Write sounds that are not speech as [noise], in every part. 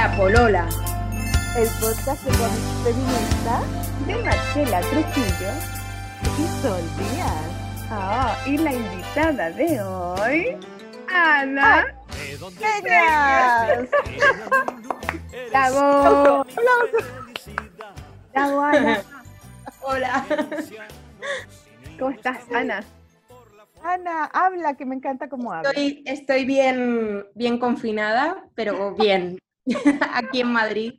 La Polola. El podcast de feminista De Marcela Trujillo. y Sol Díaz. Ah, y la invitada de hoy, Ana. ¡Genial! Bravo. Bravo, Ana. Hola. ¿Cómo estás, Ana? Ana, habla, que me encanta cómo habla. Estoy, estoy bien, bien confinada, pero bien. [laughs] Aquí en Madrid.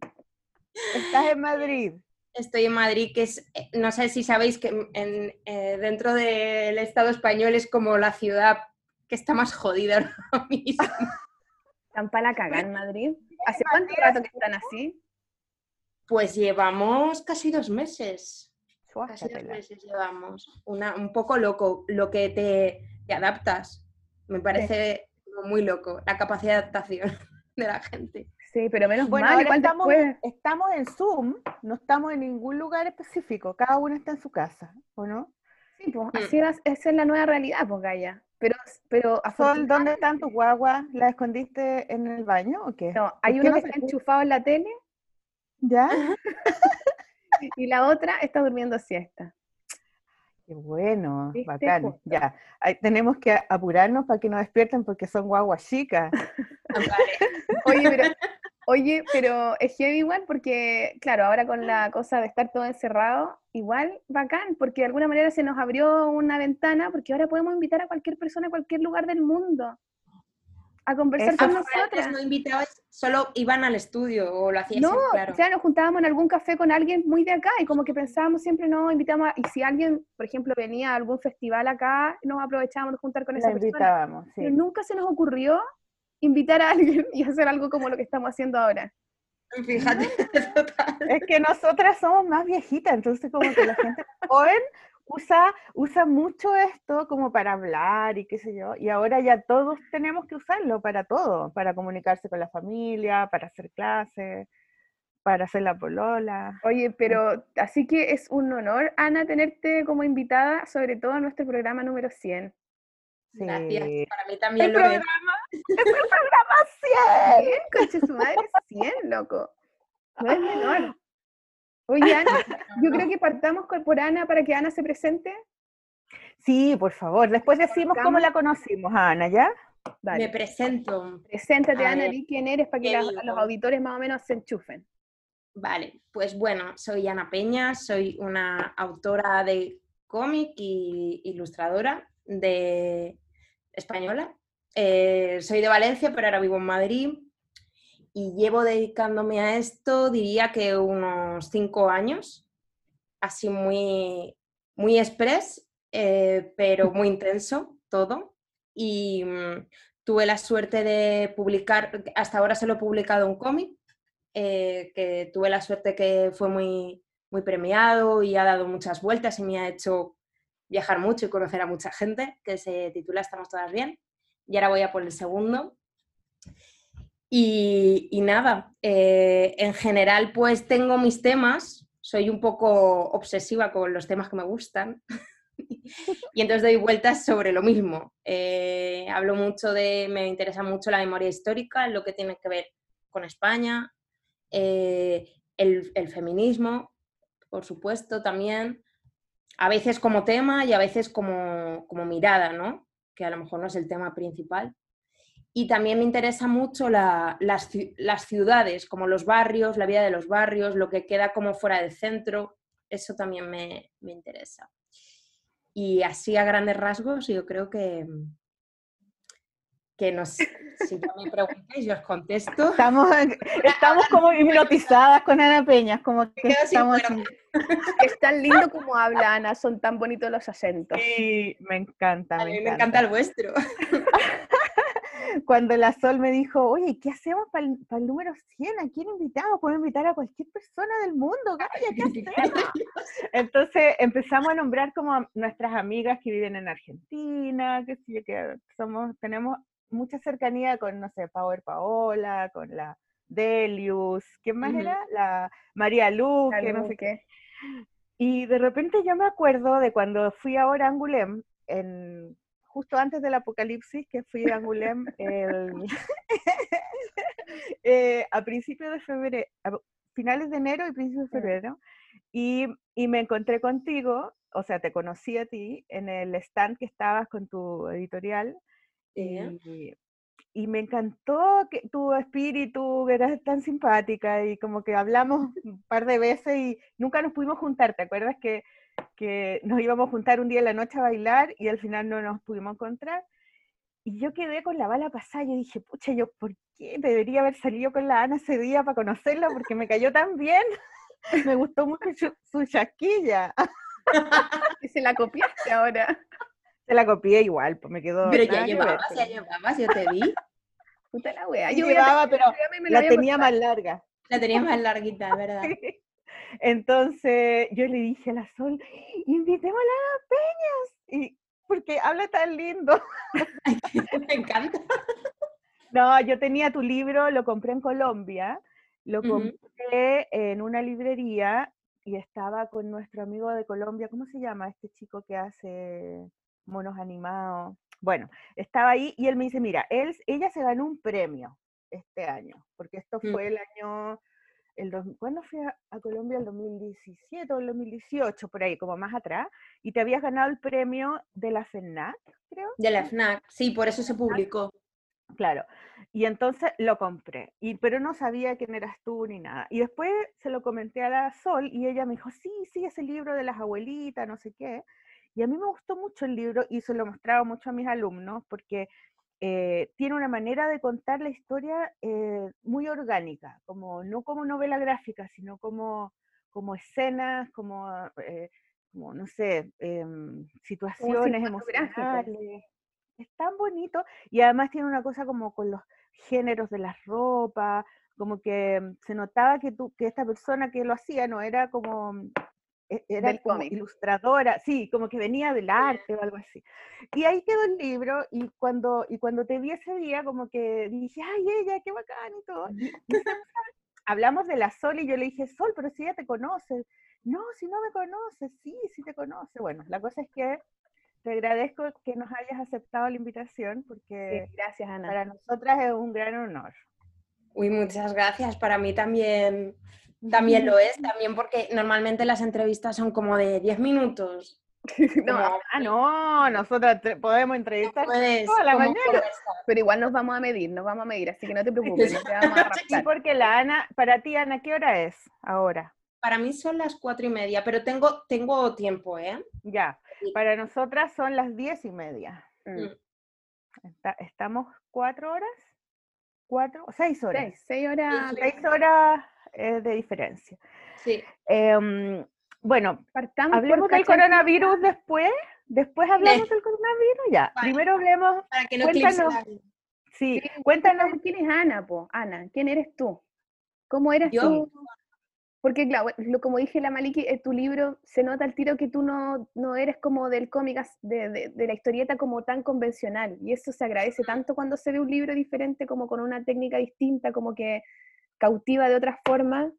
Estás en Madrid. Estoy en Madrid, que es, eh, no sé si sabéis que en- eh, dentro del Estado español es como la ciudad que está más jodida [laughs] ahora mismo. ¿Están para la cagar en Madrid? ¿Hace cuánto rato que están así? Pues llevamos casi dos meses. Casi dos meses llevamos. Una, un poco loco lo que te, te adaptas. Me parece muy loco la capacidad de adaptación [laughs] de la gente. Sí, pero menos Bueno, mal, ahora estamos, después. estamos en Zoom, no estamos en ningún lugar específico, cada uno está en su casa, ¿o no? Sí, pues, Mm. así es, esa es la nueva realidad, pues, Gaya. Pero, pero Sol, ¿dónde están tus guaguas? ¿Las escondiste en el baño o qué? No, hay ¿Por qué uno no que está escucha? enchufado en la tele ¿Ya? [laughs] y la otra está durmiendo siesta. Qué bueno, ¿Viste? bacán. Justo. Ya, Ahí tenemos que apurarnos para que nos despierten porque son guaguas chicas. [laughs] Oye, pero, oye, pero es heavy igual porque, claro, ahora con la cosa de estar todo encerrado, igual bacán, porque de alguna manera se nos abrió una ventana, porque ahora podemos invitar a cualquier persona a cualquier lugar del mundo a conversar Eso con nosotras. no invitabas, solo iban al estudio o lo hacías No, claro. o sea, nos juntábamos en algún café con alguien muy de acá y como que pensábamos siempre, no, invitamos a, y si alguien, por ejemplo, venía a algún festival acá, nos aprovechábamos de juntar con La esa persona. invitábamos, sí. Pero nunca se nos ocurrió invitar a alguien y hacer algo como lo que estamos haciendo ahora. Fíjate, total. [laughs] Es que nosotras somos más viejitas, entonces como que la gente joven usa, usa mucho esto como para hablar y qué sé yo, y ahora ya todos tenemos que usarlo para todo, para comunicarse con la familia, para hacer clases, para hacer la polola. Oye, pero así que es un honor, Ana, tenerte como invitada, sobre todo en nuestro programa número 100. Gracias. Sí. Para mí también El lo es. programa, [laughs] es el programa 100. 100, coche su madre, 100, loco. No es menor. [gasps] Oye, Ana, yo creo que partamos por Ana para que Ana se presente. Sí, por favor, después decimos cómo la conocimos a Ana, ¿ya? Me Dale, presento. preséntate, A Ana, ver, di quién eres para que ¿qué las- digo? los auditores más o menos se enchufen. Vale, pues bueno, soy Ana Peña, soy una autora de cómic y ilustradora de española. Eh, soy de Valencia, pero ahora vivo en Madrid y llevo dedicándome a esto, diría que unos cinco años, así muy, muy express, eh, pero muy intenso todo. Y mm, tuve la suerte de publicar, hasta ahora solo he publicado un cómic, eh, que tuve la suerte que fue muy, muy premiado y ha dado muchas vueltas y me ha hecho viajar mucho y conocer a mucha gente, que se titula Estamos todas bien. Y ahora voy a por el segundo. Y, nada, eh, en general pues tengo mis temas, soy un poco obsesiva con los temas que me gustan [laughs] y entonces doy vueltas sobre lo mismo. Eh, hablo mucho de, me interesa mucho la memoria histórica, lo que tiene que ver con España, eh, el feminismo, por supuesto, también, a veces como tema y a veces como, como mirada, ¿no? Que a lo mejor no es el tema principal. Y también me interesa mucho la- las, las ciudades, como los barrios, la vida de los barrios, lo que queda como fuera del centro, eso también me, me interesa. Y así a grandes rasgos, yo creo que, que nos, si ya me preguntáis, yo os contesto. Estamos, estamos como hipnotizadas con Ana Peña, como que estamos. [laughs] Es tan lindo como habla Ana, son tan bonitos los acentos. Sí, me encanta, A mí me encanta. encanta el vuestro. [laughs] Cuando la Sol me dijo, oye, ¿qué hacemos para el, para el número 100? ¿A quién invitamos? Podemos invitar a cualquier persona del mundo, Gaya, [laughs] ¿qué hacemos? Entonces empezamos a nombrar como a nuestras amigas que viven en Argentina, que sí, que somos, tenemos mucha cercanía con, no sé, Power Paola, con la Delius, ¿quién más Ujú. era? La María Lu, que no sé qué. Y de repente yo me acuerdo de cuando fui ahora a Angulem, en, justo antes del apocalipsis, que fui a Angulem el, [laughs] eh, a principios de febrero, a finales de enero y principios de febrero, y, y me encontré contigo, o sea, te conocí a ti en el stand que estabas con tu editorial. Y, y me encantó que tu espíritu, eras tan simpática y como que hablamos [laughs] un par de veces y nunca nos pudimos juntar. ¿Te acuerdas que, que nos íbamos a juntar un día en la noche a bailar y al final no nos pudimos encontrar? Y yo quedé con la bala pasada y dije, pucha, yo, ¿por qué debería haber salido con la Ana ese día para conocerla? Porque me cayó tan bien. [laughs] me gustó mucho su, su chasquilla. [laughs] y se la copiaste ahora. Se la copié igual, pues me quedó. Pero ya llevabas, ya llevabas, yo te vi. Puta la wea. Yo llevaba, pero la, tenía más larga. La tenía más larguita, [laughs] ¿verdad? Entonces yo le dije a la Sol, invitémosla a Peñas. Y porque habla tan lindo. [laughs] me encanta. [laughs] No, yo tenía tu libro, lo compré en Colombia, lo compré en una librería y estaba con nuestro amigo de Colombia, ¿cómo se llama este chico que hace monos animados? Bueno, estaba ahí y él me dice, mira, él, ella se ganó un premio este año, porque esto Mm. fue el año, el dos- ¿cuándo fui a, a Colombia? ¿El 2017 o el 2018? Por ahí, como más atrás, y te habías ganado el premio de la FENAC, creo. De la FNAC, sí, por eso se publicó. Claro. Y entonces lo compré, y, pero no sabía quién eras tú ni nada. Y después se lo comenté a la Sol y ella me dijo, sí, sí, ese libro de las abuelitas, no sé qué. Y a mí me gustó mucho el libro y se lo mostraba mucho a mis alumnos porque eh, tiene una manera de contar la historia eh, muy orgánica, como no como novela gráfica, sino como, como escenas, como, eh, como, no sé, em, situaciones emocionales. Es tan bonito y además tiene una cosa como con los géneros de las ropas, como que mm, se notaba que, tú, que esta persona que lo hacía no era como era Del como cómic. ilustradora, sí, como que venía del arte o algo así. Y ahí quedó el libro y cuando, y cuando te vi ese día como que dije, ay, ella, qué bacán y todo. y hablamos de la Sol y yo le dije, Sol, pero si ella te conoce. No, si no me conoce, sí, sí te conoce. Bueno, la cosa es que te agradezco que nos hayas aceptado la invitación porque Sí, gracias, Ana. para nosotras es un gran honor. Uy, muchas gracias. Para mí también, también lo es, también porque normalmente las entrevistas son como de 10 minutos. [laughs] No, Como, Ah, no, nosotras podemos entrevistar puedes toda la mañana. pero igual nos vamos a medir, nos vamos a medir, así que no te preocupes, no te vamos a [laughs] Sí, porque la Ana, para ti, Ana, ¿qué hora es ahora? Para mí son las cuatro y media, pero tengo, tengo tiempo, ¿eh? Ya, Sí. para nosotras son las diez y media. Mm. Está- ¿Estamos cuatro horas? ¿Cuatro? Seis horas. Seis, seis horas. Seis horas eh, de diferencia. Sí. Em, bueno, Partamos hablemos del coronavirus después. Después hablamos del coronavirus, ya. Vale. Primero hablemos, Para que no Cuéntanos. sí, Sí, cuéntanos. ¿Quién es Ana, po? Ana, ¿quién eres tú? ¿Cómo eres Yo. tú? Porque, claro, lo, como dije la Maliki, en tu libro se nota el tiro que tú no, no eres como del cómic, de, de- de la historieta como tan convencional. Y eso se agradece tanto cuando se ve un libro diferente, como con una técnica distinta, como que cautiva de otra forma.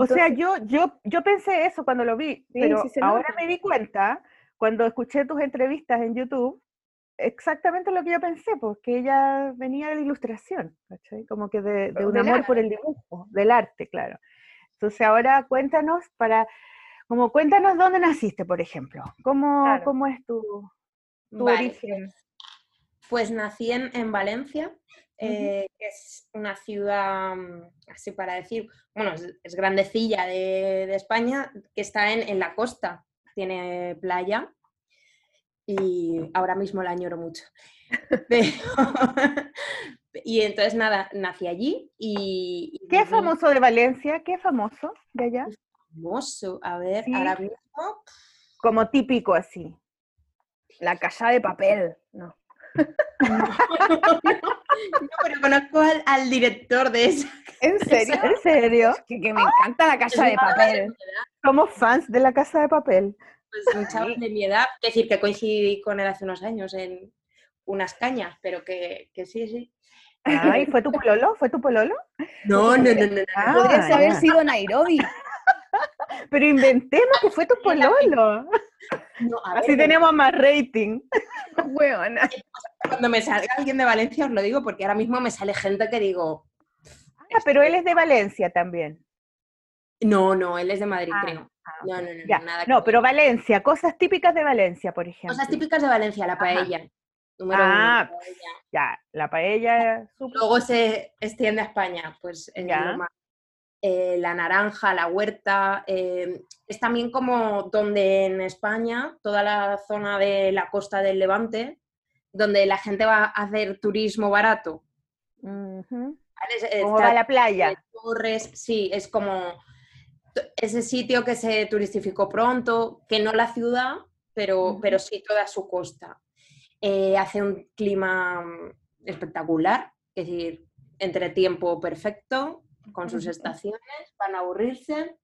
O sea, yo, yo, yo pensé eso cuando lo vi, Sí, pero sí ahora me di cuenta, cuando escuché tus entrevistas en YouTube, exactamente lo que yo pensé, porque ella venía de la ilustración, ¿cachai? Como que de, de un amor por el dibujo, del arte, claro. Entonces ahora cuéntanos para, como cuéntanos dónde naciste, por ejemplo, cómo, Claro. cómo es tu, tu Vale. origen. Pues nací en, en Valencia, eh, que es una ciudad, mm, así para decir, bueno, es, es grandecilla de, de España, que está en, en la costa, tiene playa y ahora mismo la añoro mucho. [laughs] Pero- [laughs] y entonces nada, nací allí y... y ¿Qué es famoso de Valencia? ¿Qué es famoso de allá? Famoso, a ver, Sí. ahora mismo... Como típico así. la casa de papel, ¿no? No, pero conozco al, al director de eso. ¿En [laughs] serio? ¿En serio? que, que me encanta la casa de papel. Somos fans de la casa de papel. Pues un chaval de mi edad, es decir, que coincidí con él hace unos años en unas cañas, pero que, que sí, sí. Ay, ¿fue tu [laughs] pololo? ¿Fue tu pololo? No, no, no, no, no. Ah, Podrías haber sido Nairobi. [laughs] Pero inventemos que fue tu pololo. no, a Así tenemos más rating. [laughs] [laughs] Weona. Cuando me salga alguien de Valencia os lo digo, porque ahora mismo me sale gente que digo, Ah, pero él es de Valencia también. No, no, él es de Madrid, Ah, creo. ah, No, no, no, Ya. nada que No, pero Valencia, cosas típicas de Valencia, por ejemplo. Cosas típicas de Valencia, la paella. Número uno, Ah, la paella. Ya, la paella es súper- Luego se extiende a España, pues es Ya. lo más. Eh, la naranja, la huerta. eh, es también como donde en España, toda la zona de la costa del Levante, donde la gente va a hacer turismo barato. Como está va a la playa. Torres, sí, es como ese sitio que se turistificó pronto, que no la ciudad, pero, pero sí toda su costa. Eh, hace un clima espectacular, es decir, entre tiempo perfecto, con sus estaciones, van a aburrirse.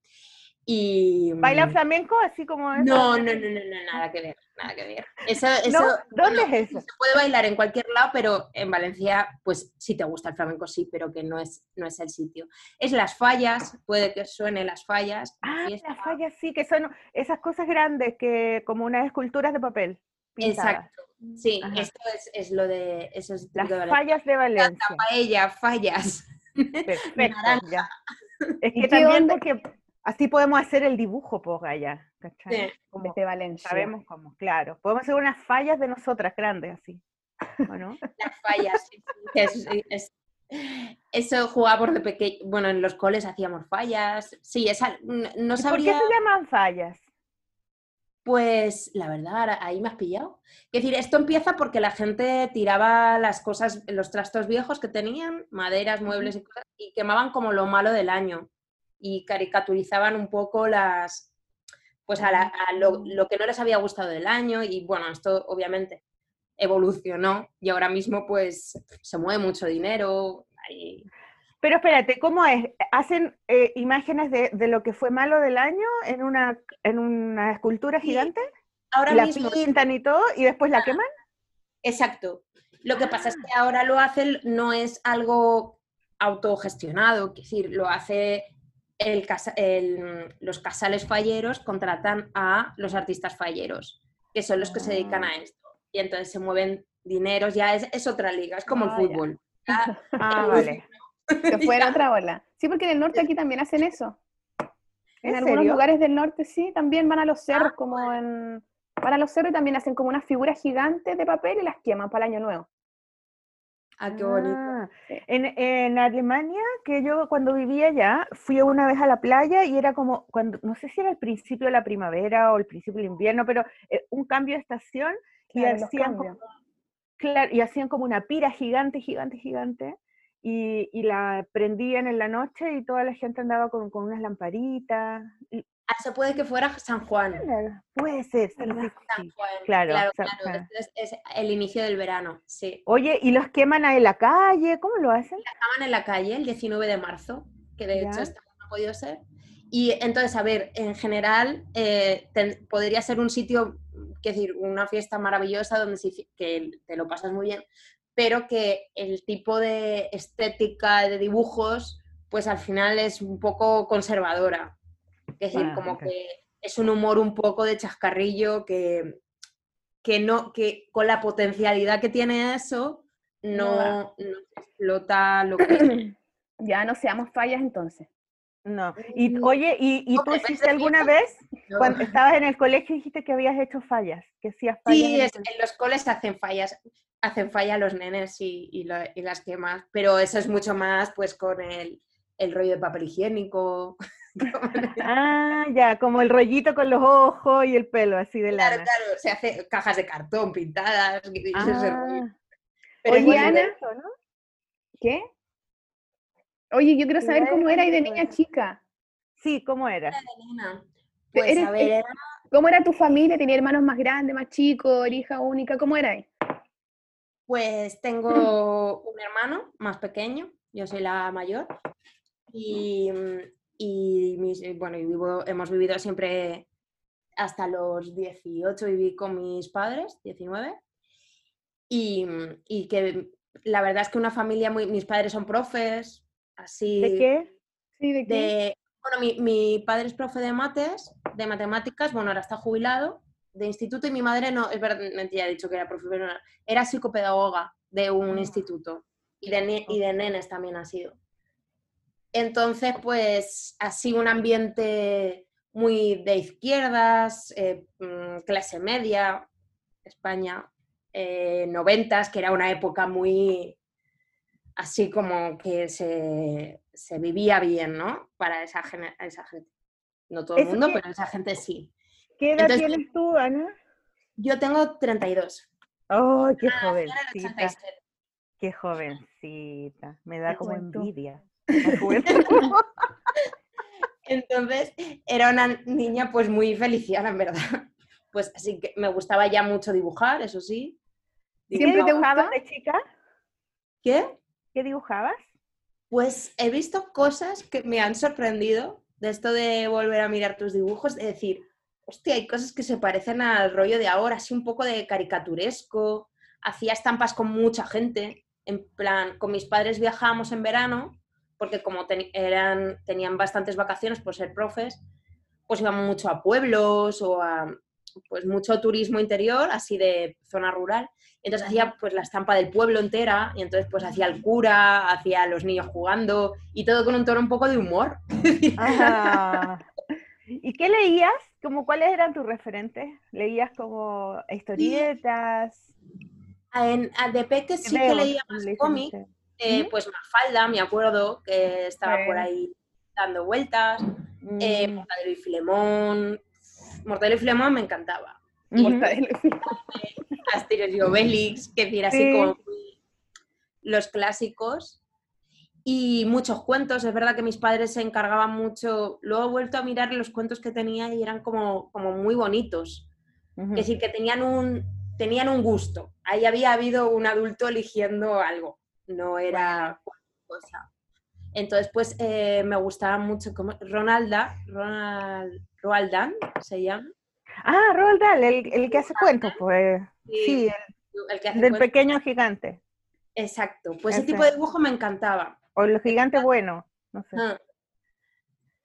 Y, ¿Baila mm, flamenco así como eso? no, no, no, no, no, nada que ver, nada que ver. Eso, [laughs] ¿No? eso, ¿Dónde bueno, es eso? se puede bailar en cualquier lado, pero en Valencia, pues si te gusta el flamenco, sí, pero que no es, no es el sitio. Es las fallas, puede que suene las fallas. Ah, las fallas sí, que son esas cosas grandes que como unas esculturas de papel. pintadas. Exacto. Sí, Ajá. esto es, es lo de. Eso es Las de fallas de Valencia. Paella, fallas. [laughs] Perfecto, naranja. ya. Es ¿Y que también onda? porque así podemos hacer el dibujo por allá, ¿cachai? Sí. Como Desde Valencia. sabemos cómo, claro. Podemos hacer unas fallas de nosotras grandes así, ¿o no? [laughs] Las fallas, sí, es- es- eso jugábamos de pequeño. Bueno, en los coles hacíamos fallas. Sí, esa, no ¿Y por qué sabría. se llaman fallas? Pues la verdad, ahí me has pillado. Es decir, esto empieza porque la gente tiraba las cosas, los trastos viejos que tenían, maderas, muebles y cosas, y quemaban como lo malo del año. Y caricaturizaban un poco las, pues a, la- a lo, lo que no les había gustado del año. Y bueno, esto obviamente evolucionó y ahora mismo pues se mueve mucho dinero. hay- Pero espérate, ¿cómo es? ¿Hacen eh, imágenes de, de lo que fue malo del año en una, en una escultura Sí, gigante? Ahora la mismo pintan y todo y después la queman. Exacto. Lo que pasa es que ahora lo hacen, no es algo autogestionado, es decir, lo hace el los casales falleros, contratan a los artistas falleros, que son los que se dedican a esto. Y entonces se mueven dineros, ya es, es otra liga, es como Ah, el ya. fútbol. Ya, [laughs] Ah, vale. [laughs] Se fue en otra ola. Sí, porque en el norte aquí también hacen eso. En, ¿En algunos serio? lugares del norte sí, también van a los cerros Ah, como en... Van a los cerros y también hacen como unas figuras gigantes de papel y las queman para el año nuevo. Ah, qué bonito. Ah. En, en Alemania, que yo cuando vivía allá, fui una vez a la playa y era como, cuando, no sé si era el principio de la primavera o el principio del invierno, pero eh, un cambio de estación y Claro, los hacían, como, claro, y hacían como una pira gigante, gigante, gigante, y, y la prendían en la noche y toda la gente andaba con, con unas lamparitas. y- Ah, se puede que fuera San Juan. puede ser, sí, sí, sí, San sí. Juan. Claro, claro, San Juan. es, es el inicio del verano, sí. Oye, ¿y los queman ahí en la calle? ¿Cómo lo hacen? estaban en la calle el 19 de marzo, que de hecho Ya. esta no ha podido ser. Y entonces, a ver, en general eh, ten- podría ser un sitio, que decir, una fiesta maravillosa donde hici- que te lo pasas muy bien, pero que el tipo de estética de dibujos, pues al final es un poco conservadora. Es decir, Ah, como que es un humor un poco de chascarrillo que, que no, que con la potencialidad que tiene eso, No no, no explota lo que [coughs] Ya no seamos fallas entonces. No. Y Mm, oye, ¿y, y no, tú hiciste alguna vez? no. Cuando estabas en el colegio dijiste que habías hecho fallas, que hacías fallas. Sí, en es- en los coles hacen fallas, hacen falla los nenes y, y lo- y las quemas, pero eso es mucho más pues con el, el rollo de papel higiénico. [laughs] Ah, ya, como el rollito con los ojos y el pelo así de claro, lana. claro, se hace cajas de cartón pintadas. y ese rollo. Ah, Pero Oye, bueno, Ana, eso, ¿no? ¿Qué? Oye, yo quiero saber cómo era y de niña chica. Sí, ¿cómo era? Pues Eres- a ver, eh, era- ¿Cómo era tu familia? ¿Tenía hermanos más grandes, más chicos, era hija única? ¿Cómo era ahí? Pues tengo un hermano más pequeño, yo soy la mayor, y, mm, y mis- eh, bueno, y vivo- hemos vivido siempre hasta los 18, viví con mis padres, 19, y, mm, y que la verdad es que una familia muy, mis padres son profes, así, ¿De qué? Sí, ¿de qué? de- bueno, mi, mi padre es profe de mates, de matemáticas, bueno, ahora está jubilado, de instituto, y mi madre no, es verdad, mentira, he dicho que era profe, pero no, era psicopedagoga de un Ah. instituto, y de, y de nenes también ha sido. Entonces, pues así un ambiente muy de izquierdas, eh, mm, clase media, España, eh, noventas, que era una época muy así como que se, se vivía bien, ¿no? Para esa, esa gente. No todo el mundo, que- pero esa gente sí. ¿Qué edad Entonces- tienes tú, Ana? Yo tengo 32. ¡Ay, qué el jovencita! 87. ¡Qué jovencita! Me da Qué como [laughs] juventud. envidia. Entonces era una niña pues muy feliciana, en verdad. Pues así que me gustaba ya mucho dibujar, eso sí. ¿Qué ¿Siempre te dibujabas de chica? ¿Qué? ¿Qué dibujabas? Pues he visto cosas que me han sorprendido de esto de volver a mirar tus dibujos, de decir, hostia, hay cosas que se parecen al rollo de ahora, así un poco de caricaturesco. Hacía estampas con mucha gente, en plan, con mis padres viajábamos en verano, porque como eran, tenían bastantes vacaciones por ser profes, pues íbamos mucho a pueblos o a pues mucho turismo interior, así de zona rural. Entonces hacía pues la estampa del pueblo entera y entonces pues hacía el cura, hacía los niños jugando y todo con un tono un poco de humor. Ajá. [laughs] ¿Y qué leías? Como, ¿Cuáles eran tus referentes? ¿Leías como historietas? En, a- de peque sí que leía más leíste, cómic, no sé. eh, Ujú. pues Mafalda, me acuerdo, que estaba por ahí dando vueltas, eh, Mm, Mortadelo y Filemón, Mortadelo y Filemón me encantaba. Mortadelo y Filemón. [laughs] Asterix y Obelix, que decir así Sí. como los clásicos. Y muchos cuentos, es verdad que mis padres se encargaban mucho. Luego he vuelto a mirar los cuentos que tenía y eran como, como muy bonitos. Es decir, que tenían un, tenían un gusto. Ahí había habido un adulto eligiendo algo, no era cosa. Entonces, pues eh, me gustaba mucho como Ronalda, Ronald, Roald Dahl se llama. Ah, Roald Dahl, el, el que hace cuentos, pues. Sí, el que hace el del cuentos. pequeño gigante. Exacto, pues ese Ese. tipo de dibujo me encantaba. O el gigante bueno. No sé. Ah.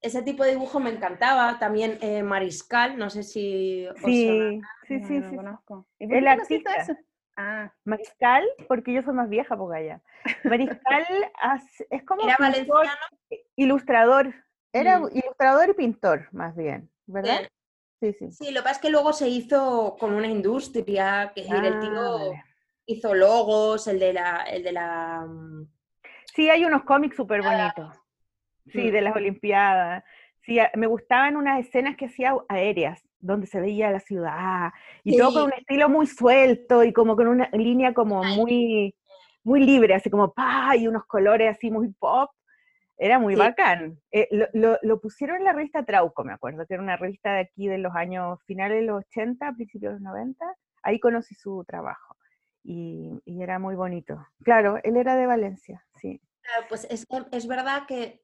Ese tipo de dibujo me encantaba. También eh, Mariscal, no sé si os Sí, sí, No, sí, no lo sí. conozco. ¿Y por El artista. eso? Ah, Mariscal, porque yo soy más vieja, Pogaya. Mariscal [laughs] es como Era pintor, ilustrador. Era Mm. ilustrador y pintor, más bien, ¿verdad? ¿eh? Sí, sí. Sí, lo que pasa es que luego se hizo con una industria, que es decir, el Ah, tío vale. hizo logos, el de la, el de la mm, Sí, hay unos cómics súper bonitos. Sí, Mm. de las Olimpiadas. Sí, me gustaban unas escenas que hacía aéreas, donde se veía la ciudad, y todo con un estilo muy suelto y como con una línea como muy, muy libre, así como pa, y unos colores así muy pop. Era muy Sí. bacán. Eh, lo, lo- lo pusieron en la revista Trauco, me acuerdo, que era una revista de aquí de los años finales de los 80, principios de los 90. Ahí conocí su trabajo. Y, y era muy bonito. Claro, él era de Valencia, sí. Pues es, es verdad que,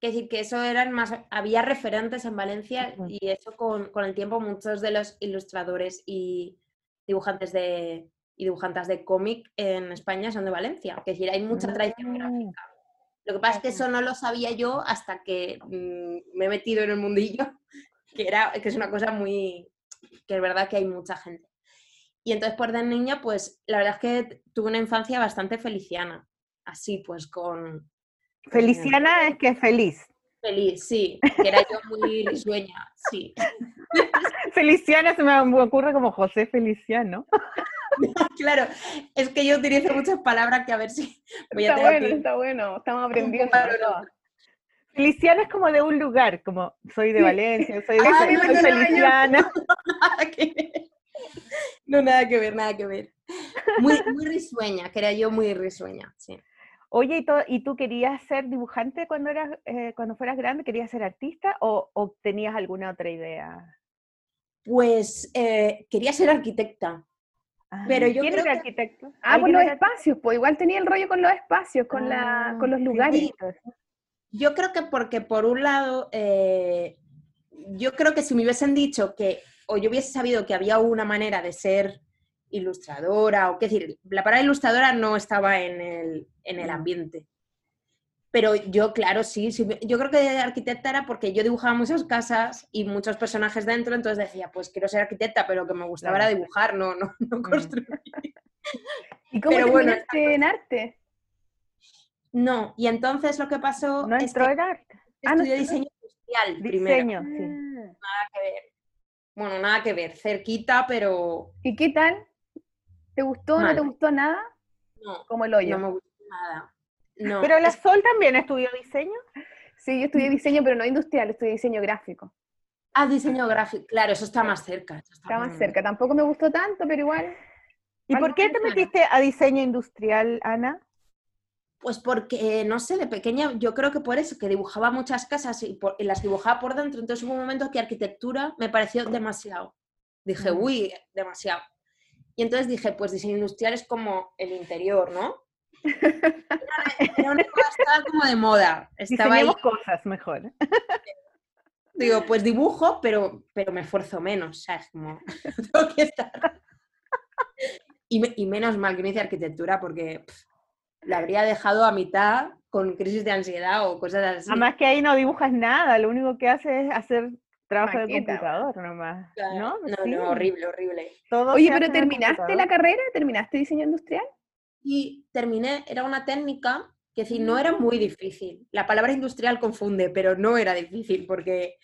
que eso eran más, había referentes en Valencia y eso con, con el tiempo muchos de los ilustradores y dibujantes de y dibujantes de cómic en España son de Valencia. Es decir, hay mucha tradición Mm. gráfica. Lo que pasa es que eso no lo sabía yo hasta que mm, me he metido en el mundillo, [laughs] que, era, que es una cosa muy, que es verdad que hay mucha gente. Y entonces, por de niña, pues la verdad es que tuve una infancia bastante feliciana. Así, pues con... Feliciana es que feliz. Feliz, sí, que era yo muy risueña, sí. [laughs] Feliciana se me ocurre como José Feliciano. [laughs] Claro, es que yo utilizo muchas palabras que a ver si voy a está tener bueno, que- está bueno. Estamos aprendiendo. No. Feliciana es como de un lugar, como soy de. Valencia, soy, de, Ah, soy yo. Feliciana. No, nada que ver, nada que ver. Muy, muy risueña, que era yo muy risueña, sí. Oye, ¿y, tú querías ser dibujante cuando eras, eh, cuando fueras grande? ¿Querías ser artista o, o tenías alguna otra idea? Pues eh, quería ser arquitecta. Pero Ah, yo ¿Quién creo era que- arquitecto? Ah, por ¿Alguien los era- espacios, pues igual tenía el rollo con los espacios, con, la, Ah, con los lugares. Sí. Yo creo que porque por un lado, eh, yo creo que si me hubiesen dicho que, o yo hubiese sabido que había una manera de ser ilustradora, o qué decir, la palabra ilustradora no estaba en el, en el Mm. ambiente. Pero yo, claro, sí, sí, yo creo que de arquitecta era porque yo dibujaba muchas casas y muchos personajes dentro, entonces decía, pues quiero ser arquitecta, pero lo que me gustaba Claro. era dibujar, no, no, no construir. [laughs] ¿Y cómo Pero bueno, en arte? No, y entonces lo que pasó No es entró que en arte. Ah, estudié diseño industrial primero. Diseño, sí. Nada que ver. Bueno, nada que ver, cerquita, pero ¿Y qué tal? ¿Te gustó o no te gustó nada? no, Como el hoyo. no me gustó nada. No, Pero la Sol también estudió diseño. Sí, yo estudié diseño, pero no industrial, estudié diseño gráfico. Ah, diseño gráfico, claro, eso está más cerca. eso Está más más- cerca. Tampoco me gustó tanto, pero igual. ¿Y por qué te metiste a diseño industrial, Ana? Pues porque, no sé, de pequeña yo creo que por eso, que dibujaba muchas casas y, por- y las dibujaba por dentro, entonces hubo un momento que arquitectura me pareció demasiado. Dije, Mm. uy, demasiado. Y entonces dije, pues diseño industrial es como el interior, ¿no? [laughs] Era, era una cosa, estaba como de moda. Estaba ahí, cosas mejor. digo, pues dibujo, pero, pero me esfuerzo menos, ¿sabes? Como, [laughs] tengo que estar... Y, me- y menos mal que no hice arquitectura porque pff, la habría dejado a mitad con crisis de ansiedad o cosas así. Además que ahí no dibujas nada, lo único que haces es hacer trabajo de Maqueta, computador nomás. Claro. ¿No? no, Sí, no, horrible, horrible. todo Oye, pero ¿terminaste la carrera? ¿Terminaste diseño industrial? Y terminé, era una técnica que decir, no era muy difícil. La palabra industrial confunde, pero no era difícil porque,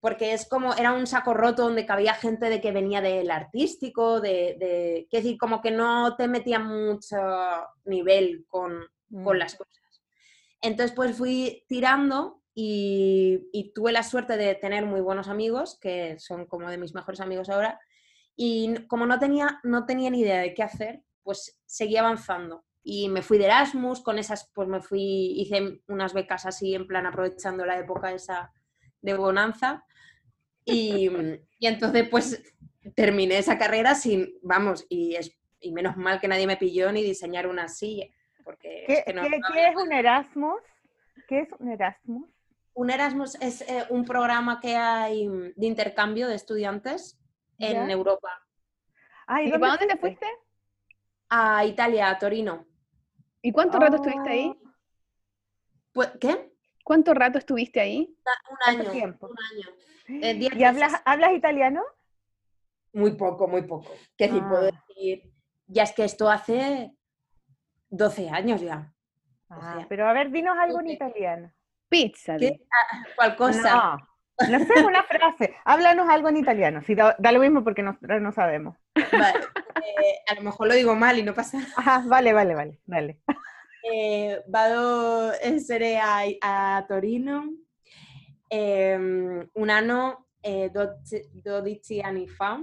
porque es como, era un saco roto donde cabía gente de que venía del artístico, de, de que decir, como que no te metía mucho nivel con, con Mm. las cosas. Entonces, pues fui tirando y, y tuve la suerte de tener muy buenos amigos, que son como de mis mejores amigos ahora, y como no tenía, no tenía ni idea de qué hacer, pues seguí avanzando. Y me fui de Erasmus, con esas, pues me fui, hice unas becas así, en plan aprovechando la época esa de bonanza. Y, [laughs] y entonces, pues terminé esa carrera sin, vamos, y, es, y menos mal que nadie me pilló ni diseñar una silla. Porque ¿Qué, es que no- qué- no qué es un Erasmus? ¿Qué es un Erasmus? Un Erasmus es eh, un programa que hay de intercambio de estudiantes en ¿Ya? Europa. Ay, ¿Y ¿dónde para dónde te fuiste? A Italia, a Torino. ¿Y cuánto rato estuviste ahí? Pues, ¿Qué? ¿Cuánto rato estuviste ahí? Un ¿Cuánto año. tiempo? Un año. Eh, diez ¿Y hablas, italiano? Muy poco, muy poco. Que decir, puedo Ah. decir, ya es que esto hace 12 años ya. Ah, sea, pero a ver, dinos algo en italiano. Pizza. ¿Qué? di. ¿Cuál cosa? No, no sé, una [laughs] frase. Háblanos algo en italiano. Si da, da lo mismo porque nosotros no sabemos. Vale, eh, a lo mejor lo digo mal y no pasa nada. Ajá, vale, vale, vale, dale. Eh, vado essere a, a Torino ehm, un anno e 12, 12 anni fa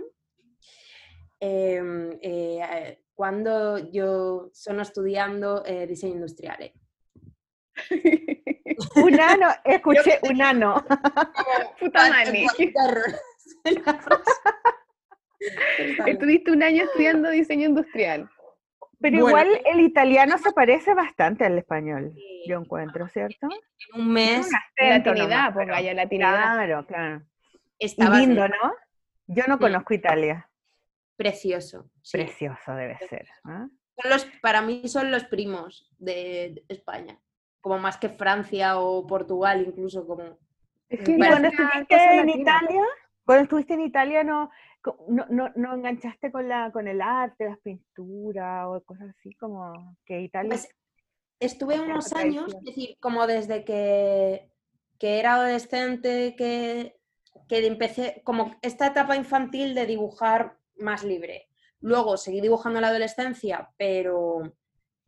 ehm, eh, quando io sono studiando eh, disegno industriale. [laughs] Un ano, escuché un ano. [laughs] Puta mani. [laughs] Estuviste un año estudiando diseño industrial. Pero Bueno. igual el italiano se parece bastante al español, yo encuentro, ¿cierto? En un mes Latinidad, pero- gallo, latinidad. Claro, claro. Estaba lindo, ¿no? Yo no conozco Italia. precioso. sí. Precioso debe ser. Son los, para mí son los primos de España, como más que Francia o Portugal incluso como... Es que Bueno, cuando estuviste en. Italia, cuando estuviste en Italia, no, no, no, no enganchaste con la, con el arte, las pinturas o cosas así como que Italia. Pues, estuve unos años, es decir, como desde que, que era adolescente, que, que empecé, como esta etapa infantil de dibujar más libre. Luego seguí dibujando en la adolescencia, pero,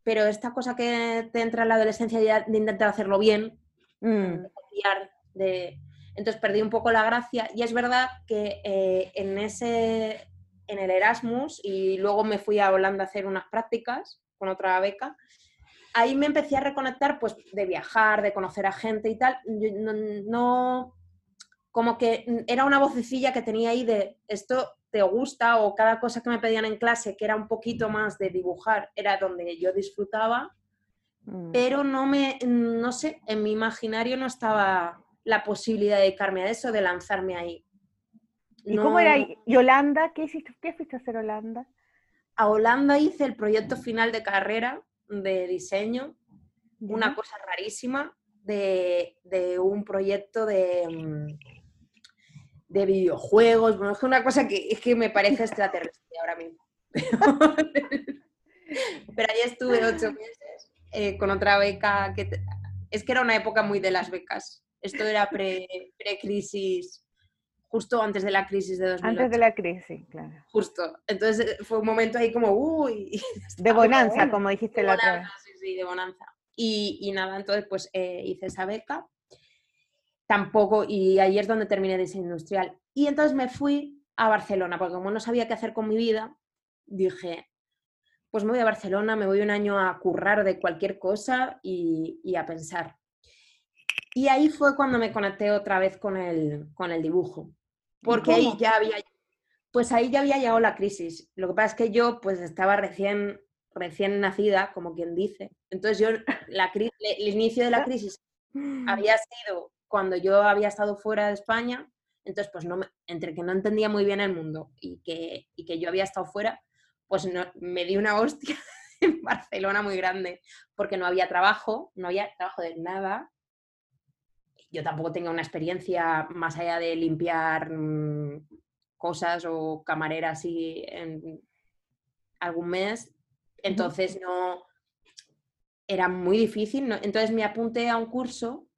pero esta cosa que te entra en la adolescencia de, intentar hacerlo bien, Mm, de copiar, de... entonces perdí un poco la gracia. Y es verdad que eh, en ese en el Erasmus y luego me fui a Holanda a hacer unas prácticas con otra beca ahí me empecé a reconectar pues de viajar de conocer a gente y tal. No, no- como que era una vocecilla que tenía ahí de esto te gusta o cada cosa que me pedían en clase que era un poquito más de dibujar era donde yo disfrutaba mm. pero no me, no sé, en mi imaginario no estaba la posibilidad de dedicarme a eso, de lanzarme ahí. ¿Y No- cómo era? ¿Y Holanda? ¿Qué hiciste? ¿Qué fuiste a hacer Holanda? A Holanda hice el proyecto final de carrera de diseño, una cosa rarísima, de, de un proyecto de, mm, de videojuegos, bueno, es que una cosa que es que me parece extraterrestre ahora mismo. Pero [laughs] ahí estuve ocho meses eh, con otra beca que es que era una época muy de las becas. Esto era pre-crisis, justo antes de la crisis de 2008. Antes de la crisis, claro. Justo. Entonces eh, fue un momento ahí como, uy. [laughs] De bonanza, como dijiste la otra vez. Sí, sí, de bonanza. Y, y nada, entonces pues eh, hice esa beca. Tampoco, y ahí es donde terminé diseño industrial. Y entonces me fui a Barcelona, porque como no sabía qué hacer con mi vida, dije, pues me voy a Barcelona, me voy un año a currar de cualquier cosa y, y a pensar. Y ahí fue cuando me conecté otra vez con el, con el dibujo, porque ahí ya había, pues ahí ya había llegado la crisis. Lo que pasa es que yo pues estaba recién, recién nacida, como quien dice. Entonces yo, la, el inicio de la crisis había sido cuando yo había estado fuera de España, entonces pues no, entre que no entendía muy bien el mundo y que, y que yo había estado fuera, pues no, me di una hostia [laughs] en Barcelona muy grande, porque no había trabajo, no había trabajo de nada, yo tampoco tengo una experiencia más allá de limpiar mm, cosas o camarera así en algún mes. Entonces no era muy difícil. Entonces me apunté a un curso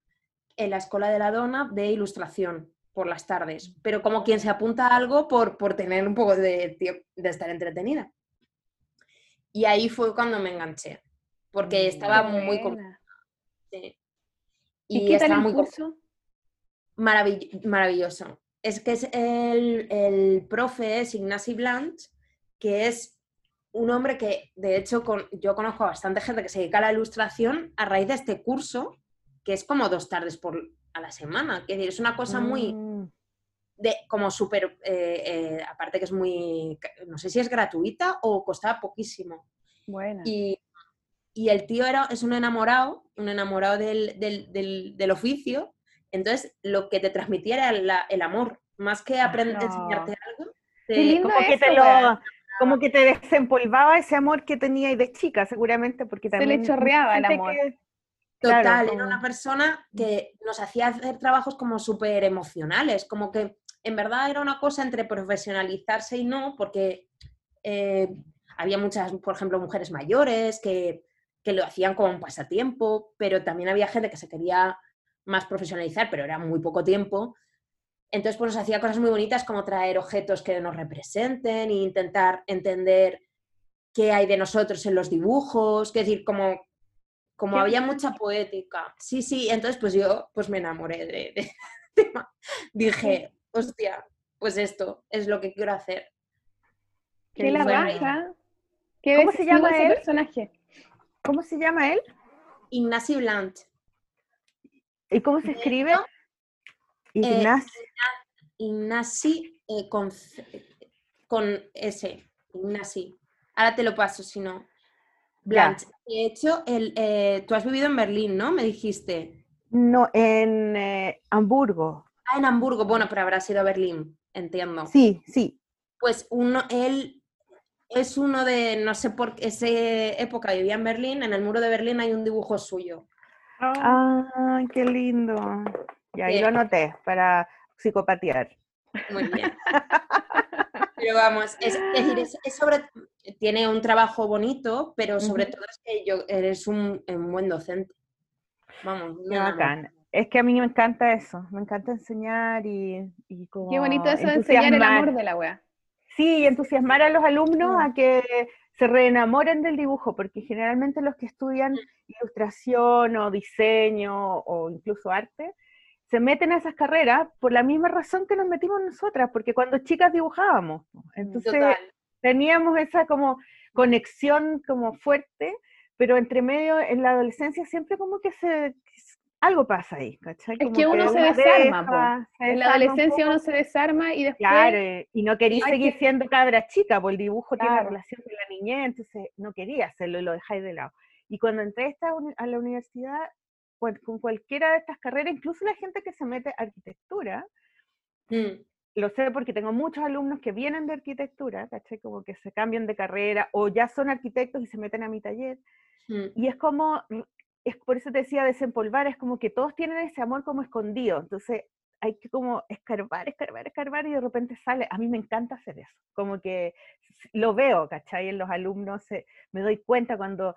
en la Escuela de la Dona de ilustración por las tardes, pero como quien se apunta a algo por, por tener un poco de, de estar entretenida. Y ahí fue cuando me enganché, porque estaba muy... Sí. ¿Y, qué tal el curso? maravilloso. Es que es el, el profe es Ignasi Blanch, que es un hombre que, de hecho, con, yo conozco a bastante gente que se dedica a la ilustración a raíz de este curso, que es como dos tardes por, a la semana. Es decir, es una cosa muy... Mm. De, como súper, eh, eh, aparte que es muy, no sé si es gratuita o costaba poquísimo. Bueno. Y, y el tío era, es un enamorado, un enamorado del, del, oficio, entonces lo que te transmitía era el amor, más que aprender a enseñarte algo. como, que te lo, como que te desempolvaba ese amor que tenía de chica, seguramente, porque también... Se le chorreaba el amor. Total, era una persona que nos hacía hacer trabajos como súper emocionales, como que en verdad era una cosa entre profesionalizarse y no, porque eh, había muchas, por ejemplo, mujeres mayores que que lo hacían como un pasatiempo, pero también había gente que se quería más profesionalizar, pero era muy poco tiempo. Entonces, pues nos hacía cosas muy bonitas como traer objetos que nos representen e intentar entender qué hay de nosotros en los dibujos, es decir, como, como había mucha poética. Sí, sí, entonces pues yo pues me enamoré de, [laughs] tema. Dije, hostia, pues esto es lo que quiero hacer. ¿Qué la baja? ¿Cómo se llama ese personaje? ¿Cómo se llama él? Ignacy Blanch. ¿Y cómo se escribe? Ignacy. Ignacy eh, con, con S. Ignacy. Ahora te lo paso, si no. Blanch. De hecho, el, eh, tú has vivido en Berlín, ¿no? Me dijiste. No, en eh, Hamburgo. Ah, en Hamburgo. Bueno, pero habrá sido a Berlín, entiendo. Sí, sí. Pues uno, él es uno de, no sé por qué, esa época vivía en Berlín, en el muro de Berlín hay un dibujo suyo. Ah, qué lindo. Y ahí lo anoté para psicopatear. Muy bien. [laughs] Pero vamos, es, decir, es, sobre, tiene un trabajo bonito, pero sobre todo es que yo, eres un, buen docente. Vamos, qué bacán. Es que a mí me encanta eso, me encanta enseñar y, y como Qué bonito eso de enseñar el amor de la wea. Sí, entusiasmar a los alumnos a que se reenamoren del dibujo, porque generalmente los que estudian mm. ilustración o diseño o incluso arte, se meten a esas carreras por la misma razón que nos metimos nosotras, porque cuando chicas dibujábamos, entonces teníamos esa como conexión como fuerte, pero entre medio en la adolescencia siempre como que se algo pasa ahí, ¿cachai? es que uno se desarma, en la adolescencia uno se desarma y después... Claro, y no quería seguir siendo cabra chica, porque el dibujo tiene relación con la niñez, entonces no quería hacerlo y lo dejáis de lado. Y cuando entré a la universidad, con cualquiera de estas carreras, incluso la gente que se mete a arquitectura, mm. lo sé porque tengo muchos alumnos que vienen de arquitectura, ¿cachai? Como que se cambian de carrera o ya son arquitectos y se meten a mi taller. Mm. Y es como es por eso te decía desempolvar, es como que todos tienen ese amor como escondido. Entonces, hay que como escarbar, escarbar, escarbar y de repente sale. A mí me encanta hacer eso, como que lo veo, ¿cachai? En los alumnos eh, me doy cuenta cuando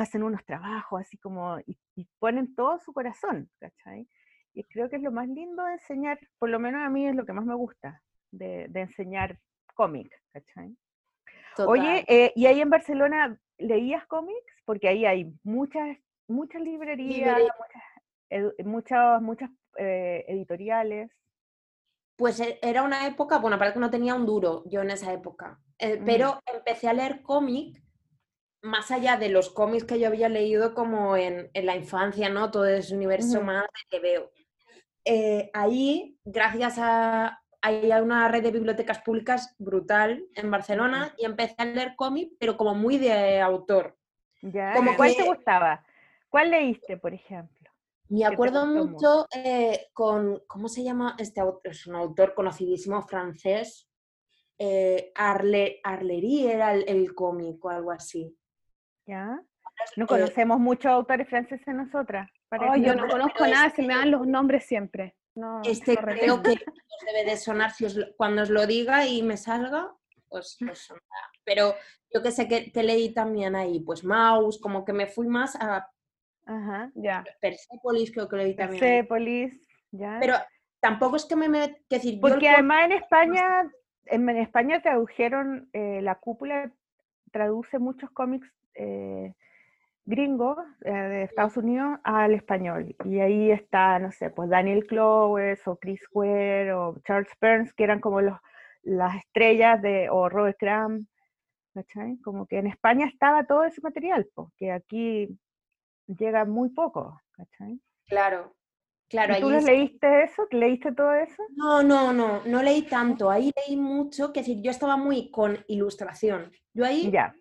hacen unos trabajos así como y, ponen todo su corazón, ¿cachai? Y creo que es lo más lindo de enseñar, por lo menos a mí es lo que más me gusta de, enseñar cómic, ¿cachai? Oye, eh, ¿y ahí en Barcelona leías cómics? Porque ahí hay muchas, muchas librerías, muchas, muchas, eh, editoriales. Pues e, era una época, bueno, para que no tenía un duro yo en esa época, eh, pero empecé a leer cómic más allá de los cómics que yo había leído como en, la infancia, ¿no? Todo ese universo más que veo. ahí, gracias a, hay una red de bibliotecas públicas brutal en Barcelona y empecé a leer cómic, pero como muy de autor. Ya, ¿Cuál te gustaba? ¿Cuál leíste, por ejemplo? Me acuerdo mucho eh, con, ¿cómo se llama este autor? Es un autor conocidísimo francés. Eh, Arle, Arlery era el, cómic o algo así. ¿Ya? No eh, conocemos muchos autores franceses nosotras. Oh, yo no, conozco nada, se me dan los nombres siempre este creo que debe de sonar si cuando os lo diga y me salga, pues, pues Pero yo que sé que, leí también ahí, pues Mouse, como que me fui más a Ajá, ya. Persepolis, creo que leí también. Persepolis, ya. Pero tampoco es que me... me decir, Porque además en España, en, España tradujeron, eh, la cúpula traduce muchos cómics eh, gringo eh, de Estados Unidos al español. Y ahí está, no sé, pues Daniel Clowes o Chris Ware o Charles Burns, que eran como los, las estrellas de, o Robert Crumb, ¿cachai? Como que en España estaba todo ese material, porque aquí llega muy poco, ¿cachai? Claro, claro. ¿Y ¿Tú leíste eso? ¿Leíste todo eso? No, no, no, no leí tanto. Ahí leí mucho, que decir, yo estaba muy con ilustración. Yo ahí ya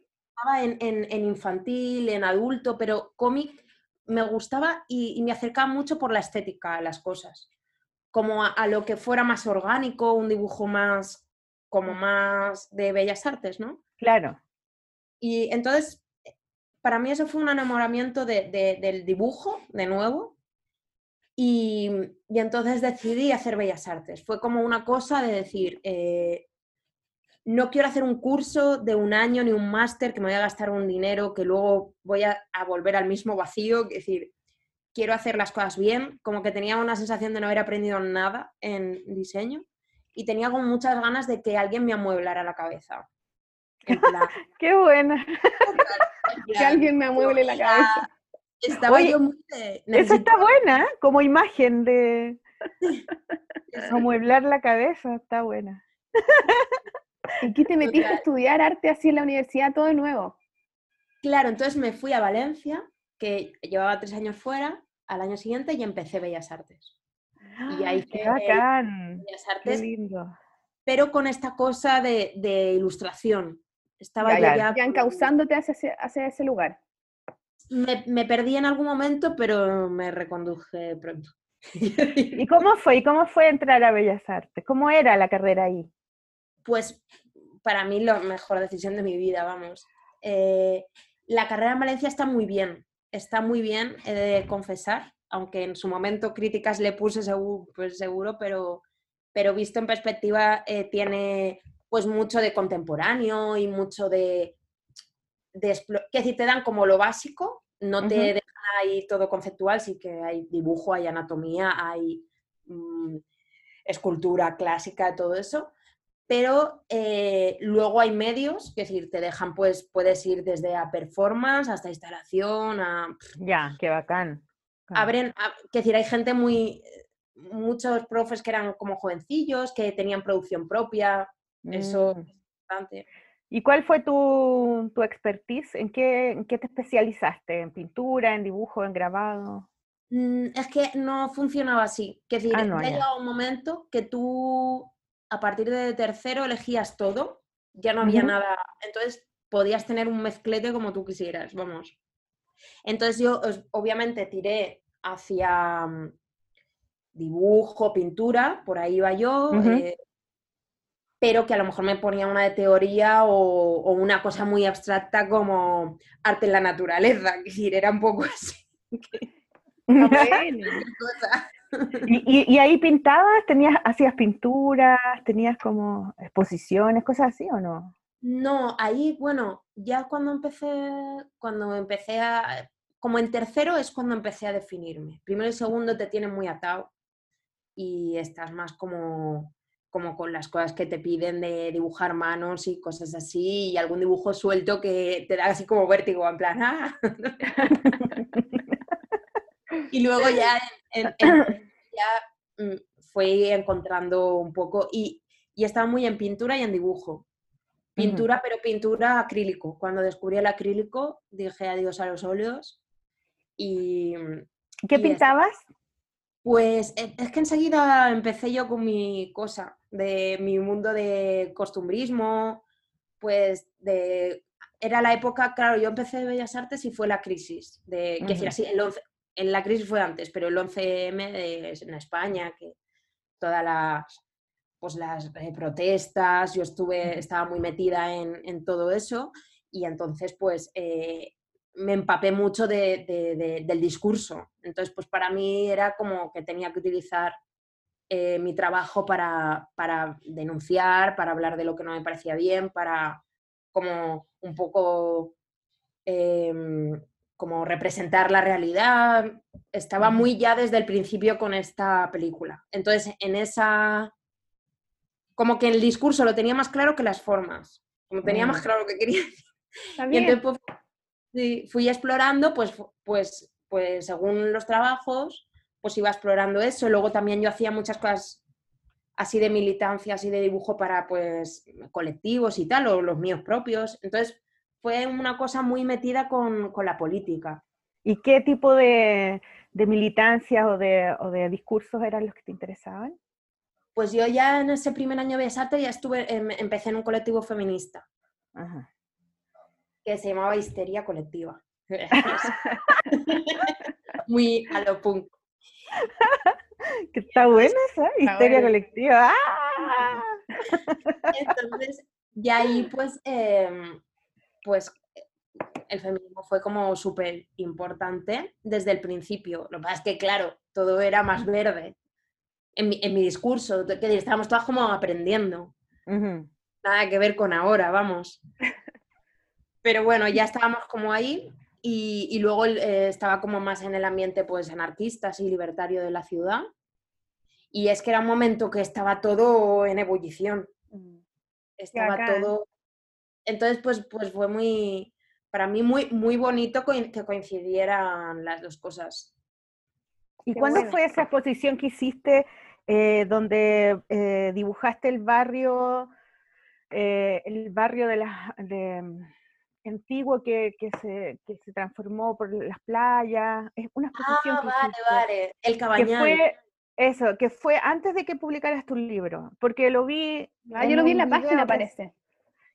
en, infantil, en adulto, pero cómic me gustaba y, me acercaba mucho por la estética a las cosas. Como a, lo que fuera más orgánico, un dibujo más, como más de bellas artes, ¿no? Claro. Y entonces, para mí eso fue un enamoramiento del dibujo, de nuevo, y, entonces decidí hacer bellas artes. Fue como una cosa de decir, eh, no quiero hacer un curso de un año ni un máster que me voy a gastar un dinero que luego voy a, volver al mismo vacío. Es decir, quiero hacer las cosas bien, como que tenía una sensación de no haber aprendido nada en diseño y tenía como muchas ganas de que alguien me amueblara la cabeza. [laughs] ¡Qué buena! [laughs] que alguien me amueble la cabeza. Estaba yo muy Eso está buena, ¿eh? como imagen de [laughs] amueblar la cabeza, está buena. ¿Y qué te metiste a estudiar arte así en la universidad todo de nuevo? Claro, entonces me fui a Valencia, que llevaba tres años fuera, al año siguiente y empecé Bellas Artes. Y ahí ¡Qué bacán! Bellas Artes. Qué lindo. Pero con esta cosa de, ilustración. Estaba ya, ya, encauzándote hacia ese, hacia ese lugar. Me, me, perdí en algún momento, pero me reconduje pronto. ¿Y cómo [laughs] fue? ¿Y cómo fue entrar a Bellas Artes? ¿Cómo era la carrera ahí? Pues para mí la mejor decisión de mi vida, vamos. Eh, la carrera en Valencia está muy bien, está muy bien, he de confesar, aunque en su momento críticas le puse seguro, pues seguro pero, pero visto en perspectiva eh, tiene pues mucho de contemporáneo y mucho de, de que decir, te dan como lo básico, no te dejan ahí todo conceptual, sí que hay dibujo, hay anatomía, hay mm, escultura clásica, todo eso, pero eh, luego hay medios, que decir, te dejan, pues puedes ir desde a performance hasta instalación, a... Ya, qué bacán. Abren, que decir, hay gente muy, muchos profes que eran como jovencillos, que tenían producción propia, eso mm. es importante. ¿Y cuál fue tu, tu expertise? ¿En qué, ¿En qué, te especializaste? ¿En pintura, en dibujo, en grabado? Mm, es que no funcionaba así. Que decir, ah, llegado un momento que tú a partir de tercero elegías todo, ya no había nada, entonces podías tener un mezclete como tú quisieras, vamos. Entonces yo obviamente tiré hacia mm, dibujo, pintura, por ahí iba yo, eh, pero que a lo mejor me ponía una de teoría o, una cosa muy abstracta como arte en la naturaleza, [laughs] decir, era un poco así. [laughs] [laughs] ¿Y, y, ahí pintabas? ¿Tenías, hacías pinturas? ¿Tenías como exposiciones, cosas así o no? No, ahí, bueno, ya cuando empecé, cuando empecé a, como en tercero es cuando empecé a definirme. Primero y segundo te tienen muy atado y estás más como, como con las cosas que te piden de dibujar manos y cosas así y algún dibujo suelto que te da así como vértigo, en plan, ¡ah! [laughs] y luego ya, [clears throat] ya mm, fui encontrando un poco y, y estaba muy en pintura y en dibujo. Pintura, pero pintura acrílico. Cuando descubrí el acrílico, dije adiós a los óleos. Y, ¿Qué pintabas? Pues e, es que enseguida empecé yo con mi cosa, de mi mundo de costumbrismo, pues de... Era la época, claro, yo empecé de Bellas Artes y fue la crisis, de, decir así, el en la crisis fue antes, pero el 11M de, en España, que todas las, pues las eh, protestas, yo estuve, estaba muy metida en, todo eso y entonces pues eh, me empapé mucho del discurso. Entonces pues para mí era como que tenía que utilizar eh, mi trabajo para, para, denunciar, para hablar de lo que no me parecía bien, para como un poco em, como representar la realidad. Estaba muy ya desde el principio con esta película. Entonces en esa como que el discurso lo tenía más claro que las formas, como tenía más claro lo que quería decir. Y entonces pues, fui explorando, pues, pues, pues según los trabajos, pues iba explorando eso. Luego también yo hacía muchas cosas así de militancia, así de dibujo para pues colectivos y tal, o los míos propios. Entonces fue una cosa muy metida con, la política. ¿Y qué tipo de, de militancias o de, o de discursos eran los que te interesaban? Pues yo ya en ese primer año de Besate ya estuve, em, empecé en un colectivo feminista que se llamaba Histeria Colectiva. [laughs] Muy a lo punk. [laughs] Que está buena esa, Histeria Colectiva. ¡Ah! [laughs] Entonces, ya ahí pues, em, pues el feminismo fue como súper importante desde el principio. Lo que pasa es que, claro, todo era más verde en mi, discurso, que estábamos todas como aprendiendo. Nada que ver con ahora, vamos. [laughs] Pero bueno, ya estábamos como ahí y, luego eh, estaba como más en el ambiente pues anarquista y libertario de la ciudad. Y es que era un momento que estaba todo en ebullición. Mm. Estaba todo... Entonces pues, pues fue muy, para mí muy, muy bonito que coincidieran las dos cosas. ¿Y cuándo fue esa exposición que hiciste eh, donde eh, dibujaste el barrio, eh, el barrio de la, de, mm, antiguo que, que, se, que, se, transformó por las playas? Es una exposición ah, vale, vale, el cabañal. fue, eso, que fue antes de que publicaras tu libro, porque lo vi... Ah, yo lo vi en la página, parece.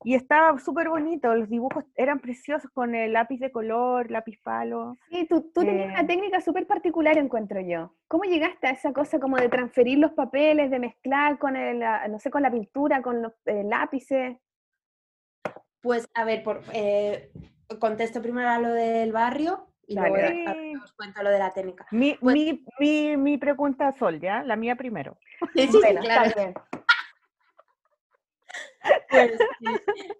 Y estaba súper bonito, los dibujos eran preciosos con el lápiz de color, lápiz palo. Sí, tú, tú tenías una eh, técnica súper particular, encuentro yo. ¿Cómo llegaste a esa cosa como de transferir los papeles, de mezclar con el, no sé, con la pintura, con los eh, lápices? Pues, a ver, por, eh, contesto primero a lo del barrio y luego os cuento lo de la técnica. Mi, pues mi, mi, mi, pregunta, Sol, ¿ya? La mía primero. Sí, sí, claro. Pues, [laughs]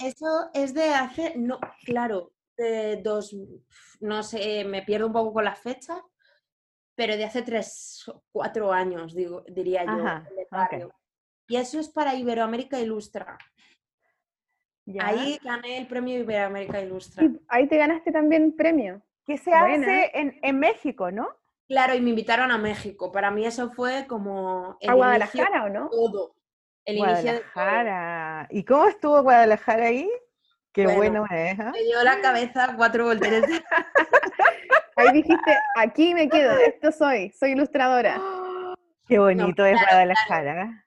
eso es de hace, no, claro, de dos, no sé, me pierdo un poco con las fechas, pero de hace tres, cuatro años, digo, diría yo, Y eso es para Iberoamérica Ilustra. Ahí gané el premio Iberoamérica Ilustra. ahí te ganaste también premio. Que se hace en, en, México, ¿no? Claro, y me invitaron a México. Para mí eso fue como... ¿A Guadalajara o no? Todo. Guadalajara. ¿Y cómo estuvo Guadalajara ahí? Qué bueno, es. ¿eh? Me dio la cabeza cuatro volteretas. [laughs] ahí dijiste, aquí me quedo, esto soy, soy ilustradora. [gasps] Qué bonito es Guadalajara.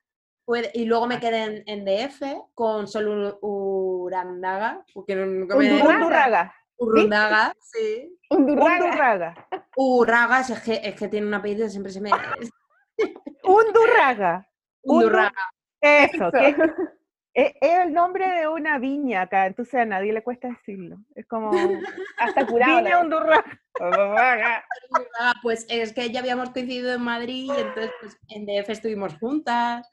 y luego me quedé en, DF con solo Urandaga. Undurraga. Urundaga, sí. Undurraga. Urraga, es que, es que tiene un apellido, siempre se me... [laughs] Undurraga. Undurraga. Eso, que [laughs] es, el nombre de una viña acá, entonces a nadie le cuesta decirlo. Es como hasta [laughs] curado. Viña Undurraga. [laughs] pues es que ya habíamos coincidido en Madrid y entonces pues, en DF estuvimos juntas.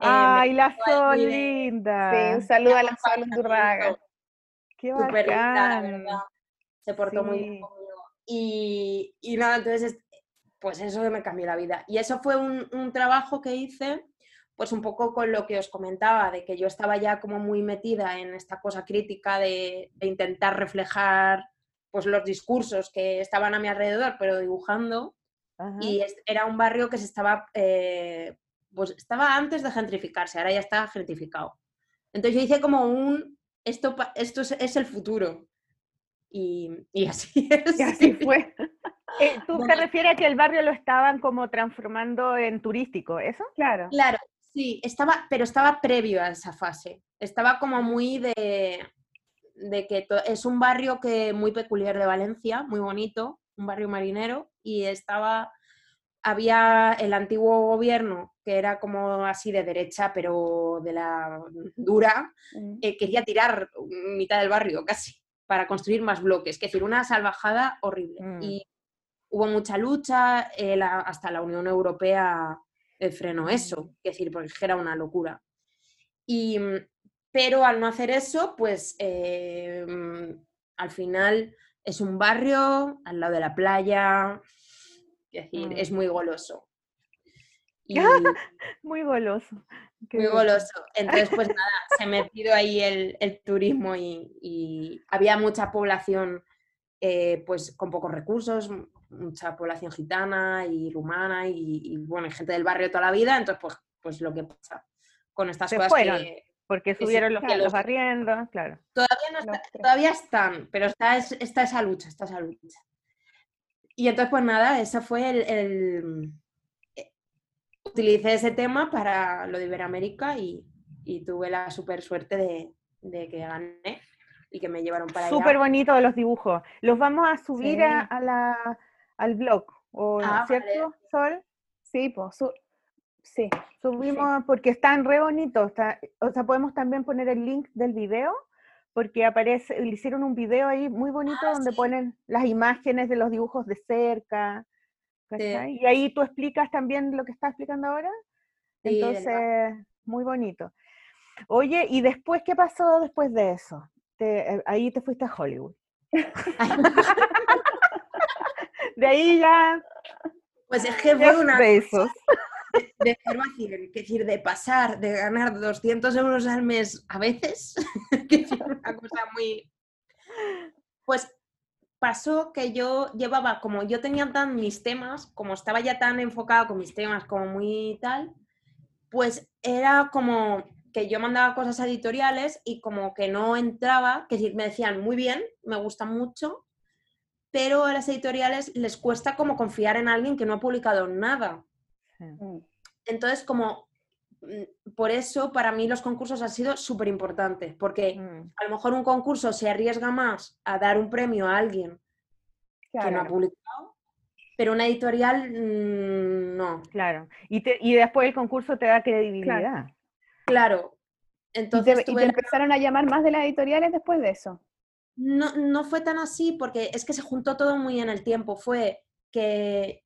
Eh, Ay, la Sol linda. Sí, un saludo a la Sol Undurraga. Qué Súper linda, la verdad. Se portó muy bien conmigo. Y, y nada, entonces, pues eso me cambió la vida. Y eso fue un, un trabajo que hice pues un poco con lo que os comentaba, de que yo estaba ya como muy metida en esta cosa crítica de, intentar reflejar pues los discursos que estaban a mi alrededor, pero dibujando. Y era un barrio que se estaba, eh, pues estaba antes de gentrificarse, ahora ya está gentrificado. Entonces yo hice como un, esto, esto es, el futuro. Y, y, [laughs] así es. Y así fue. [laughs] Eh, ¿Tú te refieres a que el barrio lo estaban como transformando en turístico, eso? Claro. Claro, Sí, estaba, pero estaba previo a esa fase. Estaba como muy de, de que es un barrio que muy peculiar de Valencia, muy bonito, un barrio marinero, y estaba, había el antiguo gobierno, que era como así de derecha, pero de la dura, mm. eh, quería tirar mitad del barrio casi para construir más bloques, es decir, una salvajada horrible. Mm. Y hubo mucha lucha, hasta la Unión Europea el freno eso, es decir, porque era una locura. Y, mm, pero al no hacer eso, pues eh, mm, al final es un barrio al lado de la playa, es decir, es mm. muy goloso. [laughs] muy goloso. muy goloso. Entonces, pues nada, se metido ahí el, turismo y, había mucha población eh, pues con pocos recursos, mucha población gitana y rumana y, bueno, gente del barrio toda la vida, entonces pues, pues lo que pasa con estas cosas que, porque subieron los, los arriendos, claro. Todavía, todavía están, pero está, está esa lucha, está esa lucha. Y entonces pues nada, ese fue el, eh, utilicé ese tema para lo de Iberoamérica y, y tuve la super suerte de, de que gané y que me llevaron para allá. Súper bonito los dibujos. Los vamos a subir a, la, al blog, ¿o, ah, ¿cierto, Sol? Sí, pues, sí. Subimos porque están re bonitos. o sea, podemos también poner el link del video porque aparece, le hicieron un video ahí muy bonito ah, donde ponen las imágenes de los dibujos de cerca. Y ahí tú explicas también lo que estás explicando ahora. Entonces, muy bonito. Oye, ¿y después qué pasó después de eso? Eh, ahí te fuiste a Hollywood. [laughs] de ahí ya. Pues es que fue una. Besos. De, de, decir, de pasar, de ganar 200 euros al mes a veces, [laughs] que es una cosa muy. Pues pasó que yo llevaba, como yo tenía tan mis temas, como estaba ya tan enfocado con mis temas, como muy tal, pues era como que yo mandaba cosas editoriales y como que no entraba, que me decían muy bien, me gusta mucho, pero a las editoriales les cuesta como confiar en alguien que no ha publicado nada. Mm. Entonces, como mm, por eso para mí los concursos han sido súper importantes, porque mm. a lo mejor un concurso se arriesga más a dar un premio a alguien que no ha publicado, pero una editorial no. Claro, y, y, después el concurso te da credibilidad. Claro. Entonces, ¿Y te empezaron a llamar más de las editoriales después de eso? No, no fue tan así porque es que se juntó todo muy en el tiempo. Fue que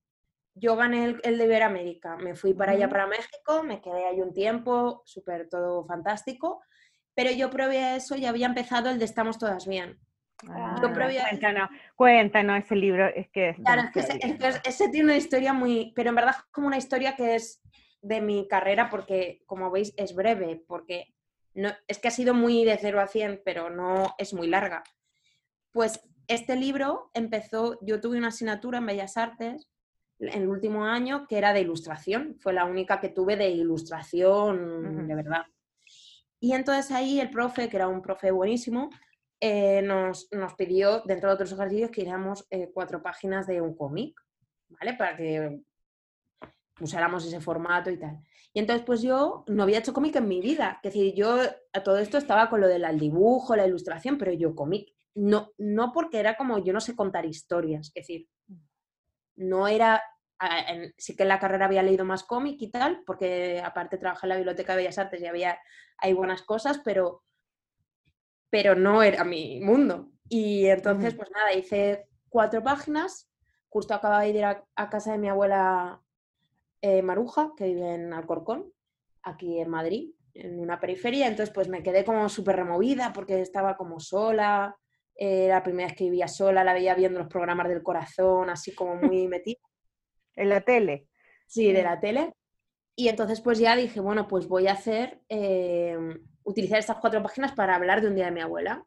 yo gané el, de Iberoamérica, me fui para allá, para México, me quedé ahí un tiempo, súper todo fantástico, pero yo probé eso y había empezado el de Estamos Todas Bien. Ah, cuéntanos, cuéntanos ese libro, es que... Claro, es que ese, tiene una historia muy, pero en verdad es como una historia que es de mi carrera porque, como veis, es breve, porque no, es que ha sido muy de 0 a 100, pero no es muy larga. Pues este libro empezó, yo tuve una asignatura en Bellas Artes en el último año que era de ilustración, fue la única que tuve de ilustración de verdad. Y entonces ahí el profe, que era un profe buenísimo, eh, nos, pidió, dentro de otros ejercicios, que hiciéramos eh, cuatro páginas de un cómic, ¿vale? Para que usáramos ese formato y tal. Y entonces, pues yo no había hecho cómic en mi vida. Es decir, yo a todo esto estaba con lo del dibujo, la ilustración, pero yo cómic no, no porque era como yo no sé contar historias, es decir, no era, sí que en la carrera había leído más cómic y tal, porque aparte trabajé en la Biblioteca de Bellas Artes y había, hay buenas cosas, pero, pero no era mi mundo. Y entonces, pues nada, hice cuatro páginas. Justo acababa de ir a, a casa de mi abuela eh, Maruja, que vive en Alcorcón, aquí en Madrid, en una periferia. Entonces, pues me quedé como súper removida porque estaba como sola. Era la primera vez que vivía sola, la veía viendo los programas del corazón, así como muy [laughs] metida. En la tele. Sí, de la tele. Y entonces pues ya dije, bueno, pues voy a hacer, eh, utilizar estas cuatro páginas para hablar de un día de mi abuela.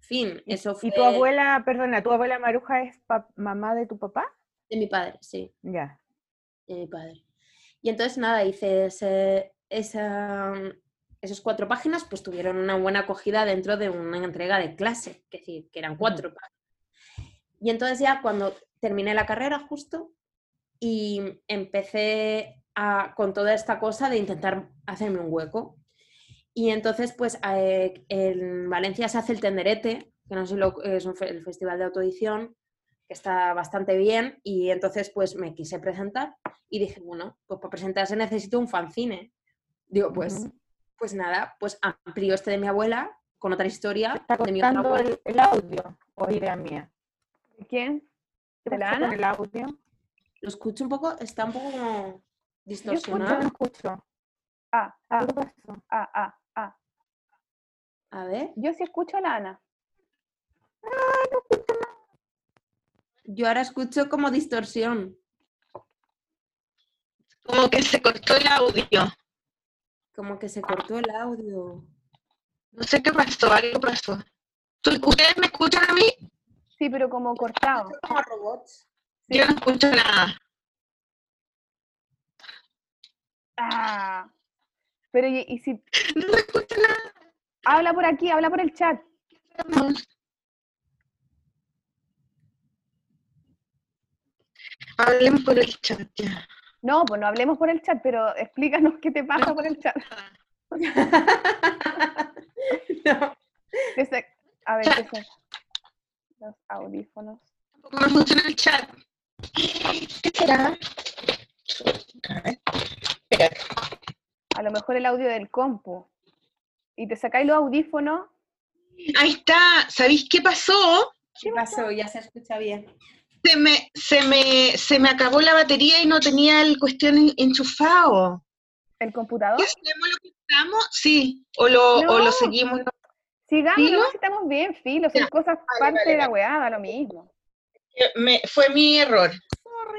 Fin, eso fue ¿Y tu abuela, perdona, tu abuela Maruja es mamá de tu papá? de mi padre, sí, Ya. de mi padre. Y entonces nada, hice ese- esa, esas cuatro páginas, pues tuvieron una buena acogida dentro de una entrega de clase, que decir, que eran cuatro páginas. Y entonces ya cuando terminé la carrera justo y empecé a, con toda esta cosa de intentar hacerme un hueco. Y entonces, pues eh, en Valencia se hace el Tenderete, que no sé lo, es un el festival de autoedición, que está bastante bien. Y entonces, pues me quise presentar y dije, bueno, pues para presentarse necesito un fanzine. Digo, pues, pues nada, pues amplío este de mi abuela con otra historia Está de mi otra abuela. el, el audio, o idea mía. ¿De quién? ¿Qué ¿De la Ana? el audio? Lo escucho un poco, está un poco como Yo escucho, distorsionado. no escucho. Ah, ah, ah, ah, ah. A ver, Yo sí escucho a la Ana. Yo ahora escucho como distorsión. Como que se cortó el audio. Como que se cortó el audio. No sé qué pasó, algo pasó. ¿Tú- ¿Ustedes me escuchan a mí? Sí, pero como cortado. Como robots. Yo no escucho nada. Ah. Pero y, y si [laughs] No escucho nada. habla por aquí, habla por el chat. Hablemos por el chat ya. No, pues no hablemos por el chat, pero explícanos qué te pasa por el chat. [laughs] no. A ver, ¿qué se- Los audífonos. Tampoco me funciona el chat. ¿Qué será? A ver. Espérate. A lo mejor el audio del compu. Y te sacáis los audífonos. Ahí está. ¿Sabéis qué pasó? ¿Qué pasó? Ya se escucha bien. Se me, se me, se me acabó la batería y no tenía el cuestión en- enchufado. ¿El computador? ¿Qué hacemos? ¿Lo quitamos? Sí. O lo, o lo seguimos. Sigamos, estamos bien, filo, son Ya, cosas vale, parte vale, de la vale. weá, da lo mismo. Eh, me- fue mi error.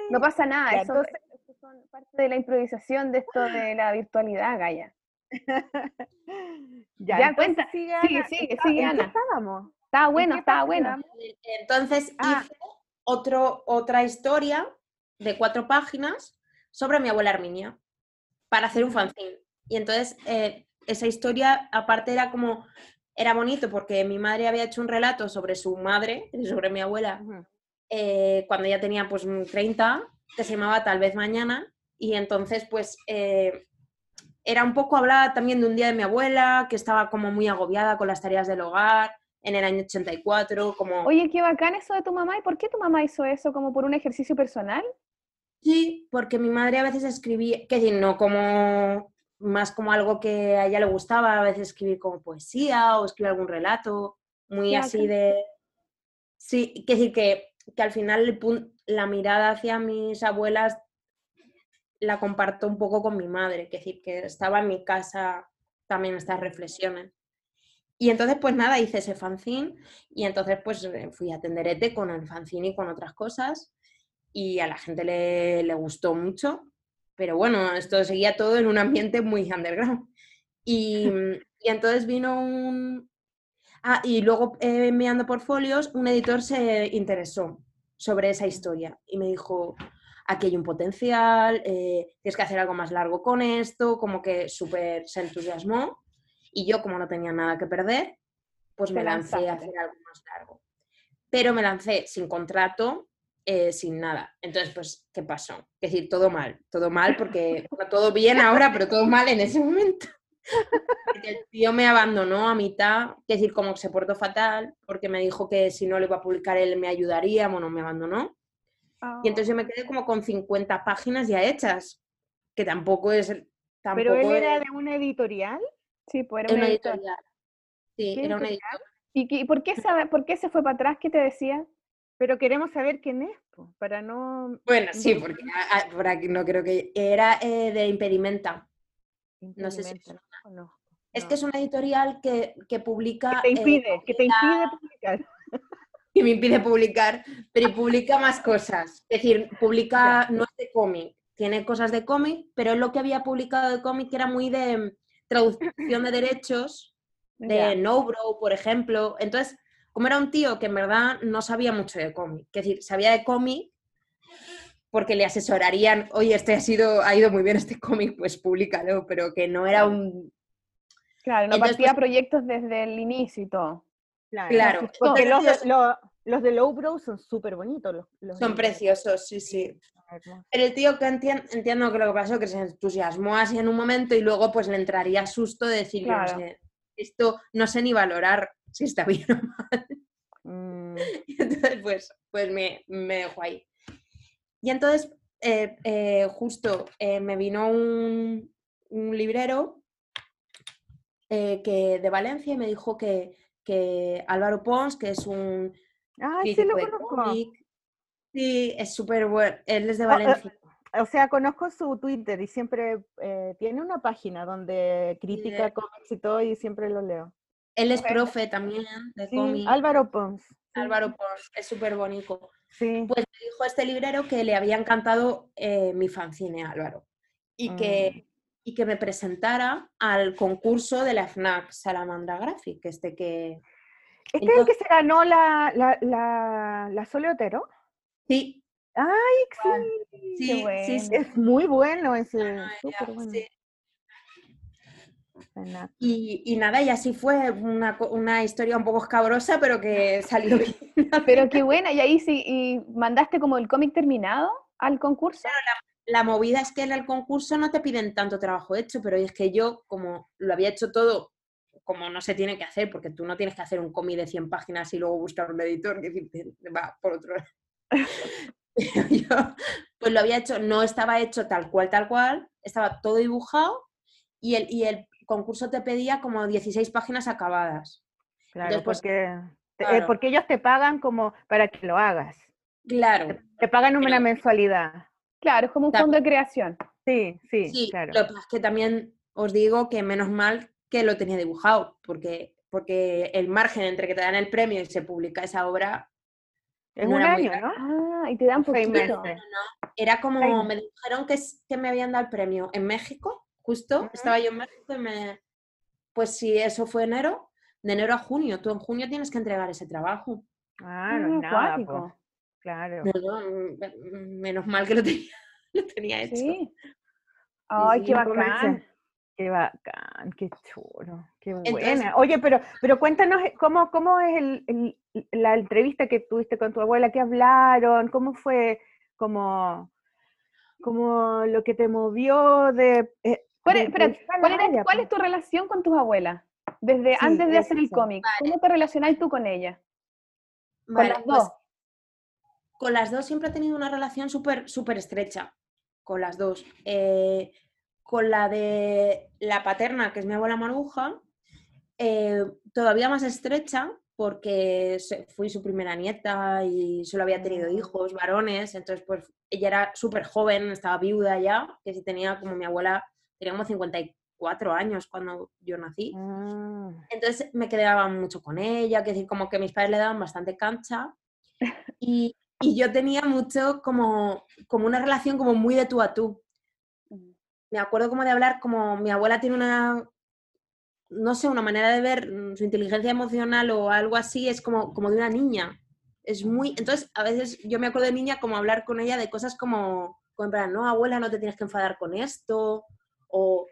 No pasa nada, Ya, eso, entonces- eso son parte de la improvisación de esto de la virtualidad, Gaya. [laughs] Ya, Ya, cuenta. Sigue, Sigue, Ana. sigue, sigue, ¿en qué Ana. estábamos? Estaba ¿En bueno, estaba bueno. Entonces Ah. hice otro, otra historia de cuatro páginas sobre mi abuela Arminia para hacer un fanzine. Y entonces eh, esa historia aparte era como, era bonito porque mi madre había hecho un relato sobre su madre, [laughs] sobre mi abuela, eh, cuando ya tenía pues 30, que se llamaba Tal vez mañana, y entonces pues eh, era un poco hablar también de un día de mi abuela, que estaba como muy agobiada con las tareas del hogar, en el año 84, como... Oye, qué bacán eso de tu mamá. ¿Y por qué tu mamá hizo eso? ¿Como por un ejercicio personal? Sí, porque mi madre a veces escribía, que decir, no como más como algo que a ella le gustaba, a veces escribir como poesía o escribir algún relato, muy Qué así bacán. de... Sí, que decir que, que al final el la mirada hacia mis abuelas la comparto un poco con mi madre, que decir que estaba en mi casa también estas reflexiones. Y entonces, pues nada, hice ese fanzine y entonces pues eh, fui a Tenderete con el fanzine y con otras cosas y a la gente le, le gustó mucho, pero bueno, esto seguía todo en un ambiente muy underground. Y, [laughs] y entonces vino un... Ah, y luego eh, enviando portfolios, un editor se interesó sobre esa historia y me dijo, aquí hay un potencial, eh, tienes que hacer algo más largo con esto, como que súper se entusiasmó y yo como no tenía nada que perder, pues me lancé a hacer algo más largo. Pero me lancé sin contrato, eh, sin nada. Entonces, pues, ¿qué pasó? Es decir, todo mal, todo mal porque bueno, todo bien ahora, pero todo mal en ese momento. El tío me abandonó a mitad, es decir, como que se portó fatal, porque me dijo que si no lo iba a publicar él me ayudaría, bueno, me abandonó. Y entonces yo me quedé como con 50 páginas ya hechas, que tampoco es... Tampoco ¿Pero él era de una editorial? Sí, pues era era un una editor. editorial. Sí, ¿Qué era una editorial? ¿Y, qué- y por, qué se, por qué se fue para atrás? ¿Qué te decía? Pero queremos saber quién es, para no... Bueno, sí, porque a- a- por aquí no creo que... Era eh, de Impedimenta. No sé si no Es que es una editorial que, que publica... Que te eh, impide, que te impide publicar. [laughs] que me impide publicar, pero y publica más cosas. Es decir, publica, no es de cómic, tiene cosas de cómic, pero es lo que había publicado de cómic que era muy de traducción de derechos, de. Nobro, por ejemplo. Entonces, como era un tío que en verdad no sabía mucho de cómic, es decir, sabía de cómic porque le asesorarían, oye, este ha, sido, ha ido muy bien este cómic, pues públicalo, pero que no era un... Claro, no Entonces, partía pues- proyectos desde el inicio y todo. Claro, Claro. Porque los de, tíos- lo- los de Lowbrow son súper bonitos. Los, los Son de- preciosos, sí, sí. Pero el tío que entien- entiendo que lo que pasó que se entusiasmó así en un momento y luego pues le entraría susto de decir, no sé, esto no sé ni valorar si está [laughs] bien o mal. Mm, [laughs] Y entonces pues, pues me, me dejó ahí. Y entonces eh, eh, justo eh, me vino un, un librero que, de Valencia y me dijo que, que Álvaro Pons, que es un Ay, sí lo conozco. sí, es súper bueno, él es de eh, Valencia. O sea, conozco su Twitter y siempre eh, tiene una página donde critica de- cómics y todo y siempre lo leo. Él es profe también de Sí, cómic. Álvaro Pons. sí, Álvaro Pons, es súper bonito. Sí. Pues me dijo este librero que le había encantado eh, mi fanzine Álvaro y Mm. que, y que me presentara al concurso de la FNAC Salamandra Graphic, este que... ¿Este es el que se ganó la, la, la, la Sole Otero? Sí, ¡Ay, sí, sí! bueno. sí. Es muy bueno ese, Ah, ya, súper bueno. sí. Buena. Y, y nada, y así fue una, una historia un poco escabrosa, pero que [laughs] salió bien. Pero qué buena, y ahí sí, y mandaste como el cómic terminado al concurso. La movida es que en el concurso no te piden tanto trabajo hecho, pero es que yo, como lo había hecho todo como no se tiene que hacer, porque tú no tienes que hacer un cómic de 100 páginas y luego buscar un editor, que va por otro lado. [laughs] Yo, pues lo había hecho, no estaba hecho tal cual, tal cual, estaba todo dibujado y el, y el concurso te pedía como 16 páginas acabadas. Claro, Entonces, pues, porque, eh, porque ellos te pagan como para que lo hagas. Claro, Te pagan una Pero- mensualidad. Claro, es como un fondo de creación. Sí, sí, sí, claro. lo que pasa es que también os digo que menos mal que lo tenía dibujado, porque, porque el margen entre que te dan el premio y se publica esa obra Es no un año, ¿no? Ah, y te dan Seis poquito. meses. Era como, me dijeron que, me habían dado el premio en México, justo, estaba yo en México y me, pues si eso fue enero, de enero a junio, tú en junio tienes que entregar ese trabajo. Ah, no Ah, nada, po. Claro. No, no, mm, menos mal que lo tenía, [laughs] lo tenía hecho. Sí. Ay, sí, qué ¿cómo bacán. Qué bacán, qué chulo, qué Entonces- buena. Oye, pero, pero cuéntanos eh, cómo, cómo es el, el- la entrevista que tuviste con tu abuela, qué hablaron, cómo fue como, como lo que te movió de... eh, ¿Cuál, de es, tu relación con tus abuelas? Desde Sí, antes de hacer el cómic. ¿Cómo te relacionáis tú con ella? Vale, las pues, dos. con las dos siempre he tenido una relación súper súper estrecha, con las dos. Eh, con la de la paterna, que es mi abuela Maruja, eh, todavía más estrecha porque fui su primera nieta y solo había tenido Ah. hijos, varones, entonces pues ella era súper joven, estaba viuda ya, que si tenía como mi abuela, tenía como 54 años cuando yo nací. Ah, Entonces me quedaba mucho con ella, que decir, como que mis padres le daban bastante cancha. [laughs] Y, y yo tenía mucho como, como una relación como muy de tú a tú. Me acuerdo como de hablar, como mi abuela tiene una, no sé, una manera de ver mm, su inteligencia emocional o algo así, es como, como de una niña. Es muy, entonces a veces yo me acuerdo de niña como hablar con ella de cosas como, como en plan, no, abuela, no te tienes que enfadar con esto, o...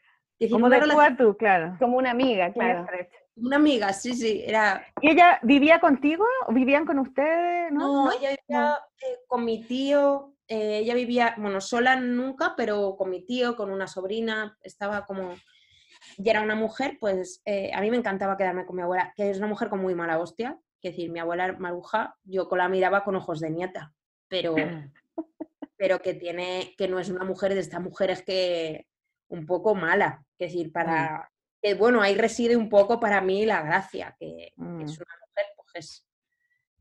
como de tú a tú, claro. Como una amiga, claro. Una amiga, sí, sí, era, ¿Y ella vivía contigo? ¿O ¿Vivían con ustedes? No, No, ella vivía eh, con mi tío, eh, ella vivía, bueno, sola nunca, pero con mi tío, con una sobrina, estaba como, y era una mujer, pues eh, a mí me encantaba quedarme con mi abuela, que es una mujer con muy mala hostia, es decir, mi abuela Maruja, yo con la miraba con ojos de nieta, pero, [laughs] pero que tiene, que no es una mujer de estas mujeres que un poco mala, es decir, para, que bueno, ahí reside un poco para mí la gracia, que, que Mm. es una mujer, pues es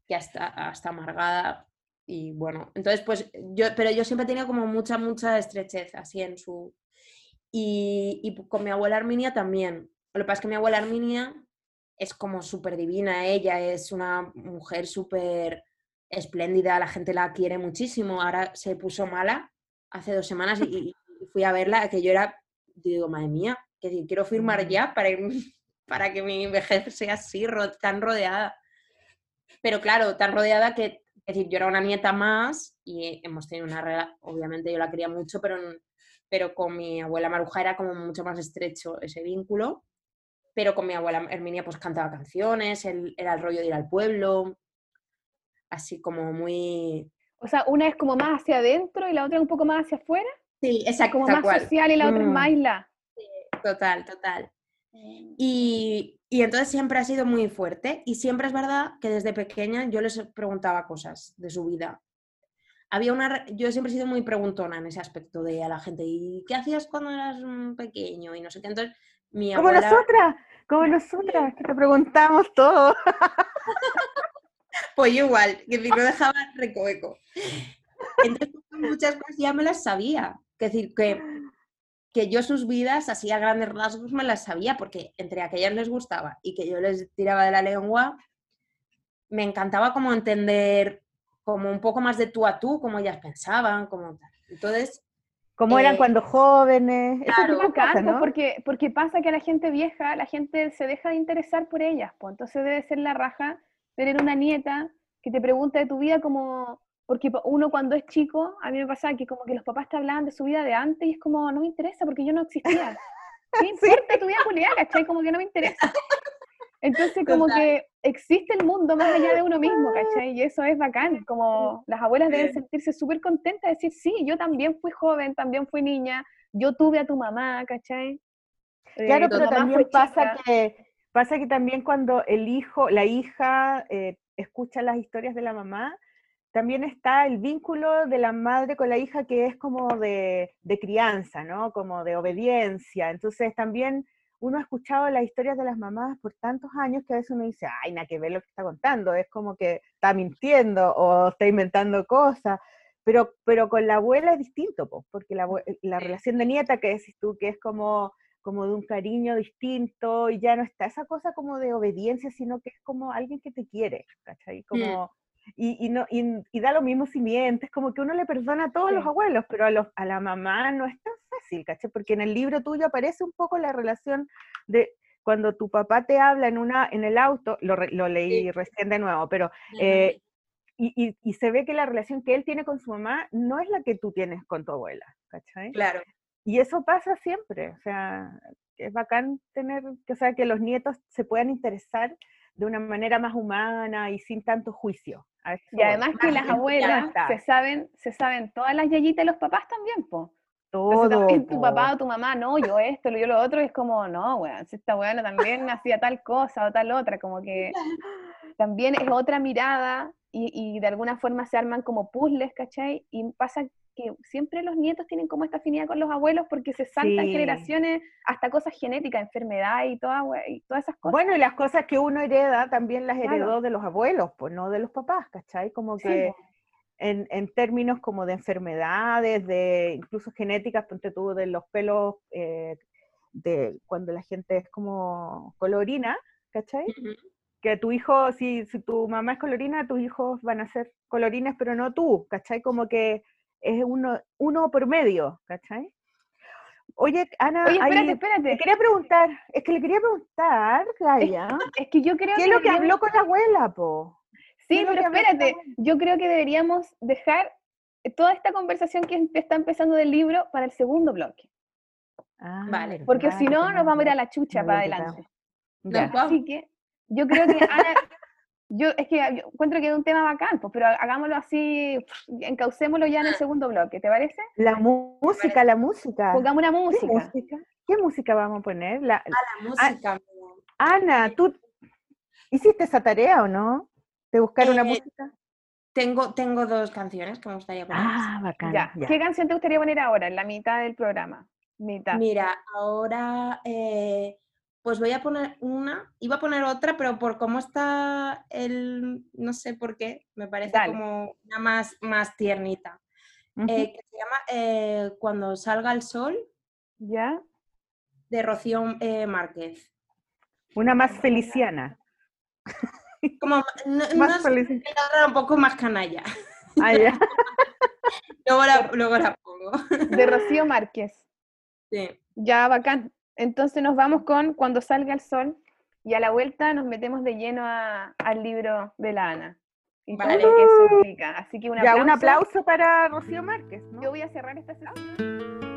que hasta, hasta amargada. Y bueno, entonces pues yo, pero yo siempre he tenido como mucha, mucha estrechez así en su... Y, y con mi abuela Arminia también. Lo que pasa es que mi abuela Arminia es como súper divina, ella es una mujer súper espléndida, la gente la quiere muchísimo. Ahora se puso mala hace dos semanas y, y fui a verla, que yo era, digo, madre mía, que quiero firmar ya para, [laughs] para que mi vejez sea así, tan rodeada. Pero claro, tan rodeada que, es decir, yo era una nieta más y hemos tenido una relación, obviamente yo la quería mucho, pero, pero con mi abuela Maruja era como mucho más estrecho ese vínculo. Pero con mi abuela Herminia pues cantaba canciones, era el rollo de ir al pueblo, así como muy... O sea, una es como más hacia adentro y la otra un poco más hacia afuera. Sí, exacto. Como más social y la otra es Mm. más isla. Total, total. Y, y entonces siempre ha sido muy fuerte y siempre es verdad que desde pequeña yo les preguntaba cosas de su vida. Había una, yo siempre he sido muy preguntona en ese aspecto de a la gente, ¿y qué hacías cuando eras mm, pequeño? Y no sé qué. Entonces, mi Como abuela, nosotras, como nosotras, que te preguntamos todo. [laughs] pues yo igual, que no dejaba recoveco. Entonces, muchas cosas ya me las sabía. Es decir, que, que yo sus vidas, así a grandes rasgos, me las sabía, porque entre aquellas les gustaba y que yo les tiraba de la lengua, me encantaba como entender como un poco más de tú a tú, cómo ellas pensaban, como. Entonces, Como eran Eh, cuando jóvenes. claro, Bacán, cosas, pues, ¿no? porque, porque pasa que a la gente vieja, la gente se deja de interesar por ellas, pues entonces debe ser la raja tener una nieta que te pregunta de tu vida como, porque uno cuando es chico, a mí me pasa que como que los papás te hablaban de su vida de antes y es como, no me interesa porque yo no existía. [laughs] ¿Qué importa tu vida culiada, cachai? Como que no me interesa. Entonces como Total. que existe el mundo más allá de uno mismo, ¿cachai? Y eso es bacán, como las abuelas deben sentirse súper contentas de decir, sí, yo también fui joven, también fui niña, yo tuve a tu mamá, ¿cachai? Eh, Claro, pero también pasa que, pasa que también cuando el hijo, la hija eh, escucha las historias de la mamá, también está el vínculo de la madre con la hija que es como de, de crianza, ¿no? Como de obediencia. Entonces también uno ha escuchado las historias de las mamás por tantos años que a veces uno dice, ay, nada que ver lo que está contando, es como que está mintiendo o está inventando cosas. Pero, pero con la abuela es distinto, po, porque la, la relación de nieta que decís tú, que es como como de un cariño distinto y ya no está esa cosa como de obediencia, sino que es como alguien que te quiere, ¿cachai? Como, y, y, no, y, y da lo mismo si mientes, como que uno le perdona a todos los Sí. abuelos, pero a, los, a la mamá no es tan fácil, ¿cachai? Porque en el libro tuyo aparece un poco la relación de cuando tu papá te habla en, una, en el auto, lo, lo leí recién de nuevo, pero eh, y, y, y se ve que la relación que él tiene con su mamá no es la que tú tienes con tu abuela, ¿cachai? claro. Y eso pasa siempre, o sea, es bacán tener, que, o sea, que los nietos se puedan interesar de una manera más humana y sin tanto juicio. eso Y además que las abuelas se saben, se saben todas las yayitas de los papás también, po. Todo, Entonces tu papá o tu mamá, no, yo esto, yo lo otro, y es como, no, weón, si esta weona también hacía tal cosa o tal otra, como que [laughs] también es otra mirada y, y de alguna forma se arman como puzzles, ¿cachai? Y pasa que siempre los nietos tienen como esta afinidad con los abuelos porque se saltan Sí. generaciones hasta cosas genéticas, enfermedad y, toda, y todas esas cosas. Bueno, y las cosas que uno hereda también las Claro. heredó de los abuelos, pues no de los papás, ¿cachai? Como Sí, que po. En, en términos como de enfermedades, de incluso genéticas, ponte tú de los pelos, eh, de cuando la gente es como colorina, ¿cachai? que tu hijo, si, si tu mamá es colorina, tus hijos van a ser colorines, pero no tú, ¿cachai? Como que es uno, uno por medio, ¿cachai? Oye, Ana, Oye, espérate, espérate. te quería preguntar, es que le quería preguntar, Gaia, Es que yo creo ¿qué es lo que habló con la abuela, po? ¿Qué Sí, pero espérate, abuela? yo creo que deberíamos dejar toda esta conversación que está empezando del libro para el segundo bloque, Ah, Vale. porque si no nos vamos a ir a la chucha para adelante. Ya. Así que yo creo que Ana, yo es que yo encuentro que es un tema bacán, pues, pero hagámoslo así, encaucémoslo ya en el segundo bloque, ¿te parece? La música, la música. Pongamos una ¿Qué música. música? ¿Qué música vamos a poner? La, La música. Ana, ¿tú hiciste esa tarea o no? ¿De buscar una Eh, música? Tengo, tengo dos canciones que me gustaría poner. Ah, bacán. Ya. ya. ¿Qué canción te gustaría poner ahora, en la mitad del programa? Mitad. Mira, ahora eh, pues voy a poner una, iba a poner otra, pero por cómo está el, no sé por qué, me parece Dale. como una más, más tiernita, eh, que se llama eh, Cuando salga el sol, ¿Ya? de Rocío eh, Márquez. Una más feliciana. Como, no, no Más otra un poco más canalla. Ah, ya. [laughs] Luego la, luego la pongo. De Rocío Márquez. Sí. Ya, bacán. Entonces nos vamos con Cuando salga el sol y a la vuelta nos metemos de lleno a- al libro de la Ana. Y todo Vale. lo que eso implica. Así que un Ya, aplauso. un aplauso para Rocío Márquez, ¿no? Yo voy a cerrar esta sesión.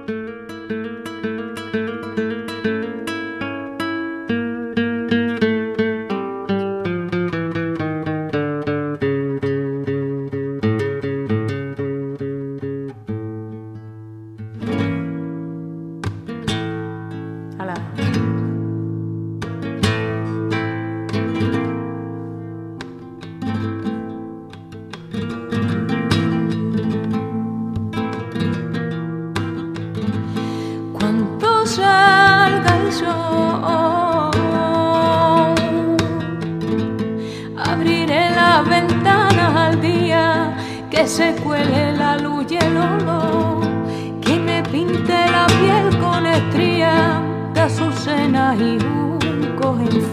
ही हूँ Kohinoor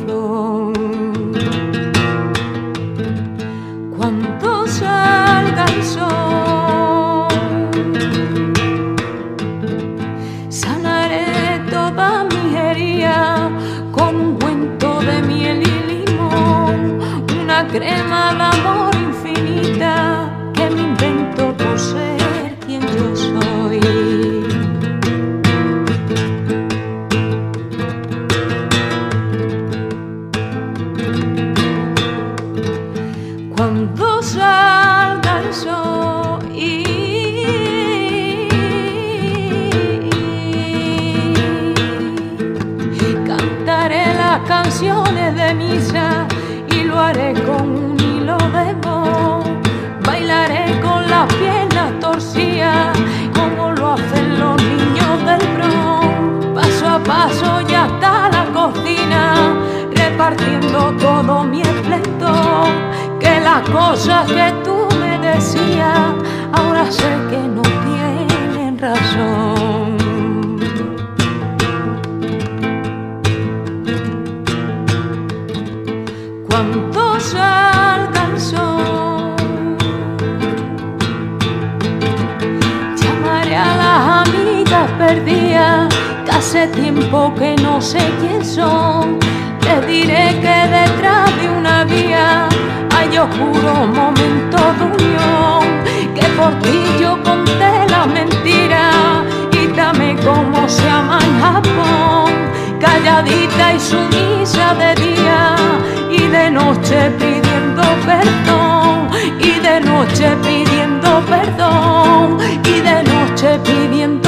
las cosas que tú me decías, ahora sé que no tienen razón. Salga el sol, llamaré a las amigas perdidas que hace tiempo que no sé quién son. Les diré que detrás de una vía hay oscuros momentos de unión, que por ti yo conté la mentira y dame como se llama en Japón, calladita y sumisa de día y de noche pidiendo perdón, y de noche pidiendo perdón, y de noche pidiendo.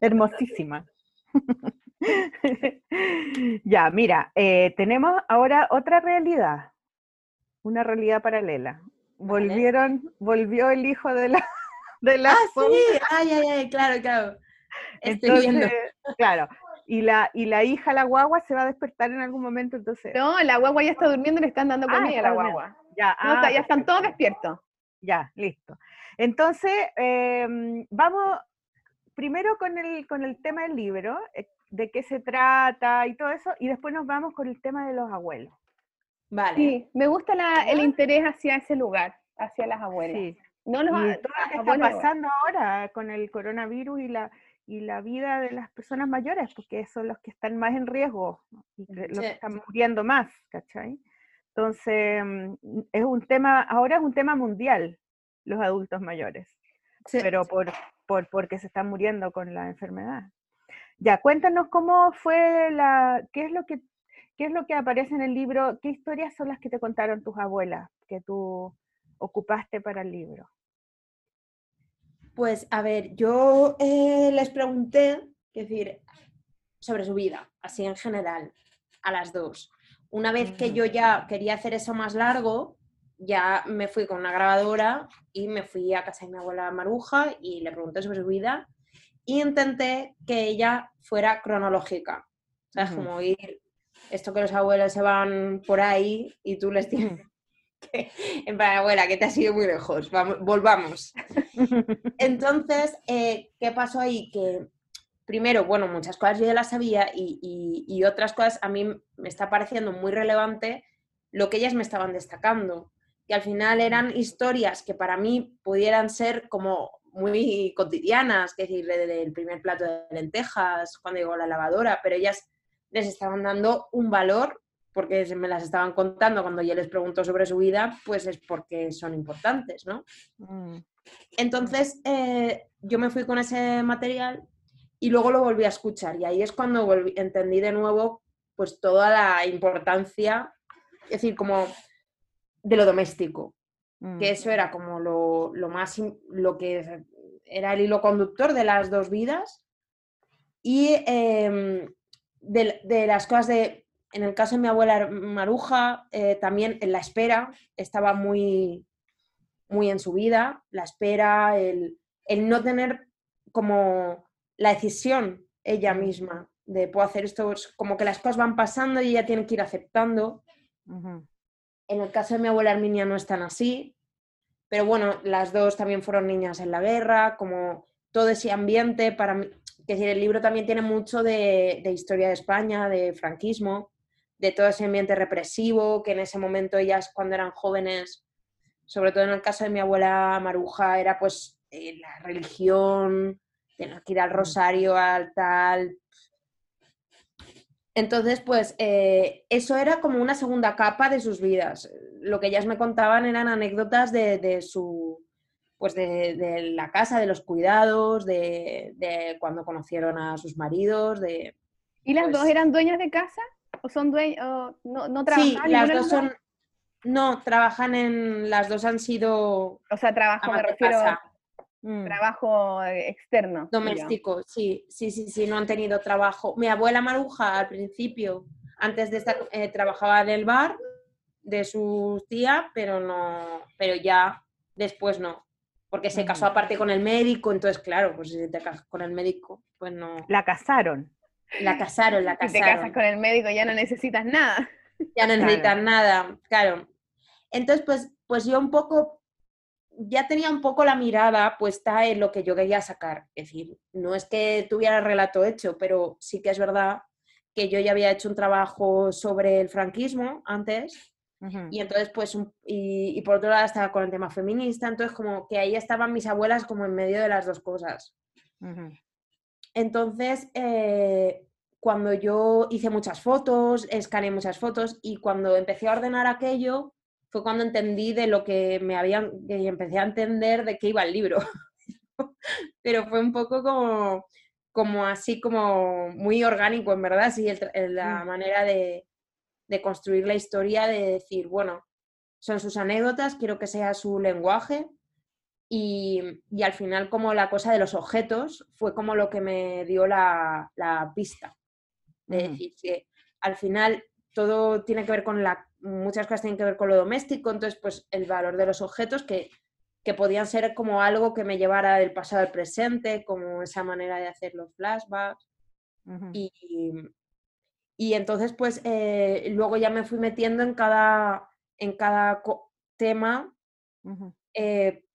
Hermosísima. [laughs] ya, mira, eh, tenemos ahora otra realidad, una realidad paralela. Volvieron, volvió el hijo de la, de la Ah, sombra. sí, ay, ay, ay, claro, claro. Estoy viendo. Entonces, claro, y la, y la hija, la guagua, se va a despertar en algún momento, entonces. No, la guagua ya está durmiendo y le están dando Ah, comida a la guagua. Ya, No, ah, ya están todos despiertos. Ya, listo. Entonces, em, vamos primero con el, con el tema del libro. eh, de qué se trata y todo eso, y después nos vamos con el tema de los abuelos. Vale. Sí, me gusta la- el interés hacia ese lugar, hacia las abuelas. Sí. No los Y todo lo que está pasando ahora con el coronavirus y la, y la vida de las personas mayores, porque son los que están más en riesgo y los Sí. que están muriendo más, ¿cachai? Entonces, mm, es un tema, ahora es un tema mundial, los adultos mayores, Sí. pero por, por, porque se están muriendo con la enfermedad. Ya, cuéntanos cómo fue la, qué es lo que, qué es lo que aparece en el libro, qué historias son las que te contaron tus abuelas que tú ocupaste para el libro. Pues a ver, yo eh, les pregunté, es decir, sobre su vida, así en general, a las dos. Una vez que yo ya quería hacer eso más largo, ya me fui con una grabadora y me fui a casa de mi abuela Maruja y le pregunté sobre su vida y intenté que ella fuera cronológica. O sea, es como ir, esto que los abuelos se van por ahí y tú les tienes [laughs] que, en plan, abuela, que te has ido muy lejos, vamos, volvamos. [laughs] Entonces, eh, ¿qué pasó ahí? Que primero, bueno, muchas cosas yo ya las sabía y, y- y otras cosas a mí me está pareciendo muy relevante lo que ellas me estaban destacando. Que al final eran historias que para mí pudieran ser como muy cotidianas, que decir, de- del primer plato de lentejas, cuando llegó la lavadora, pero ellas les estaban dando un valor porque me las estaban contando cuando yo les pregunto sobre su vida, pues es porque son importantes, ¿no? Mm, Entonces, eh, yo me fui con ese material y luego lo volví a escuchar. Y ahí es cuando volví- entendí de nuevo pues toda la importancia, es decir, como de lo doméstico, mm, que eso era como lo, lo más, lo que era el hilo conductor de las dos vidas. Y em, de, de las cosas de, en el caso de mi abuela Maruja, eh, también en la espera estaba muy, muy en su vida, la espera, el, el no tener como la decisión ella Mm. misma de puedo hacer esto, es como que las cosas van pasando y ella tiene que ir aceptando. ujú, En el caso de mi abuela Herminia no es tan así, pero bueno, las dos también fueron niñas en la guerra, como todo ese ambiente para mí, que decir, el libro también tiene mucho de, de historia de España, de franquismo, de todo ese ambiente represivo, que en ese momento ellas cuando eran jóvenes, sobre todo en el caso de mi abuela Maruja, era pues eh, la religión, tener que ir al rosario, al tal, entonces, pues eh, eso era como una segunda capa de sus vidas. Lo que ellas me contaban eran anécdotas de, de su, pues de, de la casa, de los cuidados, de, de cuando conocieron a sus maridos, de... ¿Y las Pues- dos eran dueñas de casa? ¿O son dueñas? O no, no Sí, trabajaban? las dos son... No, trabajan en... Las dos han sido O sea, trabajo, me refiero casa, mm, trabajo eh, externo. doméstico, sí, sí, sí, sí, no han tenido trabajo. Mi abuela Maruja al principio, antes de estar, eh, trabajaba en el bar de su tía, pero no, pero ya después no, porque se casó Ujú. aparte con el médico, entonces claro, pues si te casas con el médico, pues no. La casaron. La casaron, la Si te casas casaron. con el médico ya no necesitas nada. Ya no necesitan nada, claro. Entonces, pues, pues yo un poco, ya tenía un poco la mirada puesta en lo que yo quería sacar. Es decir, no es que tuviera el relato hecho, pero sí que es verdad que yo ya había hecho un trabajo sobre el franquismo antes y entonces pues un- y, y por otro lado estaba con el tema feminista, entonces como que ahí estaban mis abuelas como en medio de las dos cosas. Entonces, eh, cuando yo hice muchas fotos, escaneé muchas fotos y cuando empecé a ordenar aquello, fue cuando entendí de lo que me habían, y empecé a entender de qué iba el libro. [laughs] Pero fue un poco como, como así, como muy orgánico, en verdad, sí, el tra- el- la Mm. manera de, de construir la historia, de decir, bueno, son sus anécdotas, quiero que sea su lenguaje, y, y al final como la cosa de los objetos fue como lo que me dio la, la pista. De Ujú. decir que al final todo tiene que ver con la... Muchas cosas tienen que ver con lo doméstico, entonces pues el valor de los objetos que, que podían ser como algo que me llevara del pasado al presente, como esa manera de hacer los flashbacks. Y, y entonces, pues, eh, luego ya me fui metiendo en cada, en cada tema eh,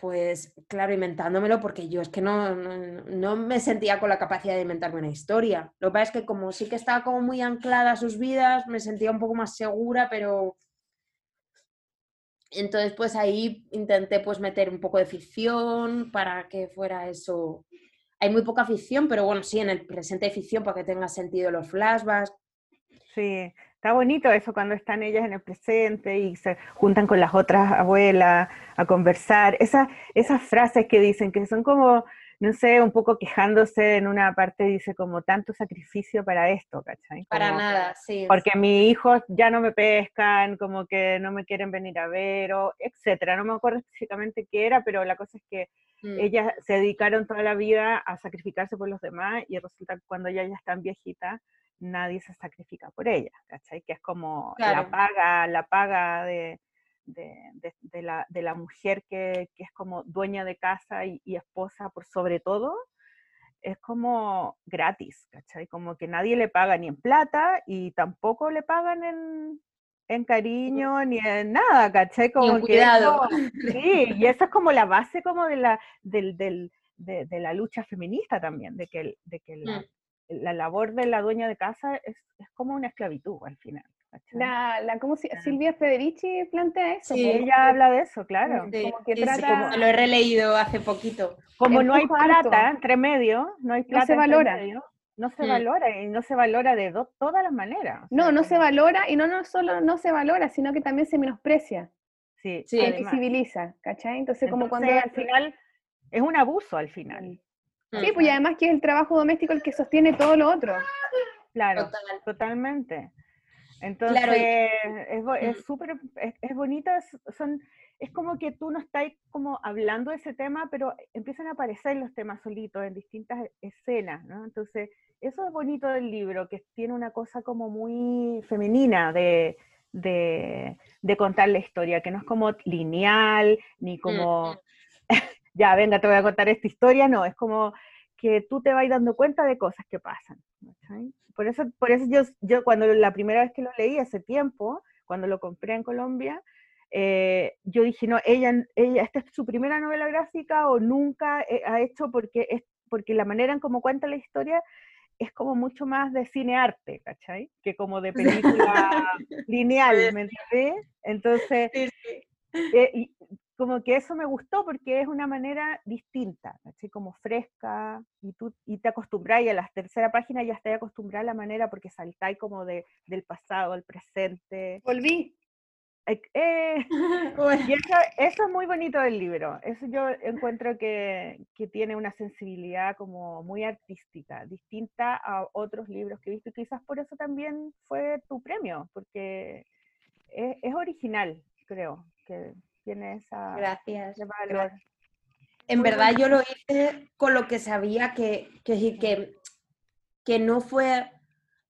pues claro, inventándomelo porque yo es que no, no, me sentía con la capacidad de inventarme una historia. Lo que pasa es que como sí que estaba como muy anclada sus vidas, me sentía un poco más segura, pero entonces pues ahí intenté pues meter un poco de ficción para que fuera eso. Hay muy poca ficción, pero bueno, sí, en el presente hay ficción para que tenga sentido los flashbacks. Sí, está bonito eso cuando están ellas en el presente y se juntan con las otras abuelas a conversar. Esas, esas frases que dicen que son como, no sé, un poco quejándose en una parte, dice como tanto sacrificio para esto, ¿cachai? Para nada, sí. Porque mis hijos ya no me pescan, como que no me quieren venir a ver, o etcétera. No me acuerdo específicamente qué era, pero la cosa es que Mm. ellas se dedicaron toda la vida a sacrificarse por los demás y resulta que cuando ellas ya están viejitas, nadie se sacrifica por ellas, ¿cachai? Que es como Claro. la paga, la paga de, de, de- de la, de la mujer que, que es como dueña de casa y, y esposa por sobre todo, es como gratis, ¿cachai? Como que nadie le paga ni en plata y tampoco le pagan en, en cariño ni en nada, ¿cachai? Como que cuidado. eso- [laughs] sí, y eso es como la base como de la, del, del- de, de la lucha feminista también, de que, el- de que la, Mm. La labor de la dueña de casa es, es como una esclavitud al final. La, la, ¿cómo se. Silvia Federici plantea eso. Sí, Ella habla de eso, claro. Mm, Sí, como que sí, lo he releído hace poquito. Como no hay plata entre medio, no hay plata se entre valora. medio, no se Mm. valora y no se valora de do- todas las maneras. o No, sea, no se valora y no, no solo no se valora, sino que también se menosprecia, Sí, Sí. se invisibiliza, ¿cachai? Entonces, como cuando Entonces, al final es un abuso al final. Sí, pues y además que es el trabajo doméstico el que sostiene todo lo otro. Claro, Total. totalmente. Entonces, es, súper, es, es bonito, es, son, es como que tú no estás como hablando de ese tema, pero empiezan a aparecer los temas solitos en distintas escenas, ¿no? Entonces, eso es bonito del libro, que tiene una cosa como muy femenina de, de, de contar la historia, que no es como lineal, ni como, ya, venga, te voy a contar esta historia, no, es como que tú te vas dando cuenta de cosas que pasan. ¿cachai? Por eso, por eso yo, yo cuando la primera vez que lo leí hace tiempo, cuando lo compré en Colombia, eh, yo dije, no, ella, ella, esta es su primera novela gráfica o nunca eh, ha hecho porque, es, porque la manera en cómo cuenta la historia es como mucho más de cine-arte, ¿cachai? Que como de película [laughs] lineal, ¿me entiendes? Entonces, Sí, sí. eh, y como que eso me gustó porque es una manera distinta, ¿cachai? Como fresca, y tú y te acostumbras, y a la tercera página ya estás acostumbrada a la manera porque saltáis como de, del pasado al presente. Volví. Eh, eh, [laughs] Bueno, y eso, eso es muy bonito del libro. Eso yo encuentro que, que tiene una sensibilidad como muy artística, distinta a otros libros que he visto. Y quizás por eso también fue tu premio, porque es, es original, creo, que tiene esa Gracias. ese valor. gracias. En Muy verdad yo lo hice con lo que sabía que, que, que, que no fue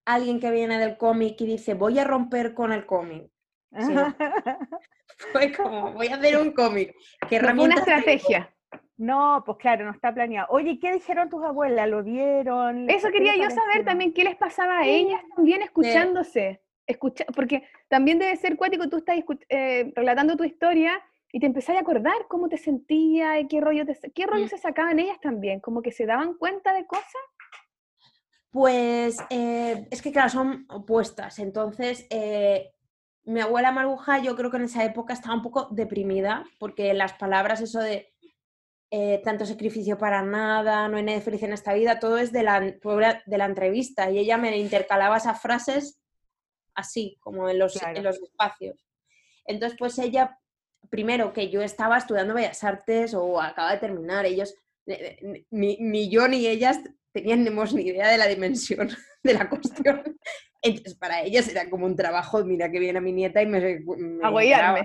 alguien que viene del cómic y dice voy a romper con el cómic. [laughs] Fue como voy a hacer un cómic. ¿Qué No una tengo? estrategia. No, pues claro, no está planeado. Oye, ¿qué dijeron tus abuelas? ¿Lo vieron? ¿Les- Eso quería yo saber también, qué les pasaba a ellas también escuchándose. Escucha, porque también debe ser cuático, tú estás eh, relatando tu historia y te empezás a acordar cómo te sentías y qué rollo, te, qué rollo Mm. se sacaban ellas también, como que se daban cuenta de cosas. Pues eh, es que, claro, son opuestas. Entonces, eh, mi abuela Maruja, yo creo que en esa época estaba un poco deprimida, porque las palabras, eso de eh, tanto sacrificio para nada, no hay nadie feliz en esta vida, todo es de la, de la entrevista. Y ella me intercalaba esas frases así, como en los, Claro. en los espacios. Entonces, pues ella, primero que yo estaba estudiando Bellas Artes o acaba de terminar, ellos, eh, ni, ni yo ni ellas teníamos ni idea de la dimensión [laughs] de la cuestión. Entonces, para ellas era como un trabajo, mira que viene mi nieta y me... me. Claro,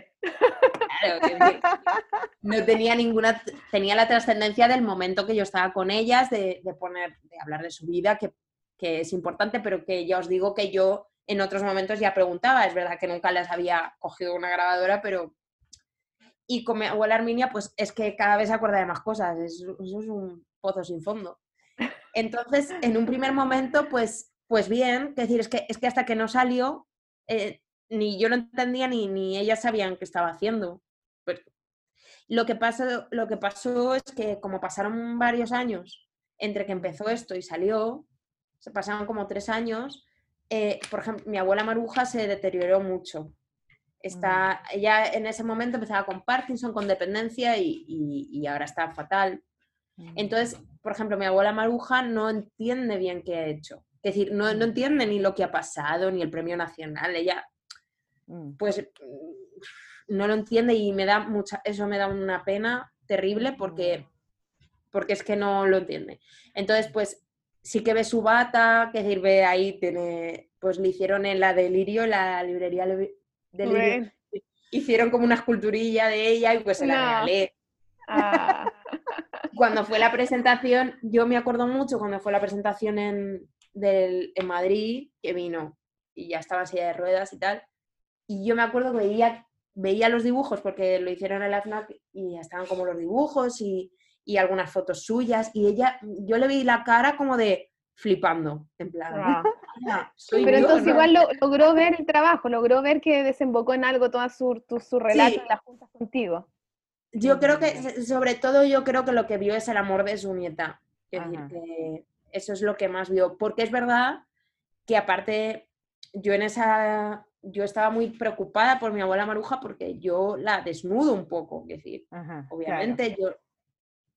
no tenía ninguna, tenía la trascendencia del momento que yo estaba con ellas, de, de poner, de hablar de su vida, que, que es importante, pero que ya os digo que yo en otros momentos ya preguntaba, es verdad que nunca les había cogido una grabadora, pero... Y con mi abuela Arminia, pues es que cada vez se acuerda de más cosas, es- eso es un pozo sin fondo. Entonces, en un primer momento, pues, pues bien, es decir, es que, es que hasta que no salió, eh, ni yo lo entendía ni, ni ellas sabían qué estaba haciendo. Pues- Lo que, pasó, lo que pasó es que como pasaron varios años entre que empezó esto y salió, se pasaron como tres años, eh, por ejemplo, mi abuela Maruja se deterioró mucho. Está, ella en ese momento empezaba con Parkinson, con dependencia y, y- y ahora está fatal. Entonces, por ejemplo, mi abuela Maruja no entiende bien qué ha hecho. Es decir, no, no entiende ni lo que ha pasado, ni el premio nacional. Ella, Mm. pues, mm, no lo entiende y me da mucha, eso me da una pena terrible porque, porque es que no lo entiende. Entonces, pues, sí que ve su bata, que decir, ve ahí, tiene, pues le hicieron en la Delirio, en la librería Delirio, hicieron como una esculturilla de ella y pues se la No. regalé. ah, [laughs] cuando fue la presentación, yo me acuerdo mucho cuando fue la presentación en, del- en Madrid, que vino y ya estaba en silla de ruedas y tal. Y yo me acuerdo que veía, veía los dibujos, porque lo hicieron en la FNAC y ya estaban como los dibujos y, y algunas fotos suyas. Y ella, yo le vi la cara como de flipando, en plan. ah. [laughs] "Ah, soy Pero yo, entonces ¿no?". igual lo- logró ver el trabajo, logró ver que desembocó en algo toda su, tu- su relato Sí. en las juntas contigo. Yo creo que, sobre todo, yo creo que lo que vio es el amor de su nieta. Es decir, que eso es lo que más vio. Porque es verdad que aparte, yo en esa, yo estaba muy preocupada por mi abuela Maruja porque yo la desnudo un poco. Es decir, Ajá, claro. obviamente yo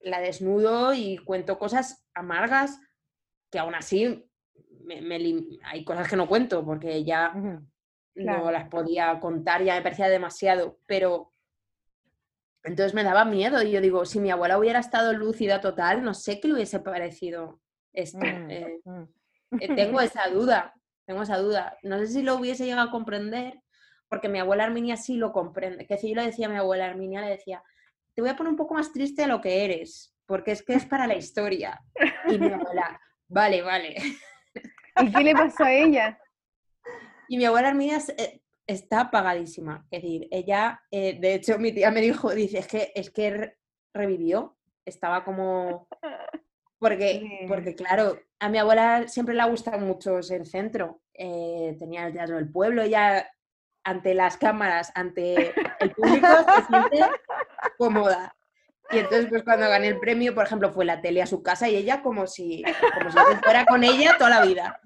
la desnudo y cuento cosas amargas que aún así me- hay cosas que no cuento porque ya. Claro. no las podía contar, ya me parecía demasiado, pero entonces me daba miedo y yo digo, si mi abuela hubiera estado lúcida total, no sé qué le hubiese parecido esto. Mm, eh, mm. eh, tengo [laughs] esa duda, tengo esa duda. No sé si lo hubiese llegado a comprender, porque mi abuela Arminia sí lo comprende. Que si yo le decía a mi abuela Arminia, le decía, te voy a poner un poco más triste de lo que eres, porque es que es para la historia. Y mi abuela, [laughs] vale, vale. ¿Y qué le pasó a ella? Y mi abuela Arminia es- eh, está apagadísima. Es decir, ella, eh, de hecho, mi tía me dijo, dice, es que, es que re- revivió. Estaba como... Porque, [laughs] porque, claro, a mi abuela siempre le ha gustado mucho ser centro. Eh, tenía el Teatro del Pueblo, ella ante las cámaras, ante el público, se siente cómoda. Y entonces, pues cuando gané el premio, por ejemplo, fue la tele a su casa y ella como si, como si fuera con ella toda la vida.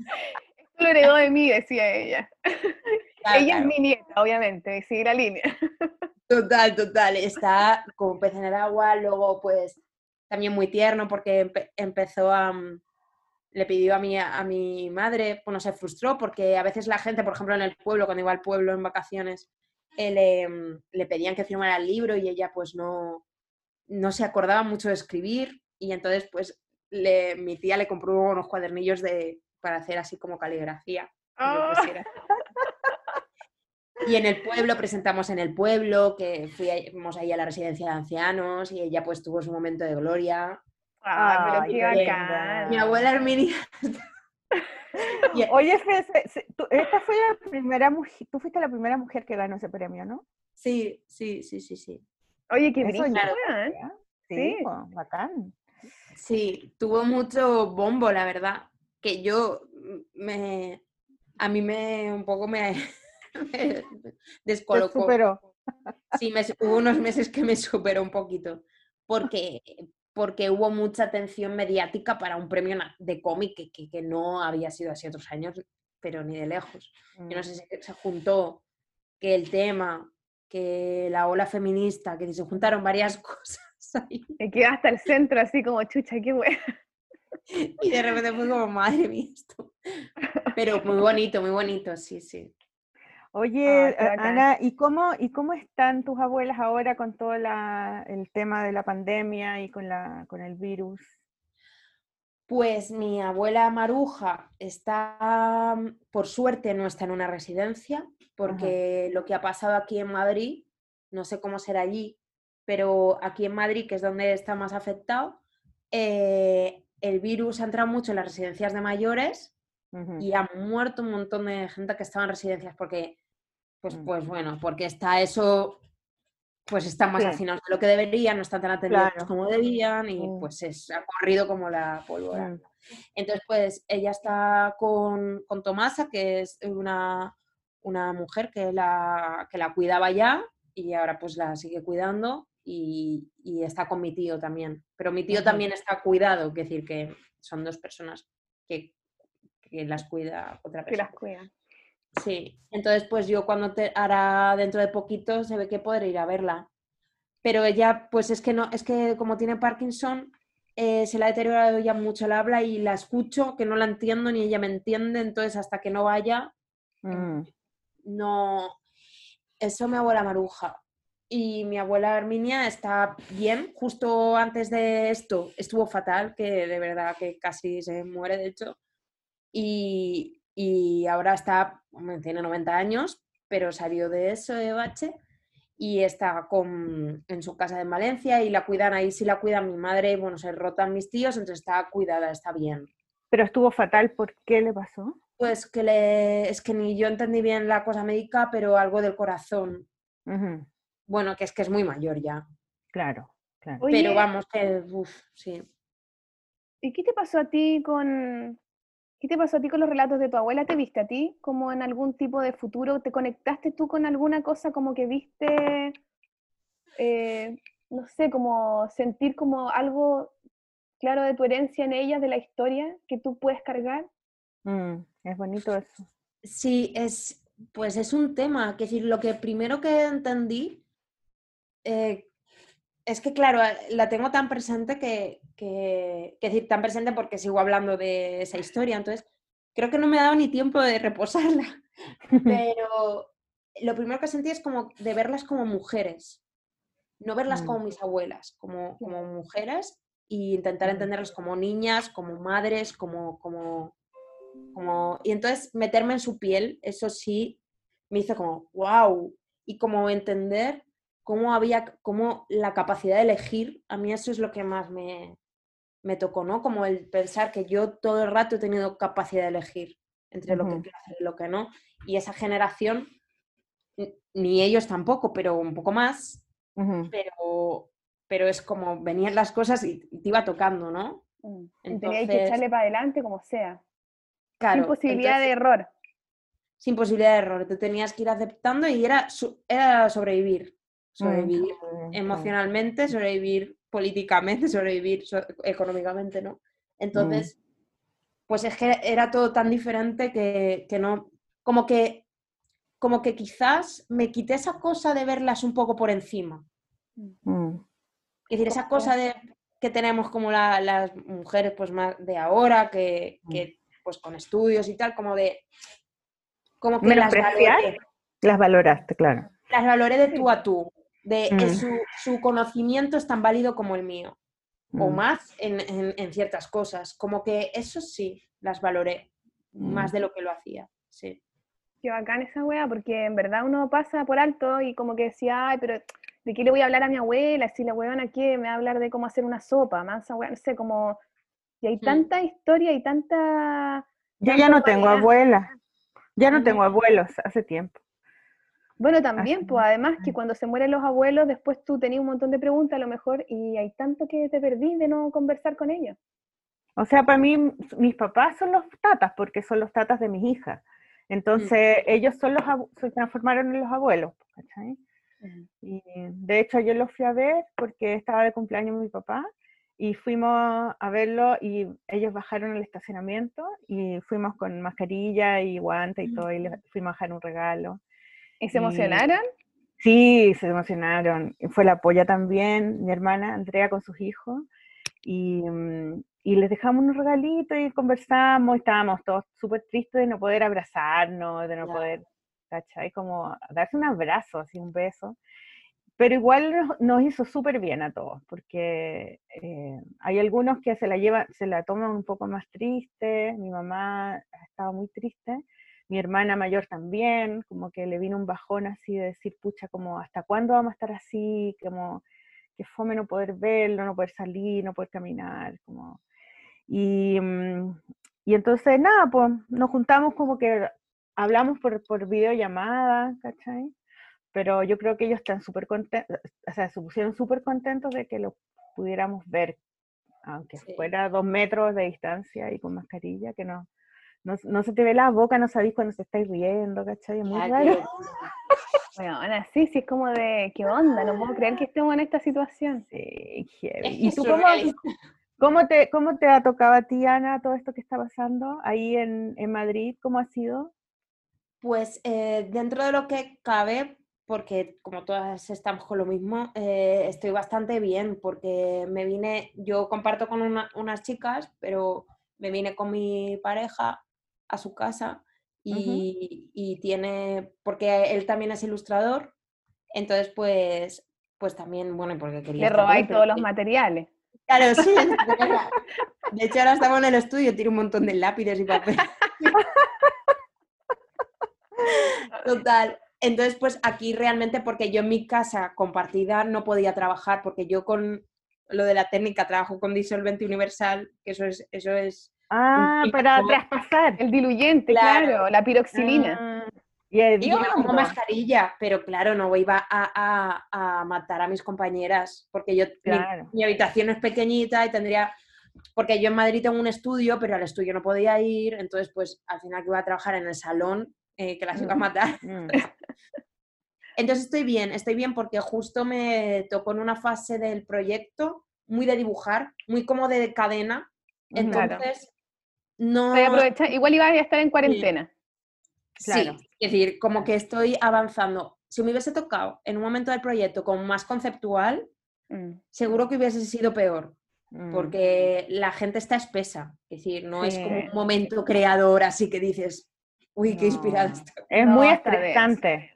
Lo heredó de mí, decía ella. Claro, ella claro. es mi nieta, obviamente, sigue la línea. Total, total. Está como pez en el agua, luego pues también muy tierno porque empe- empezó a... mm, Le pidió a mi, a mi madre, bueno, se frustró porque a veces la gente, por ejemplo, en el pueblo, cuando iba al pueblo en vacaciones, le, mm, le pedían que firmara el libro y ella pues no, no se acordaba mucho de escribir y entonces pues le, mi tía le compró unos cuadernillos de, para hacer así como caligrafía. Ah. Y en el pueblo, presentamos en el pueblo, que fuimos ahí a la residencia de ancianos y ella pues tuvo su momento de gloria. Ah, pero qué. Mi abuela Herminia... [laughs] [laughs] Oye, tú- esta fue la primera mujer, tú fuiste la primera mujer que ganó ese premio, ¿no? Sí, sí, sí, sí, sí. Oye, qué brillo, claro. weón. Sí, Sí. bacán. Sí, tuvo mucho bombo, la verdad. Que yo me... A mí me... un poco me... [laughs] me descolocó. superó. Sí, me, hubo unos meses que me superó un poquito, porque, porque hubo mucha atención mediática para un premio de cómic que, que- que no había sido así otros años, pero ni de lejos. Yo no sé si se juntó que el tema, que la ola feminista, que se juntaron varias [laughs] cosas ahí, Me quedé hasta el centro, así como chucha, qué weón. y de repente fue como, madre mía, esto. Pero muy bonito, muy bonito, sí, sí. Oye, eh. Ana, ¿y cómo, ¿y cómo están tus abuelas ahora con todo la- el tema de la pandemia y con, la, con el virus? Pues mi abuela Maruja está, mm, por suerte, no está en una residencia, porque lo que ha pasado aquí en Madrid, no sé cómo será allí, pero aquí en Madrid, que es donde está más afectado, eh, el virus ha entrado mucho en las residencias de mayores y ha muerto un montón de gente que estaba en residencias porque, pues, pues bueno, porque está eso, pues están más Sí. hacinados de lo que deberían, no están tan atendidos Claro. como debían y pues es, ha corrido como la pólvora. Mm. Entonces, pues ella está con, con Tomasa, que es una, una mujer que la, que la cuidaba ya y ahora pues la sigue cuidando. y, y está con mi tío también. Pero mi tío también está cuidado, es decir, que son dos personas que, que las cuida otra Que persona. las cuidan. Sí, entonces pues yo cuando te hará dentro de poquito se ve que podré ir a verla. Pero ella, pues es que no, es que como tiene Parkinson, eh, se le ha deteriorado ya mucho el habla y la escucho, que no la entiendo ni ella me entiende, entonces hasta que no vaya, Mm, no. Eso mi abuela Maruja. Y mi abuela Herminia está bien. Justo antes de esto estuvo fatal, que de verdad que casi se muere, de hecho. Y, y ahora está, tiene 90 años, pero salió de eso de bache y está con, en su casa de Valencia y la cuidan ahí, sí la cuida mi madre, bueno, se rotan mis tíos, entonces está cuidada, está bien. Pero estuvo fatal, ¿por qué le pasó? Pues que le, es que ni yo entendí bien la cosa médica, pero algo del corazón. Bueno, que es que es muy mayor ya. Claro, claro. Oye, pero vamos, que uf, sí. ¿y qué te pasó a ti con... ¿Qué te pasó a ti con los relatos de tu abuela? ¿Te viste a ti como en algún tipo de futuro? ¿Te conectaste tú con alguna cosa como que viste, eh, no sé, como sentir como algo claro de tu herencia en ella, de la historia que tú puedes cargar? Mm, es bonito eso. Sí, es, pues es un tema, que decir, lo que primero que entendí eh, es que, claro, la tengo tan presente que, que, que decir, tan presente porque sigo hablando de esa historia, entonces creo que no me ha dado ni tiempo de reposarla, [laughs] pero lo primero que sentí es como de verlas como mujeres, no verlas Mm. como mis abuelas, como, como mujeres e intentar Mm. entenderlas como niñas, como madres, como, como, como... Y entonces meterme en su piel, eso sí, me hizo como, wow, y como entender cómo había, cómo la capacidad de elegir, a mí eso es lo que más me, me tocó, ¿no? Como el pensar que yo todo el rato he tenido capacidad de elegir entre lo que quiero hacer y lo que no. Y esa generación, ni ellos tampoco, pero un poco más, pero, pero es como venían las cosas y, te iba tocando, ¿no? Mm, tenía que echarle para adelante como sea, Claro, sin posibilidad de error. sin posibilidad de error. Te tenías que ir aceptando y era, su- era sobrevivir. Sobrevivir mm, claro. emocionalmente, sobrevivir políticamente, [laughs] sobrevivir so- económicamente, ¿no? Entonces, pues es que era todo tan diferente que, que no, como que, como que quizás me quité esa cosa de verlas un poco por encima. Mm, Es decir, esa cosa de que tenemos como la- las mujeres pues más de ahora, que, que, pues con estudios y tal, como de como que las valoré, Las valoraste, claro. las valoré de tú a tú, de que Mm. su, su conocimiento es tan válido como el mío, o Mm, más en, en- en ciertas cosas, como que eso sí las valoré más Mm. de lo que lo hacía, sí. Qué bacán esa wea, porque en verdad uno pasa por alto y como que decía, ay, pero ¿de qué le voy a hablar a mi abuela? Si la weona aquí me va a hablar de cómo hacer una sopa, más esa wea, no sé, como... Y hay Mm. tanta historia y tanta... Yo ya no tengo abuela. Ya no tengo abuelos hace tiempo. Bueno, también, Así pues es. además que cuando se mueren los abuelos, después tú tenías un montón de preguntas a lo mejor y hay tanto que te perdí de no conversar con ellos. O sea, para mí, mis papás son los tatas, porque son los tatas de mis hijas. Entonces, ellos son los se transformaron en los abuelos, ¿cachai? Y de hecho, yo los fui a ver porque estaba de cumpleaños mi papá y fuimos a verlo y ellos bajaron al estacionamiento y fuimos con mascarilla y guante y todo y les fuimos a dejar un regalo. ¿Y se emocionaron? Sí, se emocionaron. Fue la polla también, mi hermana Andrea con sus hijos. Y, mm, y les dejamos un regalito y conversamos. Estábamos todos súper tristes de no poder abrazarnos, de no Ya. poder, ¿cachai? Como darse un abrazo, así un beso. Pero igual nos, nos hizo súper bien a todos, porque eh, hay algunos que se la llevan, se la toman un poco más triste. Mi mamá ha estado muy triste mi hermana mayor también, como que le vino un bajón así de decir, pucha, como, ¿hasta cuándo vamos a estar así? Como, que fome no poder verlo, no poder salir, no poder caminar, como... Y, mm, y entonces, nada, pues nos juntamos como que hablamos por, por videollamada, ¿cachai? Pero yo creo que ellos están súper contentos, o sea, se pusieron súper contentos de que lo pudiéramos ver, aunque Sí. fuera dos metros de distancia y con mascarilla, que nos, no, no se te ve la boca, no sabéis cuando se estáis riendo, ¿cachai? Es muy Ah, raro. [laughs] Bueno, Ana, sí, sí, es como de, ¿qué onda? No puedo creer que estemos en esta situación. Sí, heavy. Es que ¿Y tú cómo, cómo, te, cómo te ha tocado a ti, Ana, todo esto que está pasando ahí en, en Madrid? ¿Cómo ha sido? Pues eh, dentro de lo que cabe, porque como todas estamos con lo mismo, eh, estoy bastante bien porque me vine, yo comparto con una- unas chicas, pero me vine con mi pareja a su casa y, y tiene, porque él también es ilustrador, entonces pues, pues también, bueno, porque quería... Le robáis todos los materiales. Claro, sí. [laughs] De hecho, ahora estamos en el estudio, tiro un montón de lápices y papel. [laughs] Total. Entonces, pues aquí realmente, porque yo en mi casa compartida no podía trabajar, porque yo con lo de la técnica trabajo con disolvente universal, que eso es, eso es Ah, para como- traspasar. El diluyente, Claro. claro, la piroxilina. Ah, y el Y yo me pongo hediondo. mascarilla, pero claro, no iba a, a- a matar a mis compañeras, porque yo, mi- Claro. mi, habitación es pequeñita y tendría, porque yo en Madrid tengo un estudio, pero al estudio no podía ir, entonces pues al final que iba a trabajar en el salón, eh, que las iba a matar. Mm, [laughs] Entonces estoy bien, estoy bien porque justo me tocó en una fase del proyecto muy de dibujar, muy como de cadena. Claro. No... Estoy Igual iba a estar en cuarentena. Claro. Sí, es decir, como que estoy avanzando. Si me hubiese tocado en un momento del proyecto como más conceptual, Mm. seguro que hubiese sido peor, mm. porque la gente está espesa. Es decir, no es como un momento creador así que dices, uy, qué inspirada No. estoy. Es No, muy estresante.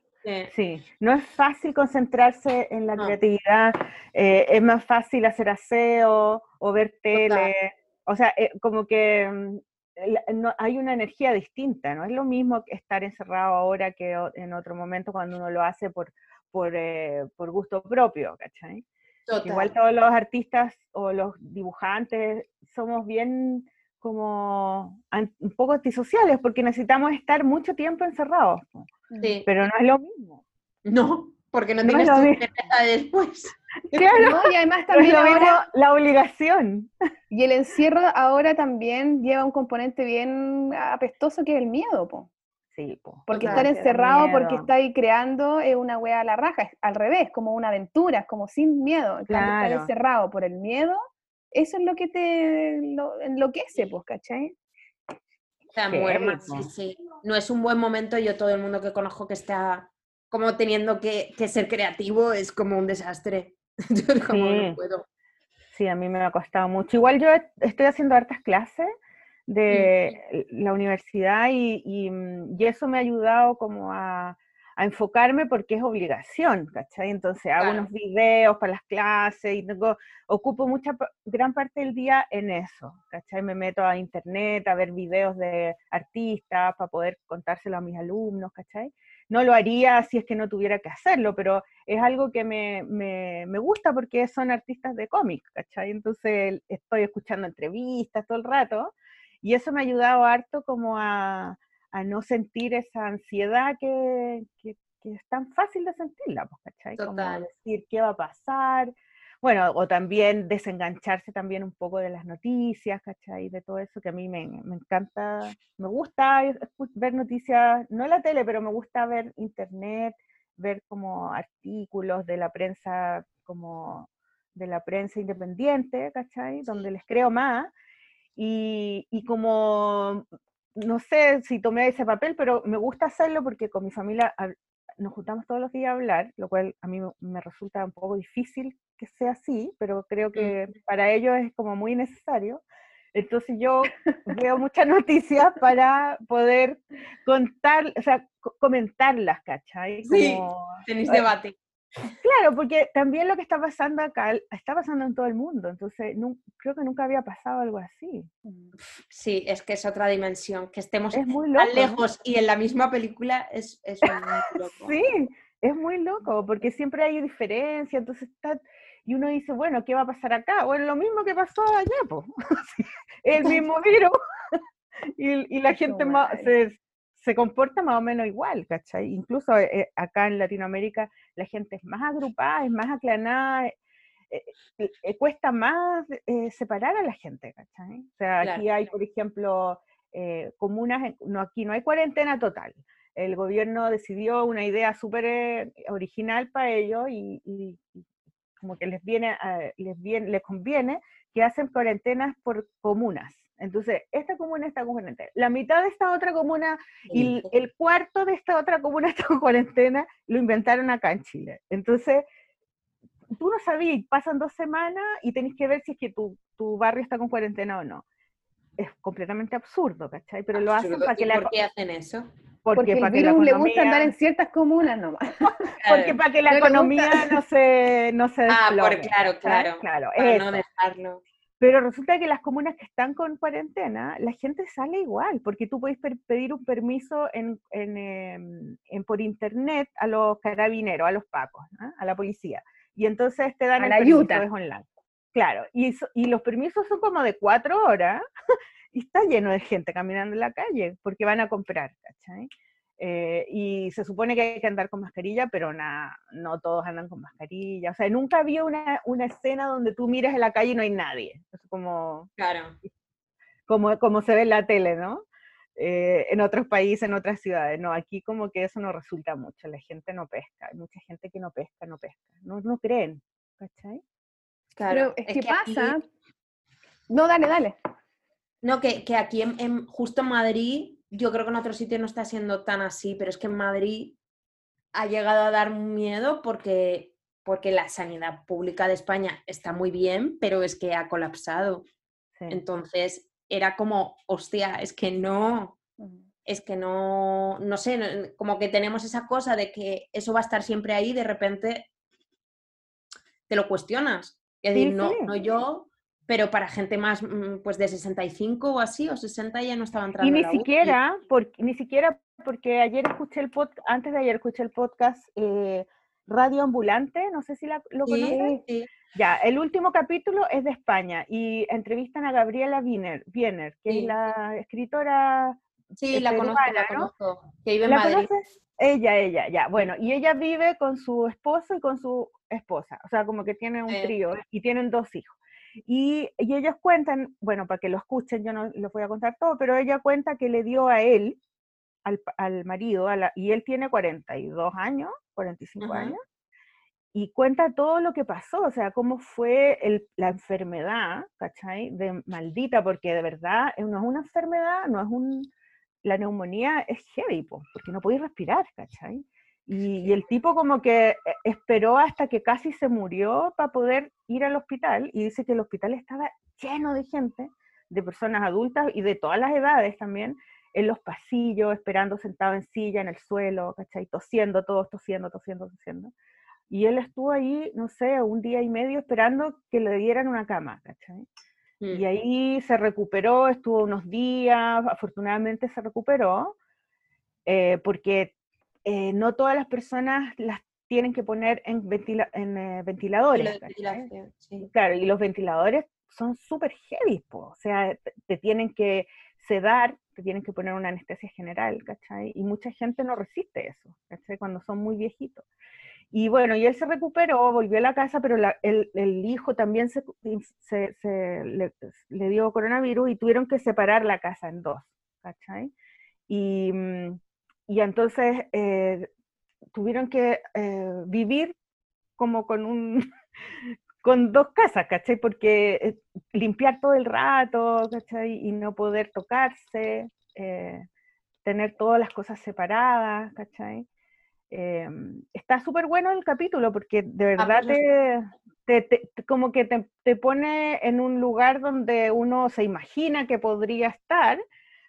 Sí, no es fácil concentrarse en la No. creatividad, eh, es más fácil hacer aseo o ver Total. tele, o sea, eh, como que mm, no, hay una energía distinta, no es lo mismo estar encerrado ahora que en otro momento cuando uno lo hace por, por, eh, por gusto propio, ¿cachai? total. Igual todos los artistas o los dibujantes somos bien como un poco antisociales porque necesitamos estar mucho tiempo encerrados, Sí. pero no es lo mismo. No, porque no No tienes tu cerveza después. [laughs] Claro, No, y además no también lo mismo ahora, la obligación. [laughs] y el encierro ahora también lleva un componente bien apestoso que es el miedo, po. Sí, po, Porque estar encerrado porque está ahí creando es una wea a la raja, es al revés, como una aventura, es como sin miedo. Cambio, estar Claro. encerrado por el miedo, eso es lo que te lo, enloquece, pues, ¿cachai? Muermas, po. sí, sí. No es un buen momento. Yo, todo el mundo que conozco que está como teniendo que, que ser creativo es como un desastre. [laughs] Yo como Sí. no puedo. Sí, a mí me ha costado mucho. Igual yo estoy haciendo hartas clases de la universidad y, y, mm, y eso me ha ayudado como a, a enfocarme porque es obligación, ¿cachai? Entonces hago Claro. unos videos para las clases y tengo, ocupo mucha, gran parte del día en eso, ¿cachai? Me meto a internet a ver videos de artistas para poder contárselo a mis alumnos, ¿cachai? No lo haría si es que no tuviera que hacerlo, pero es algo que me, me, me gusta porque son artistas de cómic, ¿cachai? Entonces estoy escuchando entrevistas todo el rato y eso me ha ayudado harto como a, a no sentir esa ansiedad que, que, que es tan fácil de sentirla, pues, ¿cachai? Como Total. decir qué va a pasar. Bueno, o también desengancharse también un poco de las noticias, ¿cachai? De todo eso que a mí me, me encanta, me gusta ver noticias, no en la tele, pero me gusta ver internet, ver como artículos de la prensa, como de la prensa independiente, ¿cachai? Donde les creo más. Y, y como, no sé si tomé ese papel, pero me gusta hacerlo porque con mi familia nos juntamos todos los días a hablar, lo cual a mí me- resulta un poco difícil que sea así, pero creo que para ellos es como muy necesario. Entonces yo veo [laughs] muchas noticias para poder contar, o sea, co- comentarlas, ¿cachai? Sí. Como- Tenéis Ay. debate. Claro, porque también lo que está pasando acá está pasando en todo el mundo, entonces creo que nunca había pasado algo así. Sí, es que es otra dimensión. Que estemos Es muy loco. tan ¿no? lejos y en la misma película es, es muy [laughs] loco. Sí, es muy loco, porque siempre hay diferencia, entonces está, y uno dice, bueno, ¿qué va a pasar acá? Bueno, lo mismo que pasó allá, pues. [laughs] el mismo [laughs] virus, y, y la gente madre. se, se comporta más o menos igual, ¿cachai? Incluso eh, acá en Latinoamérica la gente es más agrupada, es más aclanada, eh, eh, eh, cuesta más eh, separar a la gente, ¿cachai? O sea, aquí Claro. hay, por ejemplo, eh, comunas, no, aquí no hay cuarentena total. El gobierno decidió una idea súper eh, original para ellos y, y- y como que les viene, a- les viene, les conviene que hacen cuarentenas por comunas. Entonces, esta comuna está con cuarentena. La mitad de esta otra comuna y el, cuarto de esta otra comuna [laughs] está con cuarentena, lo inventaron acá en Chile. Entonces, tú no sabías, pasan dos semanas y tenés que ver si es que tu, tu barrio está con cuarentena o no. Es completamente absurdo, ¿cachai? Pero lo hacen para que ¿Y la, ¿Por qué hacen eso? porque, Porque el para que la virus le gusta andar economía- en ciertas comunas nomás. [laughs] porque para que la [laughs] No le gusta. economía no se, no se Ah, por- claro, claro. Claro, Para no dejarlo. Pero resulta que las comunas que están con cuarentena, la gente sale igual, porque tú puedes per- pedir un permiso en, en, em, en por internet a los carabineros, a los pacos, ¿no? a la policía. Y entonces te dan A el la permiso, yuta. es online. Claro, y, so- y los permisos son como de cuatro horas [laughs] y está lleno de gente caminando en la calle porque van a comprar, ¿cachai? Eh, y se supone que hay que andar con mascarilla, pero nada, no todos andan con mascarilla. O sea, nunca había una, una escena donde tú miras en la calle y no hay nadie. Es como, Claro. como, como se ve en la tele, ¿no? Eh, en otros países, en otras ciudades. No, aquí como que eso no resulta mucho. La gente no pesca. Hay mucha gente que no pesca, no pesca. No, no creen, ¿cachai? Claro. Pero es, que, aquí- pasa. No, dale, dale. No, que, que aquí en, en- justo en Madrid, yo creo que en otros sitios no está siendo tan así, pero es que en Madrid ha llegado a dar miedo porque, porque la sanidad pública de España está muy bien, pero es que ha colapsado. Sí. Entonces era como, hostia, es que no, es que no, no sé, como que tenemos esa cosa de que eso va a estar siempre ahí, de repente te lo cuestionas. Es Sí, decir, no, sí. no yo, pero para gente más mm, pues de 65 o así, o 60 ya no estaba entrando Y ni la siquiera, por- ni siquiera porque ayer escuché el podcast, antes de ayer escuché el podcast eh, Radio Ambulante, no sé si la- lo Sí, conoces. sí. Ya, el último capítulo es de España y entrevistan a Gabriela Wiener, Wiener que Sí. es la escritora Sí, la conozco, ¿no? conozco. Que vive en ¿La Madrid. conoces? Ella, ella, ya. Bueno, y ella vive con su esposo y con su esposa, o sea, como que tienen un trío y tienen dos hijos. Y, y ellos cuentan, bueno, para que lo escuchen, yo no les voy a contar todo, pero ella cuenta que le dio a él, al, al marido, a la- y él tiene 42 años, 45 Ajá. años, y cuenta todo lo que pasó, o sea, cómo fue el- la enfermedad, ¿cachai? De maldita, porque de verdad eh, no es una enfermedad, no es un... La neumonía es heavy, po, porque no podéis respirar, ¿cachai? Y, y el tipo como que eh, esperó hasta que casi se murió para poder ir al hospital, y dice que el hospital estaba lleno de gente, de personas adultas y de todas las edades también, en los pasillos, esperando sentado en silla, en el suelo, ¿cachai? Tosiendo, todos tosiendo, tosiendo, tosiendo. Y él estuvo ahí, no sé, un día y medio esperando que le dieran una cama, ¿cachai? Mm. Y ahí se recuperó, estuvo unos días, afortunadamente se recuperó, eh, porque eh, no todas las personas las tienen que poner en, ventila- en eh, ventiladores. sí. Claro, y los ventiladores son súper heavy, po, o sea, te, te tienen que sedar, te tienen que poner una anestesia general, ¿cachai? Y mucha gente no resiste eso, ¿cachai? Cuando son muy viejitos. Y bueno, y él se recuperó, volvió a la casa, pero la- el, el hijo también se, se- se- le, le dio coronavirus y tuvieron que separar la casa en dos, ¿cachai? Y, mm, y entonces eh, tuvieron que eh, vivir como con un [laughs] con dos casas, ¿cachai? Porque eh, limpiar todo el rato, ¿cachai? Y no poder tocarse, eh, tener todas las cosas separadas, ¿cachai? Eh, está súper bueno el capítulo porque de verdad te, te- te- te- como que te, te pone en un lugar donde uno se imagina que podría estar,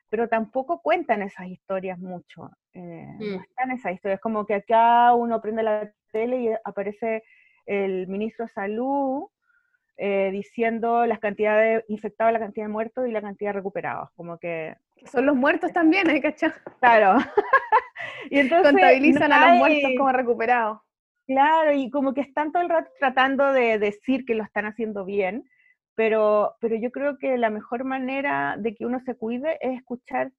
pero tampoco cuentan esas historias mucho. Eh, No Mm. están esas historias. Como que acá uno prende la tele y aparece el ministro de Salud eh, diciendo las cantidades infectados, la cantidad de muertos y la cantidad de recuperados. Como que, Son los muertos también, ¿eh? ¿cachai? claro. [laughs] y entonces Contabilizan no a los muertos como recuperados. Claro, y como que están todo el rato tratando de decir que lo están haciendo bien, pero, pero yo creo que la mejor manera de que uno se cuide es escuchar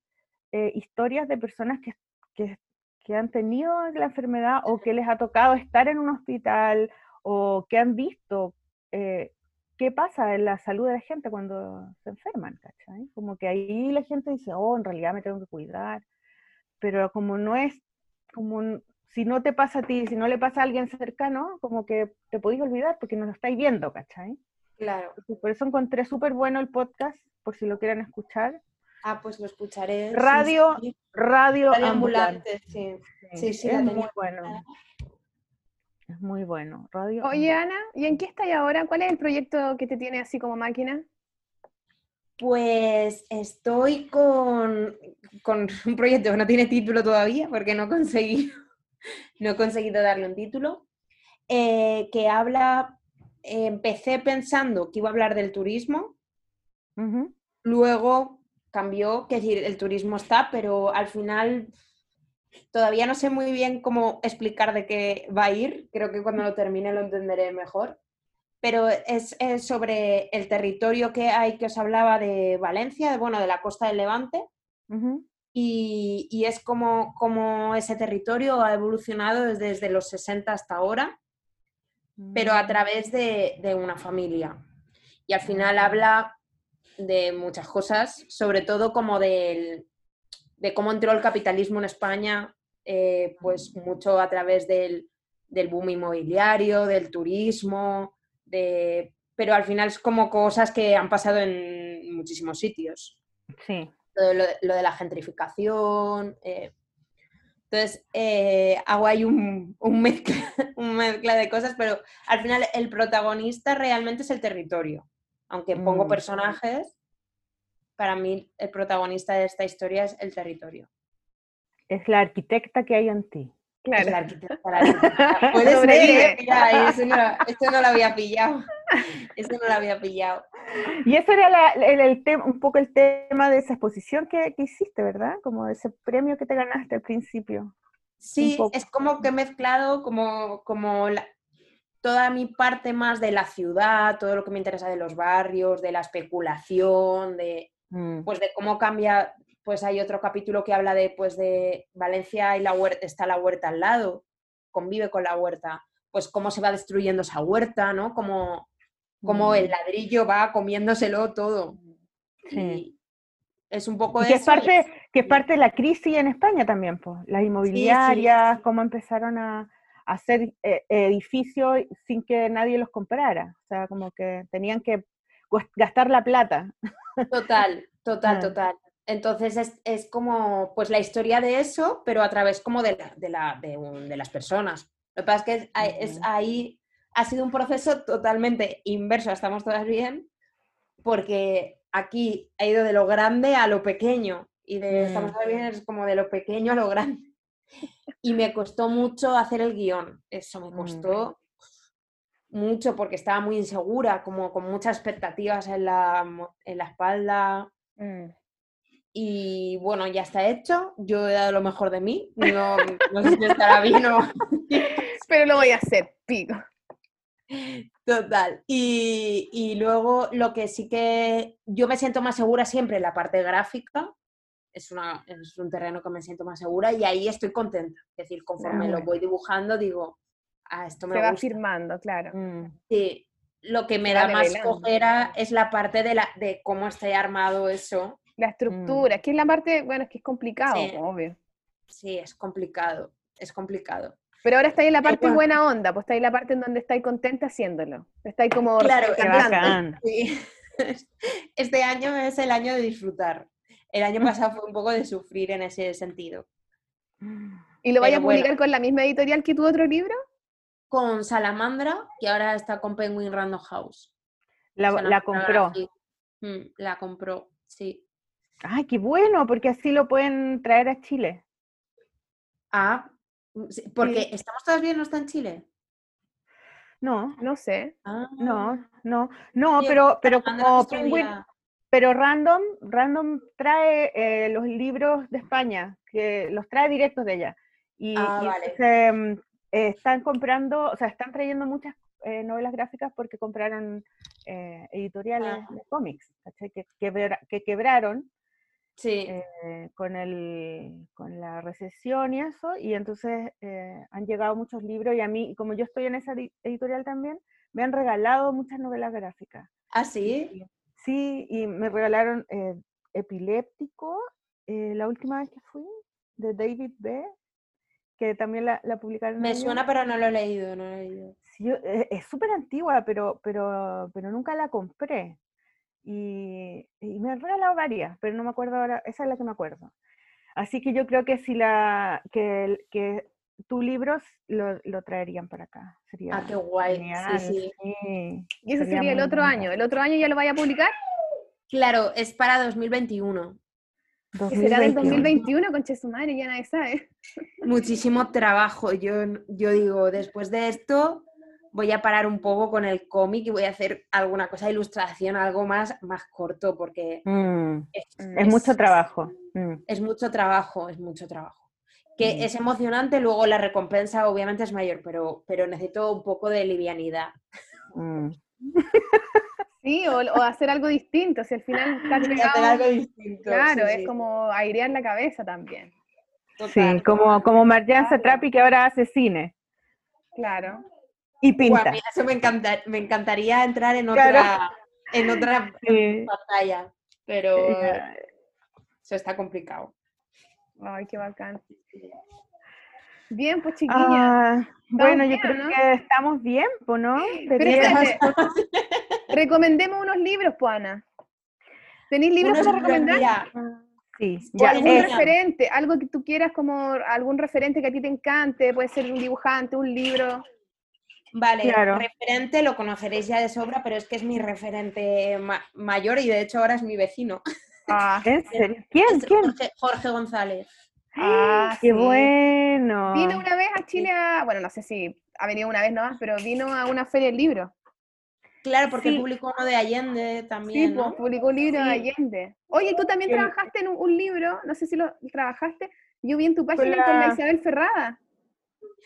eh, historias de personas que, que, que han tenido la enfermedad o que les ha tocado estar en un hospital o que han visto eh, qué pasa en la salud de la gente cuando se enferman, ¿cachai? Como que ahí la gente dice, oh, en realidad me tengo que cuidar, pero como no es, como si no te pasa a ti, si no le pasa a alguien cercano, como que te podéis olvidar porque no lo estáis viendo, ¿cachai? Claro. Por eso encontré súper bueno el podcast, por si lo quieren escuchar. Ah, pues lo escucharé. Radio sí. Radio, Radio Ambulante. ambulante, sí. Sí, Sí, sí, es muy bueno. Es muy bueno. Radio Oye, Ambulante. Ana, ¿y en qué estás ahora? ¿Cuál es el proyecto que te tiene así como máquina? Pues estoy con, con [laughs] un proyecto que no tiene título todavía porque no conseguí, [laughs] no he conseguido darle un título, eh, que habla, eh, empecé pensando que iba a hablar del turismo, luego cambió, que decir, el turismo está, pero al final todavía no sé muy bien cómo explicar de qué va a ir, creo que cuando lo termine lo entenderé mejor. Pero es, es sobre el territorio que hay que os hablaba de Valencia, de, bueno, de la costa del Levante, Ujú. y, y es como, como ese territorio ha evolucionado desde, desde los 60 hasta ahora, pero a través de, de una familia. Y al final habla de muchas cosas, sobre todo como del, de cómo entró el capitalismo en España, eh, pues mucho a través del, del boom inmobiliario, del turismo, de... pero al final es como cosas que han pasado en muchísimos sitios Sí. lo lo de la gentrificación. eh. Entonces, eh, hago ahí un, un mezcla, [laughs] un mezcla de cosas, pero al final el protagonista realmente es el territorio. Aunque pongo Mm. personajes, para mí el protagonista de esta historia es el territorio. Es la arquitecta que hay en ti. Es Claro. la arquitecta, la arquitecta. [laughs] Puede ser, Sobrevive. eh, mira, eso no, eso no lo había pillado. Eso no lo había pillado. Y ese era la- el, el tema, un poco el tema de esa exposición que, que hiciste, ¿verdad? Como ese premio que te ganaste al principio. Sí, es como que he mezclado como, como la- toda mi parte más de la ciudad, todo lo que me interesa de los barrios, de la especulación, de, Mm. pues de cómo cambia, pues hay otro capítulo que habla de, pues de Valencia y la huerta, está la huerta al lado, convive con la huerta, pues cómo se va destruyendo esa huerta, ¿no? Como el Mm. ladrillo va comiéndoselo todo. Sí. Y es un poco Y que es eso y parte, que es parte de la crisis en España también, pues. Las inmobiliarias, cómo empezaron a hacer eh, edificios sin que nadie los comprara. O sea, como que tenían que gastar la plata. Total, [laughs] total, Ah. total. Entonces es, es como pues la historia de eso, pero a través como de, la- de, la- de un- de las personas. Lo que pasa es que es, ahí ha sido un proceso totalmente inverso, estamos todas bien, porque aquí ha ido de lo grande a lo pequeño y de estamos Mm. todas bien es como de lo pequeño a lo grande. Y me costó mucho hacer el guion, eso me Mm. costó mucho porque estaba muy insegura, como con muchas expectativas en la, mo- en la espalda. Mm. Y bueno, ya está hecho. Yo he dado lo mejor de mí. No, no sé si estará bien o. [laughs] Pero lo voy a hacer, pico. Total. Y, y luego lo que sí que yo me siento más segura siempre en la parte gráfica. Es, una, es un terreno que me siento más segura y ahí estoy contenta. Es decir, conforme lo voy dibujando, digo, ah, esto me Se va gusta. firmando, claro. Mm. Sí, lo que me Se va da más cojera es la parte de, la, de cómo está armado eso. La estructura, que es la parte, bueno, es que es complicado, Sí. obvio. Sí, es complicado, es complicado. Pero ahora está ahí en la parte bueno. buena onda, pues está ahí la parte en donde estáis contenta haciéndolo. Estáis como Claro. Sí. [laughs] Este año es el año de disfrutar. El año pasado fue un poco de sufrir en ese sentido. ¿Y lo vaya a bueno. publicar con la misma editorial que tu otro libro? Con Salamandra, que ahora está con Penguin Random House. La, compró. Mm, la compró, sí. Ay, qué bueno, porque así lo pueden traer a Chile. Ah, mm, porque Sí. estamos todas bien, ¿no está en Chile? No, No sé. Ah, no, no, no, sí, pero, pero como Penguin, pero Random, Random trae eh, los libros de España, que los trae directos de ella. Y, Ah, y vale. entonces, mm, eh, están comprando, o sea, están trayendo muchas eh, novelas gráficas porque compraron eh, editoriales Ah. de cómics. Que, que quebraron Sí, eh, con, el, con la recesión y eso, y entonces eh, han llegado muchos libros y a mí, como yo estoy en esa edi- editorial también, me han regalado muchas novelas gráficas. ¿Ah, sí? Sí, y me regalaron eh, Epiléptico, eh, la última vez que fui, de David B., que también la, la publicaron. Me suena, pero no lo he leído, no lo he leído. Sí, yo- eh, es súper antigua, pero, pero, pero nunca la compré. Y, y me han regalado varias, pero no me acuerdo ahora, esa es la que me acuerdo. Así que yo creo que si la, que, que tu libro lo, lo traerían para acá. Sería Ah, qué guay. Sí, genial, sí. sí, Y ese sería sería el otro año. ¿El otro año ya lo vaya a publicar? Claro, es para 2021. ¿Qué será del 2021. 2021, conche su madre? Ya nadie sabe. Muchísimo trabajo. Yo, yo digo, después de esto voy a parar un poco con el cómic y voy a hacer alguna cosa de ilustración, algo más, más corto, porque Mm, es, es mucho trabajo. mm. Es mucho trabajo, es mucho trabajo. Que Mm. es emocionante, luego la recompensa obviamente es mayor, pero, pero necesito un poco de livianidad. Mm. [laughs] Sí, o, o hacer algo distinto. Si al final [laughs] estás Hacer pegado, algo distinto. claro, sí, es sí, como airear la cabeza también. Sí, como, como Marjan Satrapi que ahora hace cine Claro. y pinta. eso me, encanta, me encantaría entrar en Claro. otra, en otra Sí. pantalla, pero eso está complicado. Ay, qué bacán. Bien, pues chiquilla. Ah, bueno, yo creo ¿no? que estamos bien, pues, ¿no? Espérate, recomendemos unos libros, Juana. ¿Tenéis libros Unos para recomendar? Sí, O ya, algún es- referente, algo que tú quieras como algún referente que a ti te encante, puede ser un dibujante, un libro. Vale, Claro. referente lo conoceréis ya de sobra, pero es que es mi referente ma- mayor y de hecho ahora es mi vecino. Ah, ¿En serio? ¿Quién? Es ¿Quién? Jorge, Jorge González. ah, ¡Qué sí. bueno! Vino una vez a Chile, a- bueno, no sé si ha venido una vez nomás, pero vino a una feria del libro. Claro, porque Sí. publicó uno de Allende Sí, también, pues, ¿no? publicó un libro de Sí. Allende. Oye, tú también Sí. trabajaste en un, un libro, no sé si lo trabajaste, yo vi en tu página con la Isabel Ferrada,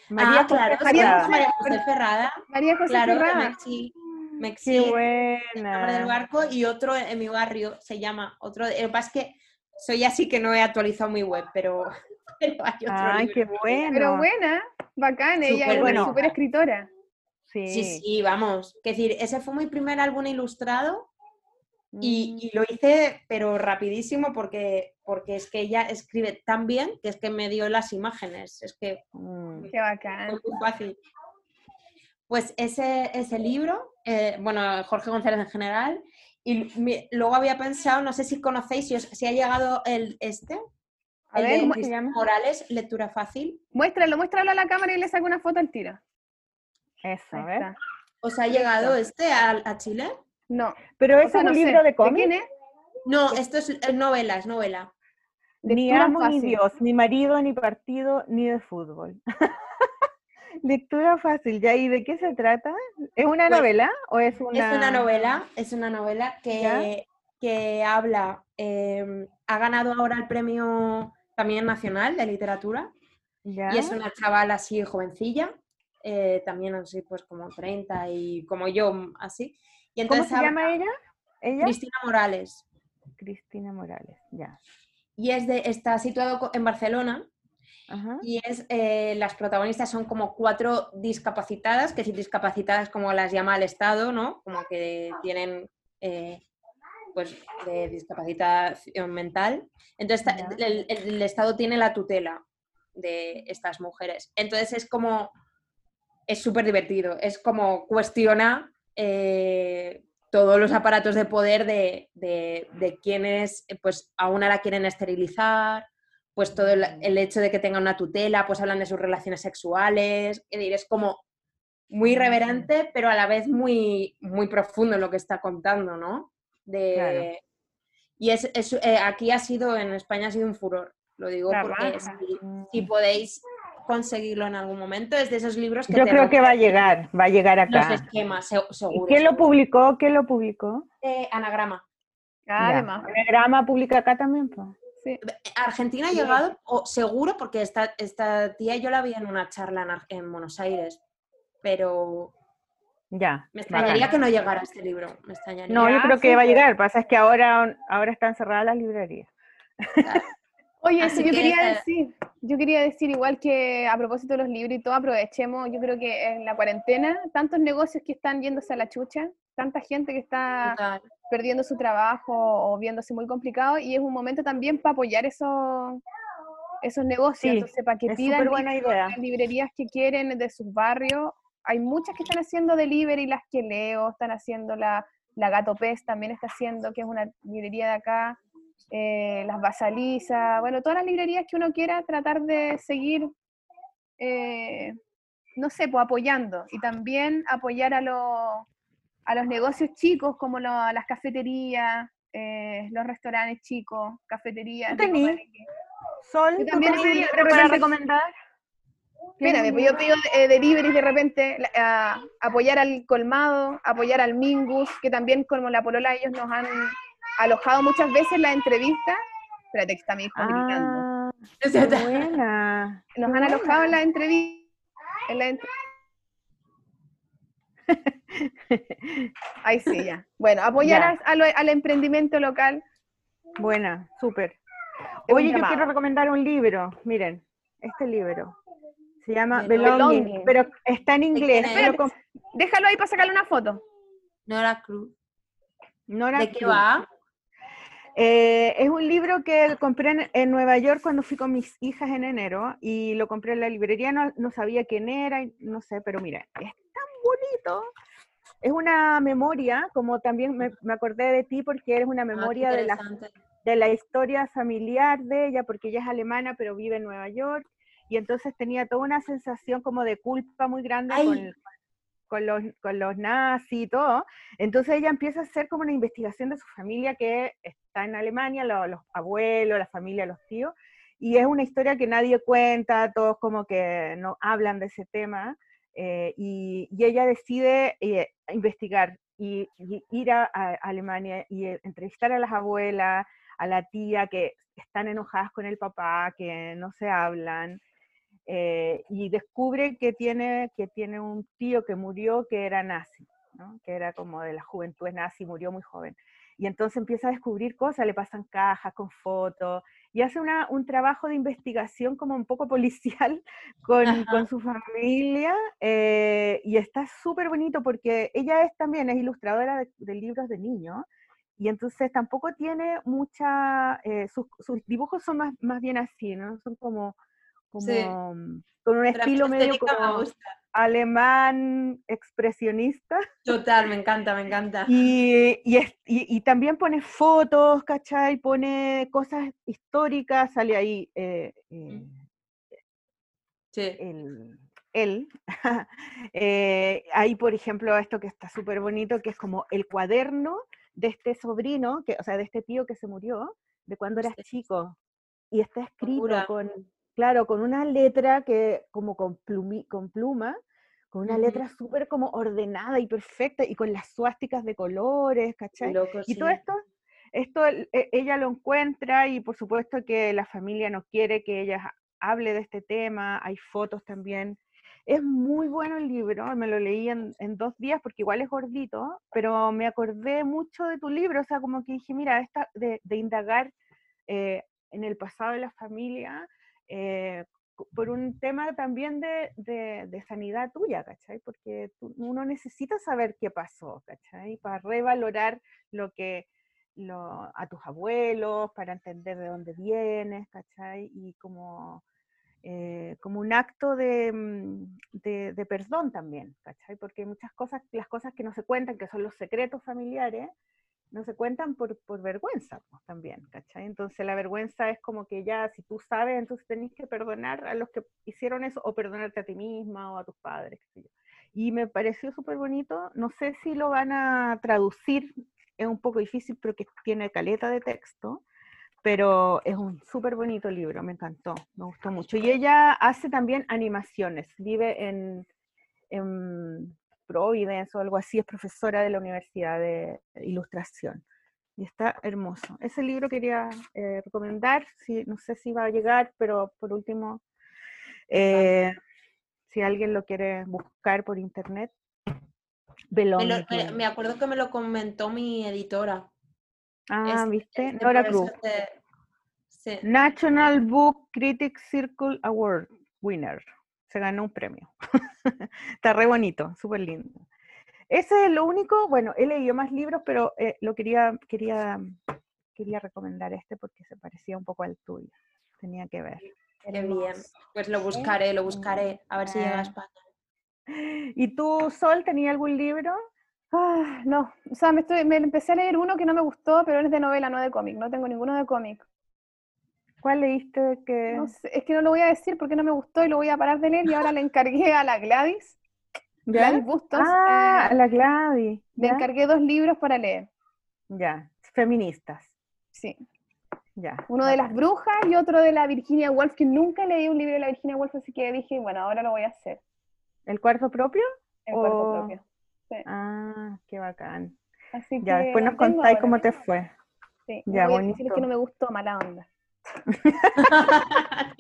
María ah, claro, María Ferrada. José- María José Ferrada. María José Claro, Ferrada. Mexi, Mexi, ¡Qué el nombre del buena! barco, y otro en mi barrio se llama, otro, lo que pasa es que soy así que no he actualizado mi web, pero, [laughs] pero hay otro ¡Ay, libro qué bueno! Pero buena, bacán, ella es bueno. una súper escritora. Sí, Sí, sí, vamos. Es decir, ese fue mi primer álbum ilustrado y, y lo hice, pero rapidísimo, porque, porque es que ella escribe tan bien que es que me dio las imágenes. Es que Mm. Qué bacán. fue muy fácil. Pues ese, ese libro, eh, bueno, Jorge González en general, y mi- luego había pensado, no sé si conocéis, si, os- si ha llegado el este, A el ver, de ¿cómo se Cristina llama? Morales, lectura fácil. Muéstralo, muéstralo a la cámara y le saco una foto al tiro. Eso, a ver. ¿Os ha llegado este a, a Chile? No. Pero o ese sea, es no un sé, libro de cómic. quién es? No, esto es, es novela, es novela. Ni amo ni fácil. Dios, ni marido, ni partido, ni de fútbol. [laughs] Lectura fácil, ¿ya? ¿Y de qué se trata? ¿Es una Pues, novela o es una...? Es una novela, es una novela que, que habla, eh, ha ganado ahora el premio también nacional de literatura ¿Ya? y es una chavala así jovencilla, eh, también así pues como 30 y como yo, mm, así. Y ¿Cómo entonces se habla- llama ella? ¿Ella? Cristina Morales. Cristina Morales, ya. Y es de, está situado en Barcelona Ajá. y es, eh, las protagonistas son como cuatro discapacitadas, que si discapacitadas como las llama el Estado, ¿no? Como que tienen eh, pues de discapacitación mental. Entonces el Estado tiene la tutela de estas mujeres. Entonces es como, es súper divertido, es como cuestiona eh, todos los aparatos de poder de, de, de quienes pues a una la quieren esterilizar, pues todo el, el hecho de que tenga una tutela, pues hablan de sus relaciones sexuales, es decir, es como muy irreverente, pero a la vez muy, muy profundo en lo que está contando, ¿no? De, Claro. Y es, es, eh, aquí ha sido, en España ha sido un furor, lo digo La porque si, si podéis conseguirlo en algún momento, es de esos libros que Yo te creo que va a llegar, va a llegar los acá. esquemas, ¿Y seguro. quién lo publicó? ¿Quién lo publicó? Eh, anagrama. Ah. Anagrama publica acá también, pues. Sí. Argentina ha llegado, o seguro, porque esta, esta tía yo la vi en una charla en, Ar- en Buenos Aires, pero Ya. me extrañaría bacán. que no llegara este libro. Me extrañaría. No, yo creo que va a llegar. Pasa es que ahora, ahora están cerradas las librerías. Claro. Oye, Así eso yo que, quería decir, yo quería decir igual que a propósito de los libros y todo, aprovechemos, yo creo que en la cuarentena, tantos negocios que están yéndose a la chucha, tanta gente que está Total. perdiendo su trabajo o viéndose muy complicado, y es un momento también para apoyar esos, esos negocios, Sí, entonces para que pidan súper buena libros idea. las librerías que quieren de sus barrios, hay muchas que están haciendo delivery, las que leo, están haciendo la, la Gato Pez también está haciendo, que es una librería de acá, eh, las Basaliza, bueno, todas las librerías que uno quiera tratar de seguir, eh, no sé, pues apoyando y también apoyar a, los a los negocios chicos como lo- las cafeterías, eh, los restaurantes chicos, cafeterías. Sol, ¿tú también tenés libro para recomendar? Espérame, pues yo pido eh, delivery de repente, apoyar al colmado, apoyar al Mingus, que también como la polola ellos nos han alojado muchas veces la entrevista. Espérate, que está mi hijo gritando. Ah, qué buena. [laughs] Nos qué han alojado en la entrevista. En la entre- Ahí sí, ya. Bueno, apoyar Ya. a- a lo- al emprendimiento local. Buena, súper. Oye, yo llamado. quiero recomendar un libro. Miren, este libro. Se llama Belonging. Belonging, pero está en inglés. pero con- Déjalo ahí para sacarle una foto. Nora Cruz. Nora ¿De qué Cruz. va? Eh, es un libro que compré en, en Nueva York cuando fui con mis hijas en enero y lo compré en la librería, no, no sabía quién era, no sé, pero mira, es tan bonito. Es una memoria, como también me, me acordé de ti porque eres una Ah, memoria de la, de la historia familiar de ella, porque ella es alemana pero vive en Nueva York, y entonces tenía toda una sensación como de culpa muy grande con, con los, con los nazis y todo. Entonces ella empieza a hacer como una investigación de su familia que está en Alemania, lo- los abuelos, la familia, los tíos, y es una historia que nadie cuenta, todos como que no hablan de ese tema, eh, y, ella decide eh, investigar y, y ir a, a Alemania y eh, entrevistar a las abuelas, a la tía que están enojadas con el papá, que no se hablan, eh, y descubre que tiene, que tiene un tío que murió que era nazi, ¿no? que era como de la juventud nazi, murió muy joven. Y entonces empieza a descubrir cosas, le pasan cajas con fotos, y hace una, un trabajo de investigación como un poco policial [laughs] con, con su familia, eh, y está súper bonito porque ella es también es ilustradora de, de libros de niños, y entonces tampoco tiene mucha, eh, sus, sus dibujos son más, más bien así, ¿no? Son como, como Sí. mm, con un estilo medio me como alemán expresionista. Total, me encanta, me encanta. Y, y, es- y- y también pone fotos, ¿cachai? Pone cosas históricas, sale ahí eh, eh, Sí. el, él. [laughs] Eh, hay, por ejemplo, esto que está súper bonito, que es como el cuaderno de este sobrino, que, o sea, de este tío que se murió, de cuando era Hostia. chico. Y está escrito con, claro, con una letra que, como con, plumi- con pluma, con una letra súper como ordenada y perfecta, y con las suásticas de colores, ¿cachai? Loco, Y sí. todo esto, esto e- ella lo encuentra y por supuesto que la familia no quiere que ella ha- hable de este tema, hay fotos también. Es muy bueno el libro, me lo leí en, en dos días porque igual es gordito, pero me acordé mucho de tu libro, o sea, como que dije, mira, esta de, de indagar eh, en el pasado de la familia, eh, por un tema también de, de- de sanidad tuya, ¿cachai? Porque tú- uno necesita saber qué pasó, ¿cachai? Para revalorar lo que, lo, a tus abuelos, para entender de dónde vienes, ¿cachai? Y como, eh, como un acto de, mm, de, de perdón también, ¿cachai? Porque muchas cosas, las cosas que no se cuentan, que son los secretos familiares, no se cuentan por, por vergüenza pues, también, ¿cachai? Entonces la vergüenza es como que ya, si tú sabes, entonces tenés que perdonar a los que hicieron eso, o perdonarte a ti misma o a tus padres. Y me pareció súper bonito, no sé si lo van a traducir, es un poco difícil porque tiene caleta de texto, pero es un súper bonito libro, me encantó, me gustó mucho. Y ella hace también animaciones, vive en Providence o algo así, es profesora de la Universidad de Ilustración. Y está hermoso. Ese libro quería eh, recomendar, si, no sé si va a llegar, pero por último, eh, si alguien lo quiere buscar por internet, Me, lo- Belonging. me- me acuerdo que me lo comentó mi editora. Ah, este- ¿viste? Nora Cruz. profesor de- Sí. National Book Critics Circle Award winner. Se ganó un premio. [laughs] Está re bonito, súper lindo. Ese es lo único, bueno, he leído más libros, pero eh, lo quería, quería, quería recomendar este porque se parecía un poco al tuyo. Tenía que ver. Qué bien. Pues lo buscaré, lo buscaré. A ver si llega a. España. [laughs] ¿Y tú, Sol, tenía algún libro? Ah, no, o sea, me, estoy, me empecé a leer uno que no me gustó, pero es de novela, no de cómic. No tengo ninguno de cómic. ¿Cuál leíste que...? No sé, es que no lo voy a decir porque no me gustó y lo voy a parar de leer y ahora le encargué a la Gladys, ¿Ya? Gladys Bustos, Ah, eh, la Gladys. le ¿ya? encargué dos libros para leer. Ya, feministas. Sí, Ya. uno de las brujas y otro de la Virginia Woolf, que nunca leí un libro de la Virginia Woolf, así que dije, bueno, ahora lo voy a hacer ¿El cuarto propio? en cuerpo Oh. propio. Ah, qué bacán. Así Ya, que después nos contáis cómo te fue. Sí, Ya, voy a bonito. que no me gustó, mala onda. [laughs]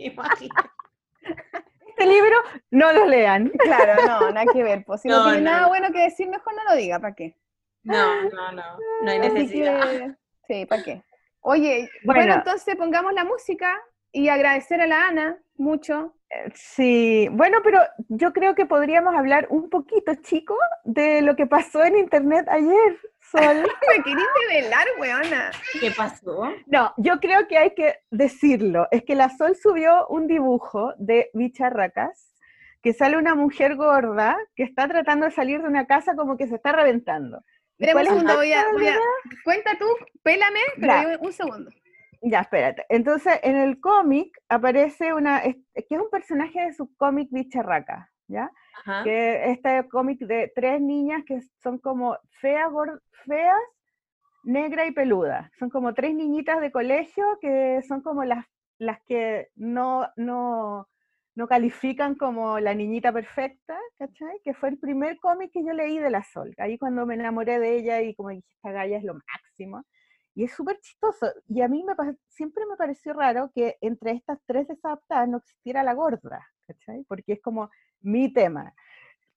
Este libro no lo lean. Claro, no, nada que ver. Pues si no, No, tiene no, nada no. bueno que decir, mejor no lo diga, ¿para qué? No, no, no. No hay necesidad. que, sí, ¿para qué? Oye, bueno. Bueno. entonces pongamos la música y agradecer a la Ana mucho. Sí, bueno, pero yo creo que podríamos hablar un poquito, chico, de lo que pasó en internet ayer, Sol. [laughs] Me querís develar, weona. ¿Qué pasó? No, yo creo que hay que decirlo. Es que la Sol subió un dibujo de bicharracas, que sale una mujer gorda que está tratando de salir de una casa como que se está reventando. ¿Y Espera un cuál es el segundo, voy a, voy Cuenta tú, pélame, pero yo- un segundo. Ya, espérate. Entonces, en el cómic aparece una, es- que es un personaje de su cómic Bicharraca, ¿ya? Ajá. Que este cómic de tres niñas que son como feas, feas, negra y peluda. Son como tres niñitas de colegio que son como las, las que no, no, no califican como la niñita perfecta, ¿cachai? Que fue el primer cómic que yo leí de la Sol. Ahí cuando me enamoré de ella y como dije, esta galla es lo máximo. Y es súper chistoso. Y a mí me siempre me pareció raro que entre estas tres desadaptadas no existiera la gorda, ¿cachai? Porque es como mi tema.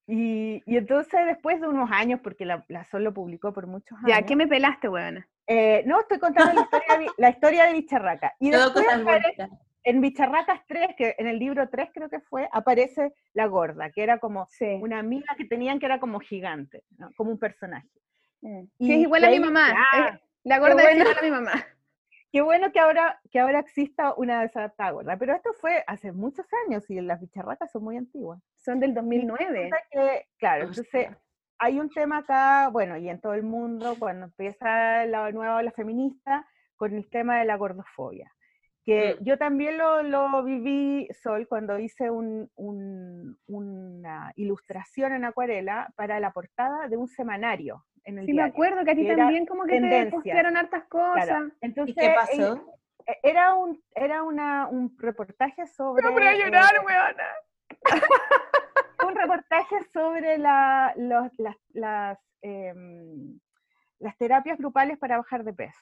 Y, y entonces después de unos años, porque la, la Sol lo publicó por muchos años, Ya, ¿qué me pelaste, weona? eh, no, estoy contando la historia, de, la historia de Bicharraca. Y Todo después cosas apare- bonitas. en Bicharracas 3, que en el libro 3 creo que fue, aparece la gorda, que era como Sí. una amiga que tenían que era como gigante, ¿no? como un personaje. Mm. Que Y- es igual a mi mamá. ah, La gorda es igual a mi mamá. Qué bueno que ahora, que ahora exista una desadaptada gorda, pero esto fue hace muchos años y las bicharracas son muy antiguas. Son del 2009. Resulta que, claro, entonces Hostia. hay un tema acá, bueno, y en todo el mundo, cuando empieza la nueva ola feminista, con el tema de la gordofobia. Que Mm. yo también lo, lo viví, Sol, cuando hice un- un- una ilustración en acuarela para la portada de un semanario en el Sí, me acuerdo que a ti también como que te postearon hartas cosas. Claro. Entonces, ¿Y qué pasó? e- era un, era una, un reportaje sobre... No, pero a llorar, eh, weona. [laughs] un reportaje sobre la- los- las, las, em, las terapias grupales para bajar de peso.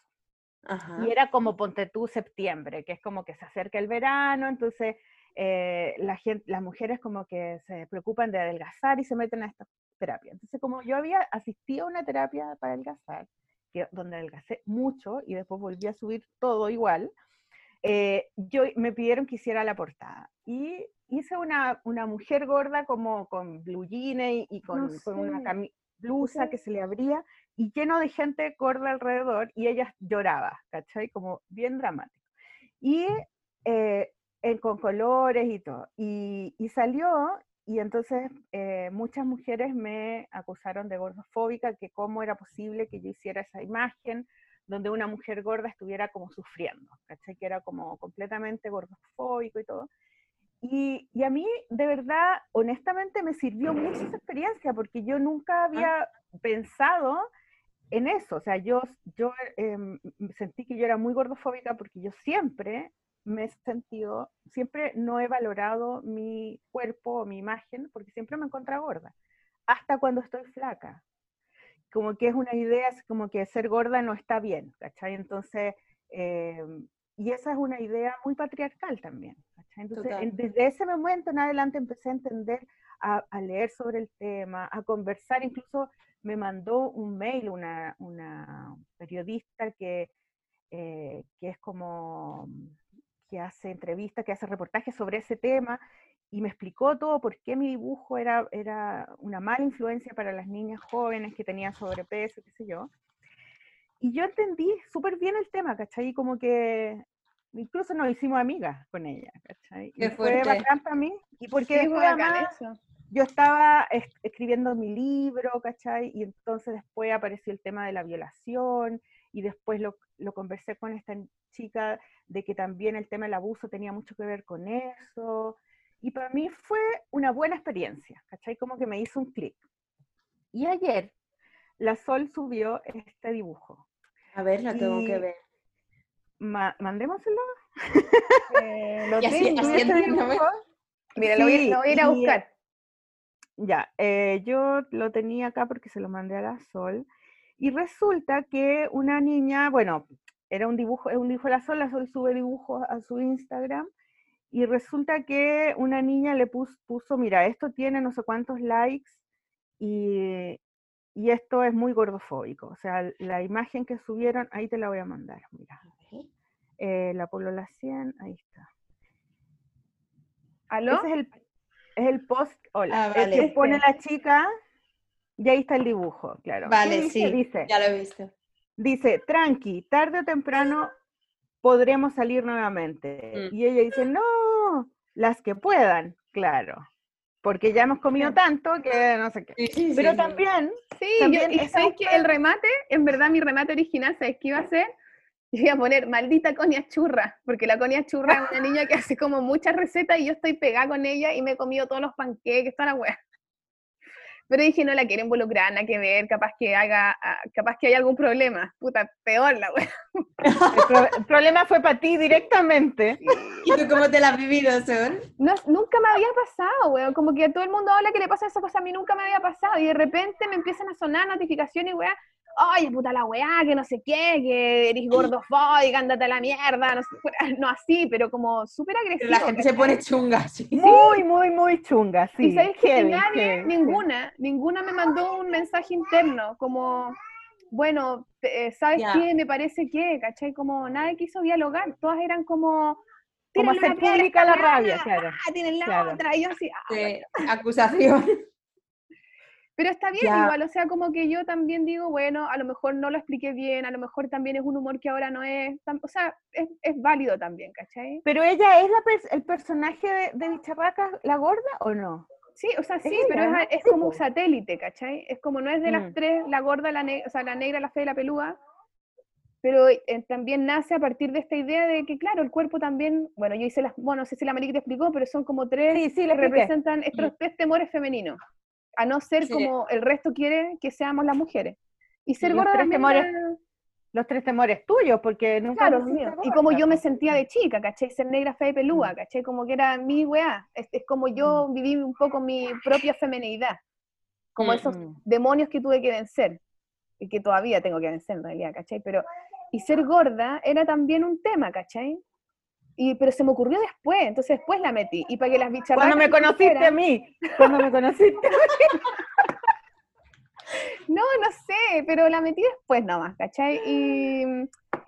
Ajá. Y era como ponte tú septiembre, que es como que se acerca el verano, entonces eh, la gente, las mujeres como que se preocupan de adelgazar y se meten a esta terapia. Entonces como yo había asistido a una terapia para adelgazar, que, donde adelgacé mucho y después volví a subir todo igual, eh, yo, me pidieron que hiciera la portada. Y hice una, una mujer gorda como con blue jeans y, con, No con una sé. blusa que se le abría y lleno de gente gorda alrededor y ella lloraba, ¿cachai? Como bien dramático. Y eh, con colores y todo. Y, y salió y entonces eh, muchas mujeres me acusaron de gordofóbica, que cómo era posible que yo hiciera esa imagen donde una mujer gorda estuviera como sufriendo, ¿cachai? Que era como completamente gordofóbico y todo. Y, y a mí, de verdad, honestamente, me sirvió mucho esa experiencia porque yo nunca había pensado en eso. O sea, yo, yo em, sentí que yo era muy gordofóbica porque yo siempre me he sentido, siempre no he valorado mi cuerpo o mi imagen porque siempre me encontrado gorda, hasta cuando estoy flaca. Como que es una idea, así como que ser gorda no está bien, ¿cachai? Entonces, em, y esa es una idea muy patriarcal también. ¿cachai? Entonces, en- desde ese momento en adelante empecé a entender, a, a leer sobre el tema, a conversar, incluso me mandó un mail una, una periodista que, eh, que es como que hace entrevistas, que hace reportajes sobre ese tema, y me explicó todo por qué mi dibujo era, era una mala influencia para las niñas jóvenes que tenían sobrepeso, qué sé yo. Y yo entendí súper bien el tema, ¿cachai? Como que incluso nos hicimos amigas con ella, ¿cachai? Qué y fue bacán para mí, y porque Sí, después además, yo estaba es- escribiendo mi libro, ¿cachai? Y entonces después apareció el tema de la violación y después lo, lo conversé con esta chica de que también el tema del abuso tenía mucho que ver con eso. Y para mí fue una buena experiencia, ¿cachai? Como que me hizo un clic. Y ayer la Sol subió este dibujo. A ver, la tengo que Y- ver. Ma- mandémoselo. Eh, lo [laughs] así- tengo. así Este Mira, lo voy, lo a ir a y, buscar. Ya, eh, yo lo tenía acá porque se lo mandé a la Sol. Y resulta que una niña, bueno, era un dibujo, es un dibujo de la Sol, la Sol sube dibujos a su Instagram. Y resulta que una niña le pus- puso, mira, esto tiene no sé cuántos likes y, y esto es muy gordofóbico. O sea, la imagen que subieron, ahí te la voy a mandar, mira. Eh, la Polola 100, ahí está. ¿Aló? Ese es el, es el post, hola, Ah, el que pone la chica, y ahí está el dibujo, claro. ¿Qué Vale, dice? sí, Dice, ya lo he visto. dice, tranqui, tarde o temprano podremos salir nuevamente. Mm. Y ella dice, no, las que puedan, claro, porque ya hemos comido tanto que no sé qué. Sí, sí, Pero sí. también, Sí, yo, También y esa ¿sabes que el remate, en verdad mi remate original, ¿sabes qué iba a hacer? Yo iba a poner maldita Conia Churra, porque la Conia Churra es una niña que hace como muchas recetas y yo estoy pegada con ella y me he comido todos los panqueques, toda la wea. Pero dije, no la quiero involucrar, nada que ver, capaz que haga, ah, capaz que haya algún problema. Puta, peor la wea. el, pro- el problema fue para ti directamente. ¿Y tú cómo te la has vivido, Sol? No, nunca me había pasado, weón. Como que a todo el mundo habla que le pasa esa cosa, a mí nunca me había pasado. Y de repente me empiezan a sonar notificaciones, weá. Oye, puta la weá, que no sé qué, que eres gordofóbica, ándate a la mierda. No, sé, [laughs] no así, pero como súper agresivo. La gente se pone chunga, sí. Muy, muy, muy chunga, sí. Y sabéis que nadie, heavy, ninguna, ninguna me mandó un mensaje interno, como, bueno, eh, ¿sabes Ya. qué? Me parece que, ¿cachai? Como nadie quiso dialogar, todas eran como... Como "Tírenle hacer pública la rabia, claro. ah, tienen la claro. otra, y yo así, ah, De acusación. Pero está bien Ya. igual, o sea, como que yo también digo, bueno, a lo mejor no lo expliqué bien, a lo mejor también es un humor que ahora no es, tan- o sea, es, es válido también, ¿cachai? Pero ella es la pers- el personaje de, de Bicharracas, la gorda, o no? Sí, o sea, sí, pero es, es como un satélite, ¿cachai? Es como no es de las Mm. tres, la gorda, la negra, o sea, la negra, la fea y la pelúa, pero eh, también nace a partir de esta idea de que, claro, el cuerpo también, bueno, yo hice las, bueno, no sé si la Mariki te explicó, pero son como tres Sí, sí, que representan estos tres temores femeninos, a no ser Sí. como el resto quiere que seamos las mujeres. Y ser Los gorda tres también temores da- Los tres temores tuyos, porque nunca Claro, míos. Y como yo me sentía de chica, ¿cachai? Ser negra, fea y pelúa, ¿cachai? Como que era mi weá. Es, es como yo viví un poco mi propia femenidad. Como Mm. esos Mm. demonios que tuve que vencer. Y que todavía tengo que vencer en realidad, ¿cachai? Pero, y ser gorda era también un tema, ¿cachai? Y, pero se me ocurrió después, entonces después la metí. Y para que las bicharracas Cuando me no conociste a mí, cuando me conociste. [laughs] No, no sé, pero la metí después nomás, ¿cachai? Y,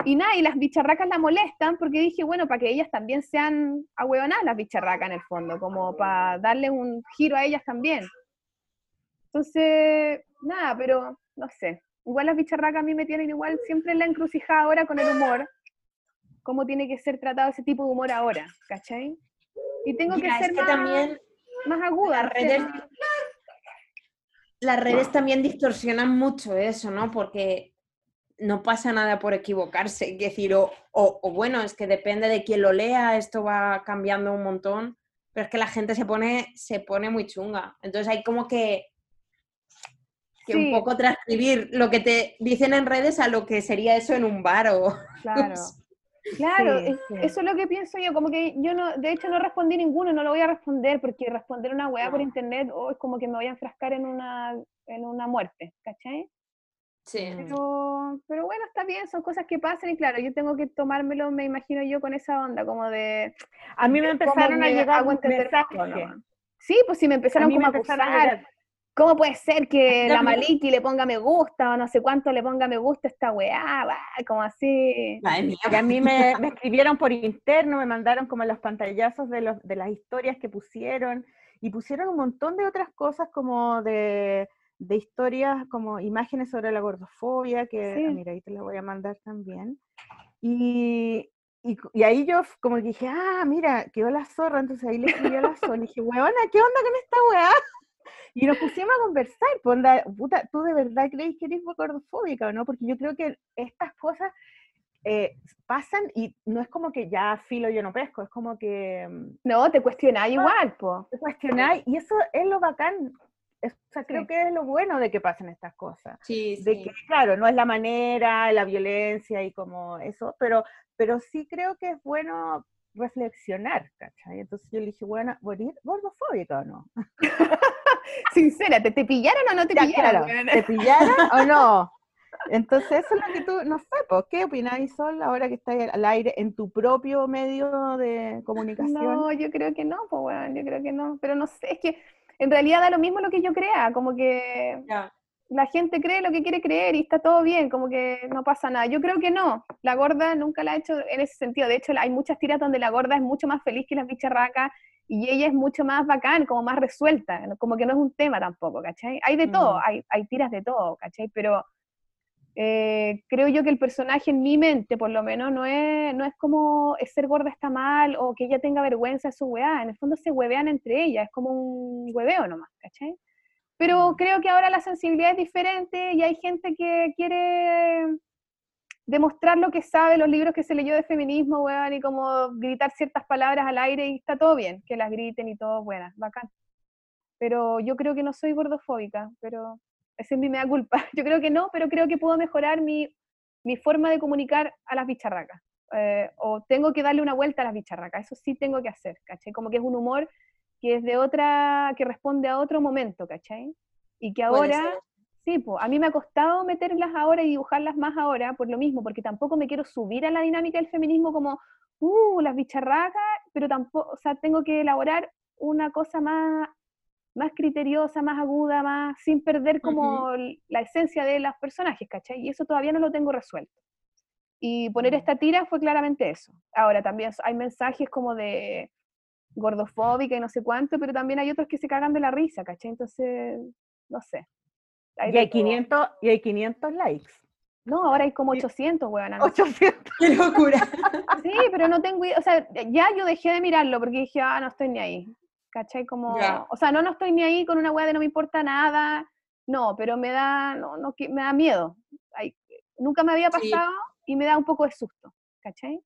y nada, y las bicharracas la molestan porque dije, bueno, para que ellas también sean ahueonadas las bicharracas en el fondo, como para darle un giro a ellas también. Entonces, nada, pero no sé. Igual las bicharracas a mí me tienen igual siempre en la encrucijada ahora con el humor. Cómo tiene que ser tratado ese tipo de humor ahora, ¿cachai? Y tengo Ya, que es ser que más, también más aguda. las redes, más- las redes también distorsionan mucho eso, ¿no? Porque no pasa nada por equivocarse. Es decir, o, o- o bueno, es que depende de quién lo lea, esto va cambiando un montón, pero es que la gente se pone, se pone muy chunga. Entonces hay como que, que Sí. un poco transcribir lo que te dicen en redes a lo que sería eso en un bar o... [laughs] Claro. Claro, Sí, es- sí. eso es lo que pienso yo, como que yo no, de hecho no respondí ninguno, no lo voy a responder, porque responder una weá por internet, oh, es como que me voy a enfrascar en una, en una muerte, ¿cachai? Sí. Pero, pero bueno, está bien, son cosas que pasan y claro, yo tengo que tomármelo, me imagino yo, con esa onda, como de... A mí me empezaron a llegar mensajes. Sí, pues sí, me empezaron A como me a acusar, ¿Cómo puede ser que la Maliki le ponga me gusta o no sé cuánto le ponga me gusta a esta weá? va, Como así. Y a mí me, me escribieron por interno, me mandaron como los pantallazos de, los, de las historias que pusieron y pusieron un montón de otras cosas como de, de historias, como imágenes sobre la gordofobia, que Sí. ah, mira, ahí te las voy a mandar también. Y, y, y ahí yo como que dije, ah, mira, quedó la zorra, entonces ahí le escribí a la zorra, y dije, weona, ¿qué onda con esta weá? Y nos pusimos a conversar, pues onda, puta, ¿tú de verdad crees que eres gordofóbica o no? Porque yo creo que estas cosas eh, pasan y no es como que ya filo yo no pesco, es como que mm, No, te cuestionáis igual, po. te cuestionáis, y eso es lo bacán, es- o sea, creo Sí. que es lo bueno de que pasen estas cosas. Sí, De sí. que, claro, no es la manera, la violencia y como eso, pero, pero sí creo que es bueno reflexionar, ¿cachai? Entonces yo le dije, bueno, ¿morir gordofóbica o no? [laughs] [laughs] Sincérate, ¿te pillaron o no te Ya, pillaron? claro? ¿te pillaron o no? [laughs] Entonces eso es lo que tú, no sé, pues, ¿qué opináis, Sol, ahora que estás al aire en tu propio medio de comunicación? No, yo creo que no, pues weón, yo creo que no. Pero no sé, es que en realidad da lo mismo lo que yo crea, como que Ya. La gente cree lo que quiere creer y está todo bien, como que no pasa nada. Yo creo que no, la gorda nunca la ha hecho en ese sentido. De hecho, hay muchas tiras donde la gorda es mucho más feliz que las bicharracas y ella es mucho más bacán, como más resuelta, como que no es un tema tampoco, ¿cachai? Hay de todo, Mm. hay, hay tiras de todo, ¿cachai? Pero eh, creo yo que el personaje en mi mente, por lo menos, no es, no es como es ser gorda está mal o que ella tenga vergüenza de su weá. En el fondo se huevean entre ellas, es como un hueveo nomás, ¿cachai? Pero Mm. creo que ahora la sensibilidad es diferente y hay gente que quiere demostrar lo que sabe, los libros que se leyó de feminismo, weón, y como gritar ciertas palabras al aire y está todo bien, que las griten y todo, buenas, bacán. Pero yo creo que no soy gordofóbica, pero esa es mi mea culpa. [laughs] Yo creo que no, pero creo que puedo mejorar mi, mi forma de comunicar a las bicharracas. Eh, o tengo que darle una vuelta a las bicharracas, eso sí tengo que hacer, ¿cachai? Como que es un humor que es de otra, que responde a otro momento, ¿cachai? Y que ahora, sí, pues, a mí me ha costado meterlas ahora y dibujarlas más ahora por lo mismo, porque tampoco me quiero subir a la dinámica del feminismo como, uh, las bicharracas, pero tampoco, o sea, tengo que elaborar una cosa más, más criteriosa, más aguda, más, sin perder como la esencia de los personajes, ¿cachai? Y eso todavía no lo tengo resuelto. Y poner Mm. esta tira fue claramente eso. Ahora también hay mensajes como de gordofóbica y no sé cuánto, pero también hay otros que se cagan de la risa, ¿cachai? Entonces, no sé. Hay Y hay, todo. 500, y hay 500 likes. No, ahora hay como Sí. 800, weón. 800. Qué locura. [laughs] Sí, pero no tengo idea, o sea, ya yo dejé de mirarlo porque dije, ah, no estoy ni ahí. ¿Cachai? Como, o sea, no, no estoy ni ahí con una weá de no me importa nada. No, pero me da, no, no, me da miedo. Ay, nunca me había Sí. pasado y me da un poco de susto. ¿Cachai?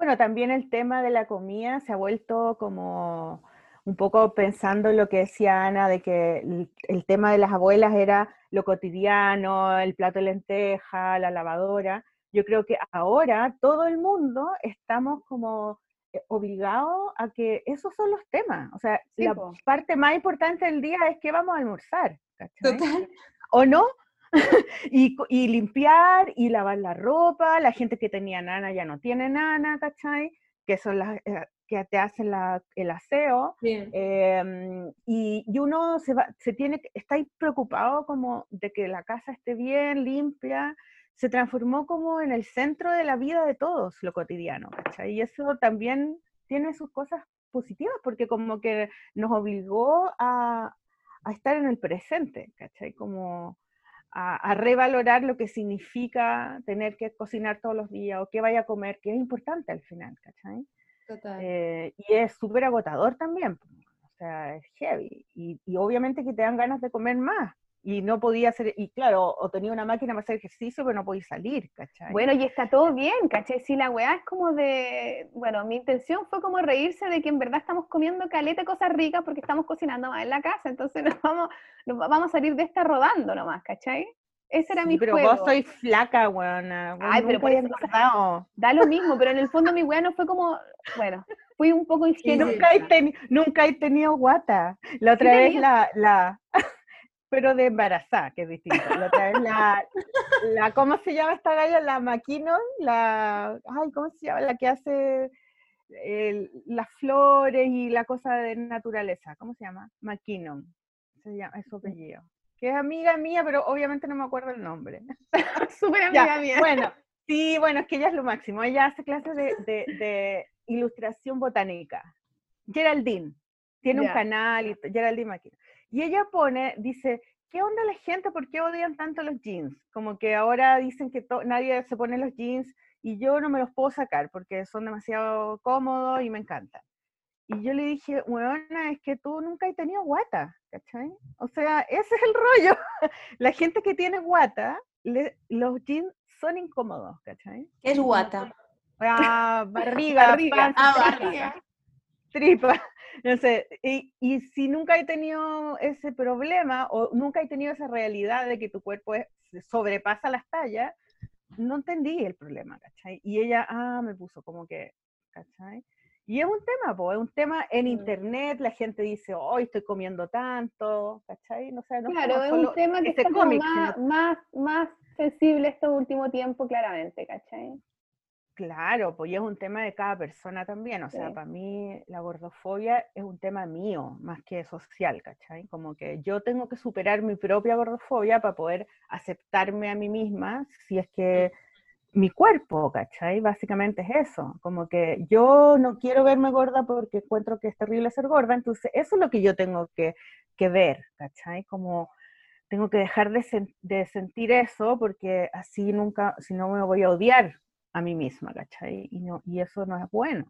Bueno, también el tema de la comida se ha vuelto como un poco pensando en lo que decía Ana, de que el, el tema de las abuelas era lo cotidiano, el plato de lenteja, la lavadora. Yo creo que ahora todo el mundo estamos como eh, obligados a que esos son los temas. O sea, Sí, la po. parte más importante del día es que vamos a almorzar. ¿cachai? Total. ¿O no? [laughs] y, limpiar y lavar la ropa, la gente que tenía nana ya no tiene nana, ¿cachai? Que son las eh, que te hacen la- el aseo. Em, y, y uno se, va, se tiene, está ahí preocupado como de que la casa esté bien, limpia, se transformó como en el centro de la vida de todos, lo cotidiano, ¿cachai? Y eso también tiene sus cosas positivas, porque como que nos obligó a, a estar en el presente, ¿cachai? Como a, a revalorar lo que significa tener que cocinar todos los días o qué vaya a comer, que es importante al final, ¿cachai? Total. Eh, y es súper agotador también, o sea, es heavy. Y, y obviamente que te dan ganas de comer más. Y no podía hacer, y claro, o tenía una máquina para hacer ejercicio, pero no podía salir, ¿cachai? Bueno, y está todo bien, ¿cachai? Si la weá es como de, bueno, mi intención fue como reírse de que en verdad estamos comiendo caleta cosas ricas porque estamos cocinando más en la casa, entonces [laughs] nos vamos, nos va- vamos a salir de esta rodando nomás, ¿cachai? Ese era Sí, mi pero juego. vos sois flaca, weona. vos Ay, pero por eso-. Da lo mismo, pero en el fondo mi weá no fue como, bueno, fui un poco ingenua. Nunca he, teni- nunca he tenido guata. La otra vez la, la, pero de embarazada, que es distinto. La la, la, ¿cómo se llama esta galla? La Maquinon, la, ay, ¿cómo se llama? La que hace el- las flores y la cosa de naturaleza, ¿cómo se llama? Maquinon. se llama, es su apellido. Que es amiga mía, pero obviamente no me acuerdo el nombre. [laughs] Súper amiga mía. Bueno, sí, bueno, es que ella es lo máximo. Ella hace clases de, de- de ilustración botánica. Geraldine. Tiene un canal, y Geraldine Maquina. Y ella pone, dice, ¿qué onda la gente? ¿Por qué odian tanto los jeans? Como que ahora dicen que nadie se pone los jeans y yo no me los puedo sacar porque son demasiado cómodos y me encantan. Y yo le dije, weona, es que tú nunca has tenido guata, ¿cachai? O sea, ese es el rollo. [laughs] La gente que tiene guata, le- los jeans son incómodos, ¿cachai? ¿Qué es guata? Ah, [laughs] barriga, Barriga. panza, Ah, barriga. tripa, no sé. Y, y si nunca he tenido ese problema o nunca he tenido esa realidad de que tu cuerpo es- sobrepasa las tallas, no entendí el problema, ¿cachai? Y ella, ah, me puso como que, ¿cachai? Y es un tema, po, es un tema en Mm. internet, la gente dice, hoy estoy comiendo tanto, ¿cachai? No sé, no Claro, es un tema que ese está como cómic, más, sino- más, más sensible este último tiempo, claramente, ¿cachai? Claro, pues y es un tema de cada persona también. O sea, Sí. para mí la gordofobia es un tema mío, más que social, ¿cachai? Como que yo tengo que superar mi propia gordofobia para poder aceptarme a mí misma si es que mi cuerpo, ¿cachai? Básicamente es eso. Como que yo no quiero verme gorda porque encuentro que es terrible ser gorda, entonces eso es lo que yo tengo que, que ver, ¿cachai? Como tengo que dejar de, sen- de sentir eso porque así nunca, si no me voy a odiar a mí misma, ¿cachai? Y, no, y eso no es bueno.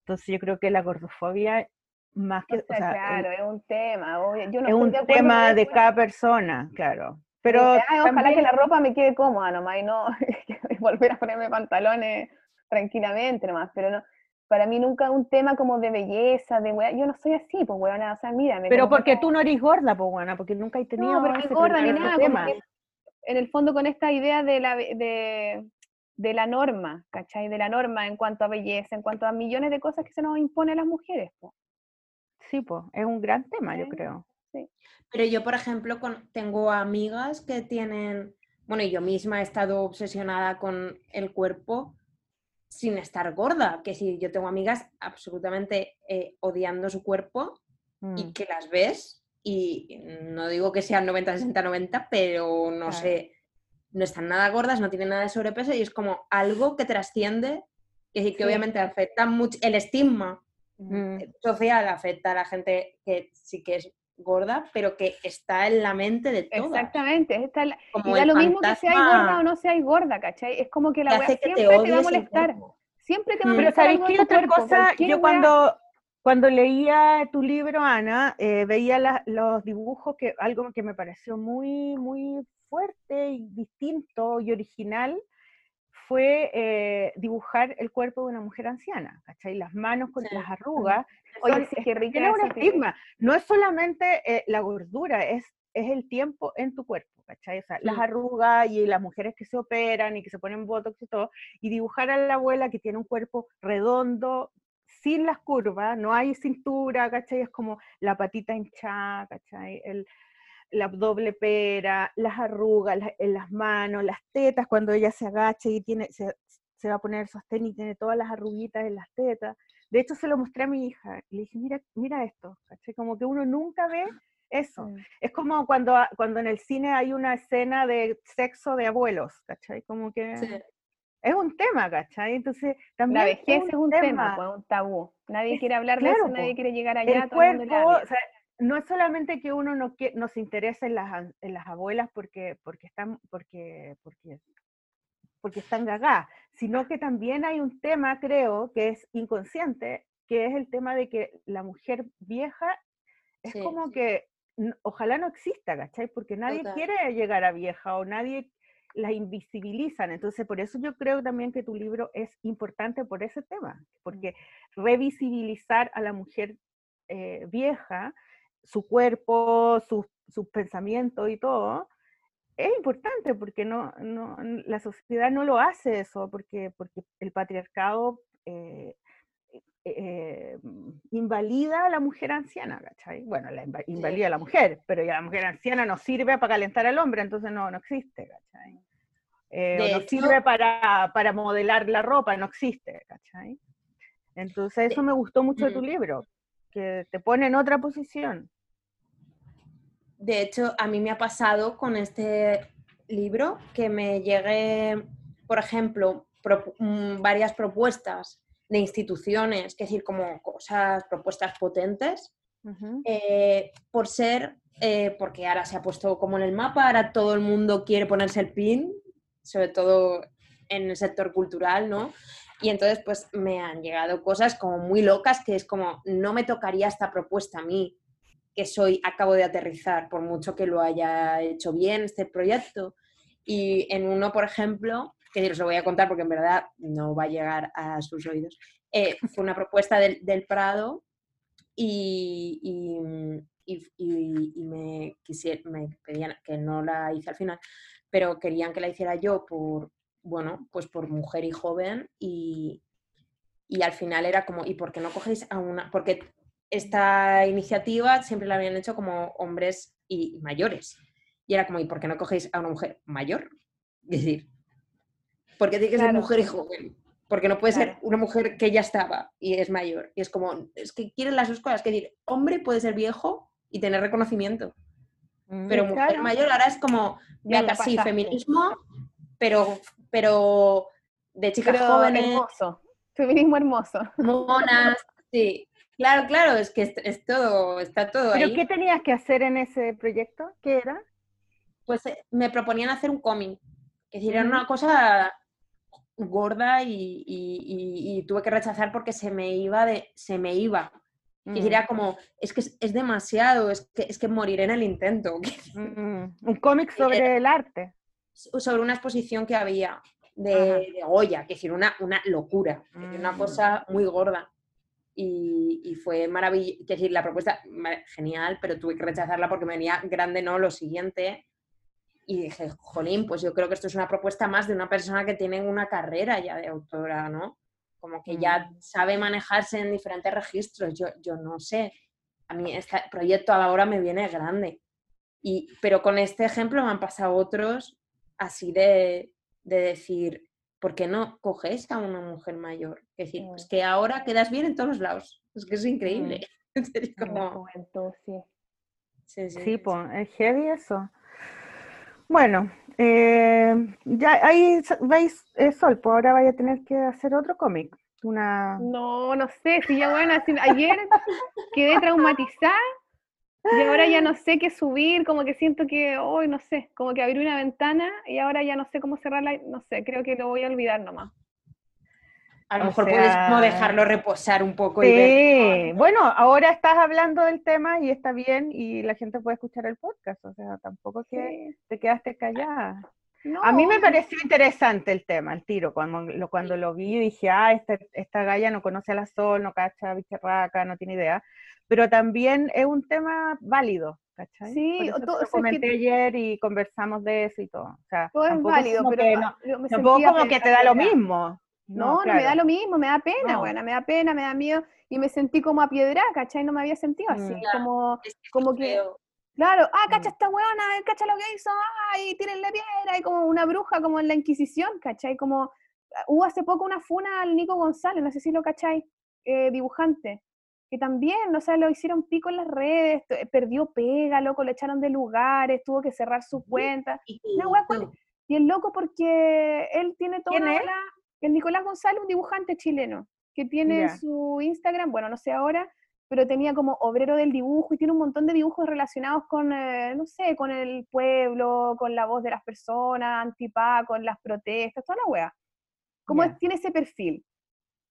Entonces yo creo que la gordofobia, más que, O o sea, sea, claro, es un tema. obvio, Yo no es un de tema de cada persona, claro. Pero Dice, "Ay, ojalá también- que la ropa me quede cómoda nomás y no [laughs] volver a ponerme pantalones tranquilamente nomás, pero no, para mí nunca es un tema como de belleza, de weá, yo no soy así, pues weona, o sea, mírame. pero porque como- tú no eres gorda, pues bueno, porque nunca he tenido no, ese gorda ni nada, tema. en el fondo con esta idea de la, de, de la norma, ¿cachai? De la norma en cuanto a belleza, en cuanto a millones de cosas que se nos impone a las mujeres, po. Sí, pues, es un gran tema, yo Sí. creo. Pero yo, por ejemplo, con- tengo amigas que tienen, bueno, yo misma he estado obsesionada con el cuerpo sin estar gorda, que si yo tengo amigas absolutamente eh, odiando su cuerpo y Mm. que las ves y no digo que sean 90, 60, 90, pero no Claro. sé, no están nada gordas, no tienen nada de sobrepeso y es como algo que trasciende, que que Sí. obviamente afecta mucho, el estigma Mm. social afecta a la gente que sí que es gorda, pero que está en la mente de todas. Exactamente, esta es la- Como y da lo mismo que seas gorda o no seas gorda, ¿cachai? Es como que la hace que te siempre te, va a molestar, siempre te va a Mm. Pero molestar ¿sabéis qué otra cuerpo, cosa? Yo cuando, cuando leía tu libro, Ana, eh, veía la- los dibujos, que algo que me pareció muy, muy fuerte y distinto y original fue eh, dibujar el cuerpo de una mujer anciana, ¿cachai? Las manos con Sí. las arrugas. Oye, sí, qué rica tiene un estigma. No es solamente eh, la gordura, es, es el tiempo en tu cuerpo, ¿cachai? O sea, las Mm. arrugas y las mujeres que se operan y que se ponen botox y todo, y dibujar a la abuela que tiene un cuerpo redondo, sin las curvas, no hay cintura, ¿cachai? Es como la patita hinchada, ¿cachai? El, la doble pera, las arrugas la- en las manos, las tetas cuando ella se agacha y tiene, se, se va a poner sostén y tiene todas las arruguitas en las tetas. De hecho, se lo mostré a mi hija. Le dije, mira, mira esto, ¿cachai? Como que uno nunca ve eso. Mm. Es como cuando, a- cuando en el cine hay una escena de sexo de abuelos, ¿cachai? Como que Sí. es un tema, ¿cachai? Entonces, La también vejez es un tema, pues, un tabú. Nadie Es- quiere hablar de claro, eso, nadie quiere llegar allá, el todo el mundo o sea, no es solamente que uno no, quie- no se interese en las, en las abuelas porque, porque, están, porque, porque, porque están gagás, sino que también hay un tema, creo, que es inconsciente, que es el tema de que la mujer vieja es Sí, como sí. que ojalá no exista, ¿cachai? Porque nadie quiere llegar a vieja o nadie la invisibilizan. Entonces, por eso yo creo también que tu libro es importante por ese tema, porque revisibilizar a la mujer eh, vieja, su cuerpo, sus sus pensamientos y todo, es importante porque no, no, la sociedad no lo hace eso, porque, porque el patriarcado eh, eh, mm, invalida a la mujer anciana, ¿cachai? Bueno, la inva- invalida a la mujer, pero ya la mujer anciana no sirve para calentar al hombre, entonces no, no existe, ¿cachai? Eh, no hecho- sirve para, para modelar la ropa, no existe, ¿cachai? Entonces eso me gustó mucho de tu Mm. libro, que te pone en otra posición. de hecho, a mí me ha pasado con este libro que me llegue, por ejemplo, pro- mm, varias propuestas de instituciones, que decir, como cosas, propuestas potentes, eh, por ser, eh, porque ahora se ha puesto como en el mapa, ahora todo el mundo quiere ponerse el pin, sobre todo en el sector cultural, ¿no? Y entonces, pues me han llegado cosas como muy locas que es como, no me tocaría esta propuesta a mí, que soy, acabo de aterrizar, por mucho que lo haya hecho bien este proyecto. Y en uno, por ejemplo, que os lo voy a contar porque en verdad no va a llegar a sus oídos, eh, fue una propuesta del, Prado y- y- y me, quisier- me pedían que no la hice al final, pero querían que la hiciera yo por, bueno, pues por mujer y joven y, y al final era como, ¿y por qué no cogéis a una? Porque esta iniciativa siempre la habían hecho como hombres y, mayores. Y era como, ¿y por qué no cogéis a una mujer mayor? Es decir, ¿por qué tiene que ser mujer y joven? Porque no puede ser una mujer que ya estaba y es mayor. Y es como, es que quieren las dos cosas. Que decir, hombre puede ser viejo y tener reconocimiento, pero Mm, mujer claro. mayor ahora es como, Ya venga, lo sí, pasaste. feminismo, pero, pero de chicas Pero jóvenes, hermoso. Feminismo hermoso. monas, sí. Claro, claro, es que es, es todo, está todo ¿Pero ahí. qué tenías que hacer en ese proyecto? ¿Qué era? Pues eh, me proponían hacer un cómic. Es decir, era una cosa gorda y, y- y- y tuve que rechazar porque se me iba de, se me iba. Es decir, Mm, era como, es que es, es demasiado, es que, es que moriré en el intento. [laughs] mm, Un cómic sobre el arte. Sobre una exposición que había de, de Goya, que es decir, una, una locura, una Mm. cosa muy gorda. Y, y fue maravilloso, es decir, la propuesta genial, pero tuve que rechazarla porque me venía grande, no, lo siguiente. Y dije, jolín, pues yo creo que esto es una propuesta más de una persona que tiene una carrera ya de autora, ¿no? Como que ya sabe manejarse en diferentes registros. Yo, yo no sé. A mí este proyecto ahora me viene grande. Y, pero con este ejemplo me han pasado otros así de, de decir, ¿por qué no coges a una mujer mayor? Es decir, pues que ahora quedas bien en todos los lados. Es que es increíble. Es [laughs] la juventud, sí. sí, sí, Sí, pues, es heavy eso. Bueno, eh, ya ahí veis, Sol, pues ahora vaya a tener que hacer otro cómic. Una... No, no sé, si ya bueno, así- ayer [laughs] quedé traumatizada y ahora ya no sé qué subir, como que siento que hoy no sé, como que abrí una ventana y ahora ya no sé cómo cerrarla, no sé, creo que lo voy a olvidar nomás. A lo O mejor puedes como dejarlo reposar un poco y ver. Sí, bueno, ahora estás hablando del tema y está bien y la gente puede escuchar el podcast, o sea, tampoco que Sí. te quedaste callada. No, A mí me pareció interesante el tema, el tiro, cuando lo, cuando lo vi dije, ah, este- esta galla no conoce a la Sol, no cacha Bicharraca, no tiene idea, pero también es un tema válido, ¿cachai? Sí, Por eso todo- lo que- comenté ayer y conversamos de eso y todo. O sea, todo es válido, pero que pa- no- me tampoco como que te da lo mismo. No, no, me da lo mismo, me da pena, No. buena, me da pena, me da miedo y me sentí como a piedra, ¿cachai? No me había sentido así, Mm. Como, Es que como que, claro, ah, cacha Mm. esta weona, cacha lo que hizo, ay, tírenle piedra, y como una bruja, como en la Inquisición, ¿cachai? Como, ah, hubo hace poco una funa al Nico González, no sé si lo cachai, eh, dibujante, que también, o sea, lo hicieron pico en las redes, perdió pega, loco, lo echaron de lugares, tuvo que cerrar su cuenta, Y- Una y el loco porque él tiene toda ¿Quién una ola- el Nicolás González, un dibujante chileno, que tiene su Instagram, bueno, no sé ahora, pero tenía como obrero del dibujo y tiene un montón de dibujos relacionados con, eh, no sé, con el pueblo, con la voz de las personas, antipá, con las protestas, toda la wea. Como es- tiene ese perfil.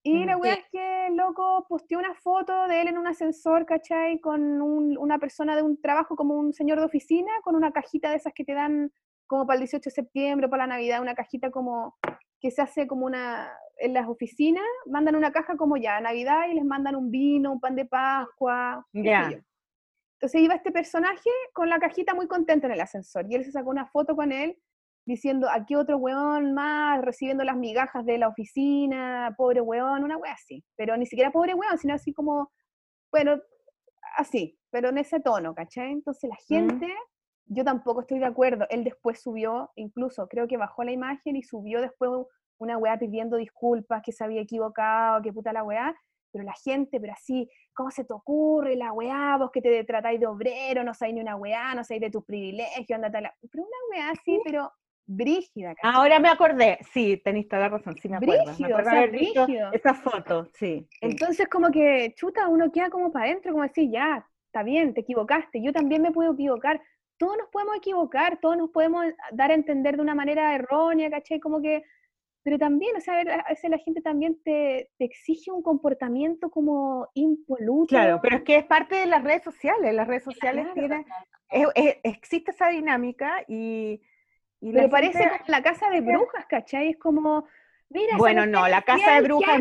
Y la Mm. wea Sí. es que el loco posteó una foto de él en un ascensor, ¿cachai? Con un- una persona de un trabajo como un señor de oficina, con una cajita de esas que te dan como para el 18 de septiembre, para la Navidad, una cajita como que se hace como una, en las oficinas, mandan una caja como ya, Navidad, y les mandan un vino, un pan de Pascua, Ya. yo. Entonces iba este personaje con la cajita muy contento en el ascensor, y él se sacó una foto con él, diciendo, aquí otro weón más, recibiendo las migajas de la oficina, pobre weón, una wea así, pero ni siquiera pobre weón, sino así como, bueno, así, pero en ese tono, ¿cachai? Entonces la Mm. gente, yo tampoco estoy de acuerdo, él después subió, incluso creo que bajó la imagen y subió después una weá pidiendo disculpas, que se había equivocado, que puta la weá, pero la gente, pero así, ¿cómo se te ocurre la weá? Vos que te tratáis de obrero, no sabéis ni una weá, no sabéis de tus privilegios, andate a la... Pero una weá así, pero brígida, ¿cachai? Ahora me acordé, sí, tenéis toda la razón, sí me acuerdo. Brígido, me acuerdo o sea, haber visto brígido. esa foto, sí. sí. Entonces como que, chuta, uno queda como para adentro, como decir, ya, está bien, te equivocaste, yo también me puedo equivocar, todos nos podemos equivocar, todos nos podemos dar a entender de una manera errónea, ¿cachai? Como que, pero también, o sea, a ver, a veces la gente también te, te exige un comportamiento como impoluto. Claro, pero es que es parte de las redes sociales, las redes sociales Claro. tienen, es- es- existe esa dinámica y... y Pero parece gente- como la casa de brujas, ¿cachai? Es como, mira, Bueno, no, la casa de brujas.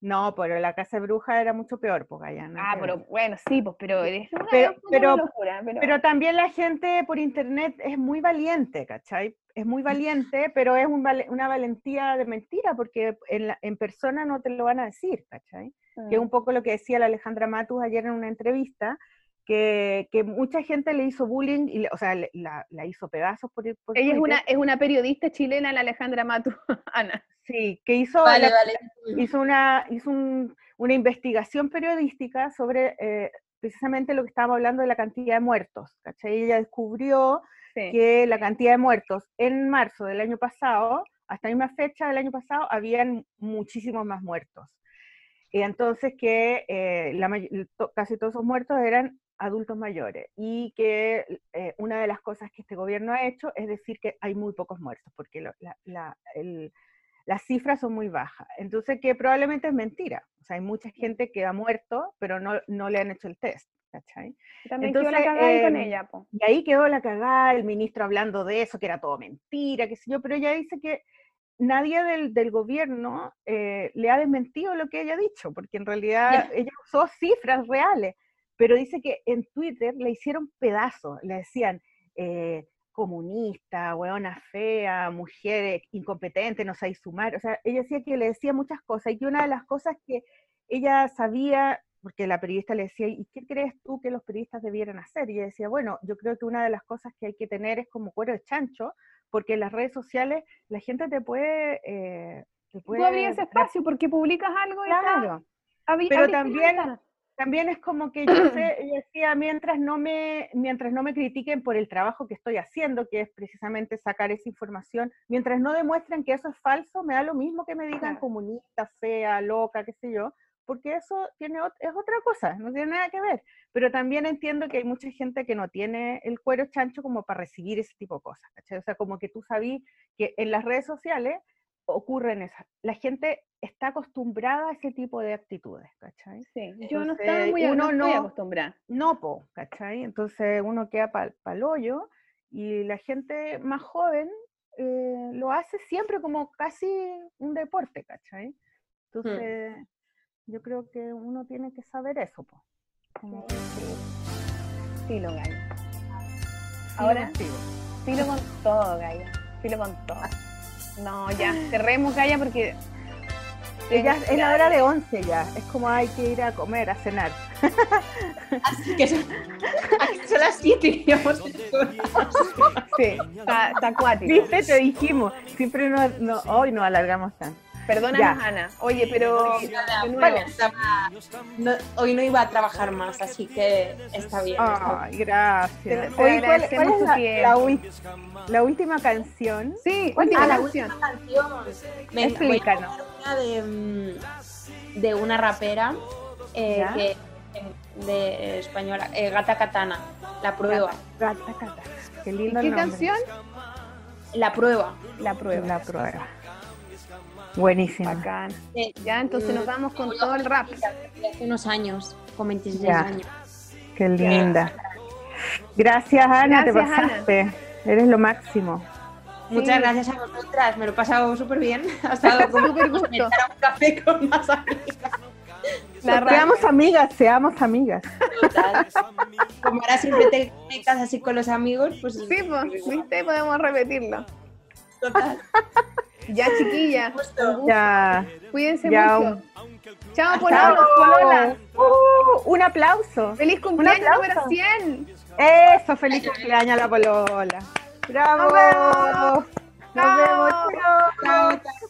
No, pero la casa de bruja era mucho peor, pues allá. nada Ah, pero bueno, sí, pues, pero es una, Pero- pero- locura, pero, Pero también la gente por internet es muy valiente, ¿cachai? Es muy valiente, pero es un una valentía de mentira, porque en, la- en persona no te lo van a decir, ¿cachai? Que es Mm. un poco lo que decía la Alejandra Matus ayer en una entrevista, que, que mucha gente le hizo bullying, y le- o sea, le- la, la hizo pedazos por, por Ella es una, es una periodista chilena, la Alejandra Matu, [laughs] Ana. Sí, que hizo, Vale, la- vale. hizo, una, hizo un- una investigación periodística sobre eh, precisamente lo que estábamos hablando de la cantidad de muertos, ¿cachai? Ella descubrió Sí. que la cantidad de muertos en marzo del año pasado, hasta la misma fecha del año pasado, habían muchísimos más muertos. Y entonces que eh, la casi todos esos muertos eran adultos mayores y que eh, una de las cosas que este gobierno ha hecho es decir que hay muy pocos muertos, porque lo- la- la- el- las cifras son muy bajas. Entonces que probablemente es mentira. O sea, hay mucha gente que ha muerto, pero no, no le han hecho el test. ¿cachai? También quedó la Entonces, cagada con em, ella, po. Y ahí quedó la cagada, el ministro hablando de eso, que era todo mentira, qué sé yo, pero ella dice que nadie del, del gobierno eh, le ha desmentido lo que ella ha dicho, porque en realidad [laughs] ella usó cifras reales, pero dice que en Twitter le hicieron pedazos, le decían eh, comunista, hueona fea, mujer incompetente, no sabe sumar, o sea, ella decía que le decía muchas cosas y que una de las cosas que ella sabía, porque la periodista le decía, ¿y qué crees tú que los periodistas debieran hacer? Y ella decía, bueno, yo creo que una de las cosas que hay que tener es como cuero de chancho, porque en las redes sociales la gente te puede... Eh, te Tú abrías puede espacio porque publicas algo y está- Claro. abri- Pero también-. También es como que yo [clears throat] sé, decía, mientras no me, mientras no me critiquen por el trabajo que estoy haciendo, que es precisamente sacar esa información, mientras no demuestren que eso es falso, me da lo mismo que me digan comunista, fea, loca, qué sé yo, porque eso tiene, es otra cosa, no tiene nada que ver. Pero también entiendo que hay mucha gente que no tiene el cuero chancho como para recibir ese tipo de cosas, ¿cachai? O sea, como que tú sabí que en las redes sociales ocurren esas. La gente está acostumbrada a ese tipo de actitudes, ¿cachai? Sí, yo no estaba muy uno no acostumbrada. No, po, ¿cachai? Entonces uno queda para el hoyo y la gente más joven eh, lo hace siempre como casi un deporte, ¿cachai? Entonces yo creo que uno tiene que saber eso, po. Como que sí, Filo, gallo. sí, Ahora, contigo. filo con todo, gallo. Filo con todo. No, ya, cerremos, Gaya, porque... Ya es la hora de 11 ya, es como hay que ir a comer, a cenar. Así que son, son las 7 y vamos Sí, está, está acuático. ¿Viste? Te dijimos, siempre no, no, hoy no alargamos tanto. Perdónanos, Ya. Ana. Oye, pero Vale. No, hoy no iba a trabajar más, así que está bien. Ay, gracias. Te- Oye, ¿cuál- es la, última canción? Sí, ¿Cuál última Ah, la canción. última canción. Venga, Explícanos. una de, mm, de una rapera eh, que, de española, eh, Gata Katana, La Prueba. Gata, gata. Qué ¿Y lindo qué nombre. canción? La Prueba. La prueba. La prueba. Buenísima. Bacán. Eh, Ya, entonces nos vamos con todo el rap. hace unos años, con 26 Ya. años. Qué linda. Gracias, Ana, te Gracias, Ana. pasaste. Eres lo máximo. Muchas Sí. gracias a vosotras, me lo he pasado súper bien. [laughs] Ha estado como Súper gusto. a un café con más amigas. Seamos amigas, seamos amigas. Total. Como ahora siempre te conectas así con los amigos, pues Sí, pues, viste, podemos repetirlo. total. Ya, chiquilla. Justo. Ya. Cuídense Ya, mucho. Chao, Hasta pololos, pololas. Uh, un aplauso. Feliz cumpleaños número aplauso. 100. Eso, feliz cumpleaños a la polola. Bravo. Nos vemos. Nos vemos. Chao, chao.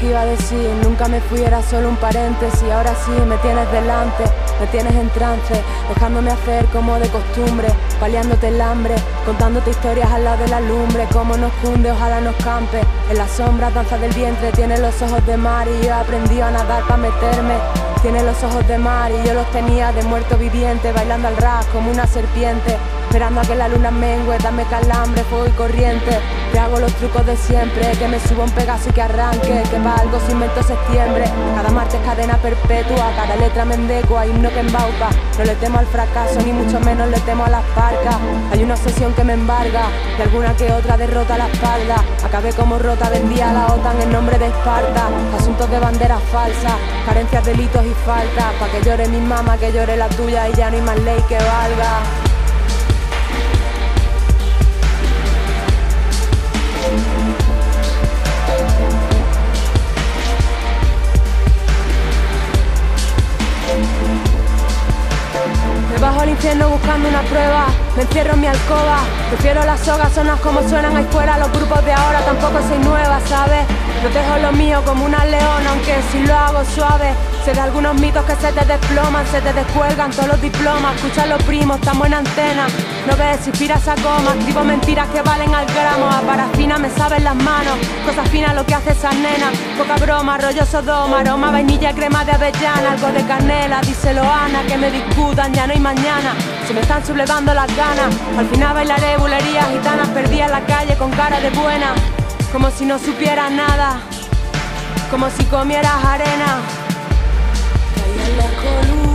Que iba a decir. Nunca me fui, era solo un paréntesis. Ahora sí, me tienes delante, me tienes en trance. Dejándome hacer como de costumbre. Paliándote el hambre, contándote historias al lado de la lumbre. Como nos cunde, ojalá nos campe. En las sombras, danza del vientre. Tiene los ojos de mar y yo he aprendido a nadar para meterme. Tiene los ojos de mar y yo los tenía de muerto viviente. Bailando al ras como una serpiente. Esperando a que la luna mengue, dame calambre, fuego y corriente. Te hago los trucos de siempre, que me suba un pegaso y que arranque, que para algo se inventó septiembre. Cada martes cadena perpetua, cada letra mendecua, himno que embauca. No le temo al fracaso, ni mucho menos le temo a las parcas. Hay una obsesión que me embarga, y alguna que otra derrota a la espalda. Acabé como rota, vendía a la OTAN en nombre de Esparta. Asuntos de banderas falsas, carencias, delitos y faltas. Pa' que llore mi mamá, que llore la tuya y ya no hay más ley que valga. Infierno buscando una prueba, me encierro en mi alcoba. Prefiero las sogas, sonas como suenan ahí fuera. Los grupos de ahora tampoco soy nueva, ¿sabes? Protejo lo mío como una leona, aunque si lo hago suave. Sé de algunos mitos que se te desploman, se te descuelgan todos los diplomas. Escucha a los primos, estamos en antena. No ves, inspiras a coma, escribo mentiras que valen al gramo. A parafina me saben las manos, cosas finas lo que hace esa nena. Poca broma, rollo sodoma, aroma, vainilla, crema de avellana, algo de canela. Díselo Ana, que me discutan, ya no hay mañana. Se me están sublevando las ganas. Al final bailaré bulerías gitanas, perdí en la calle con cara de buena. Como si no supieras nada, como si comieras arena. Oh.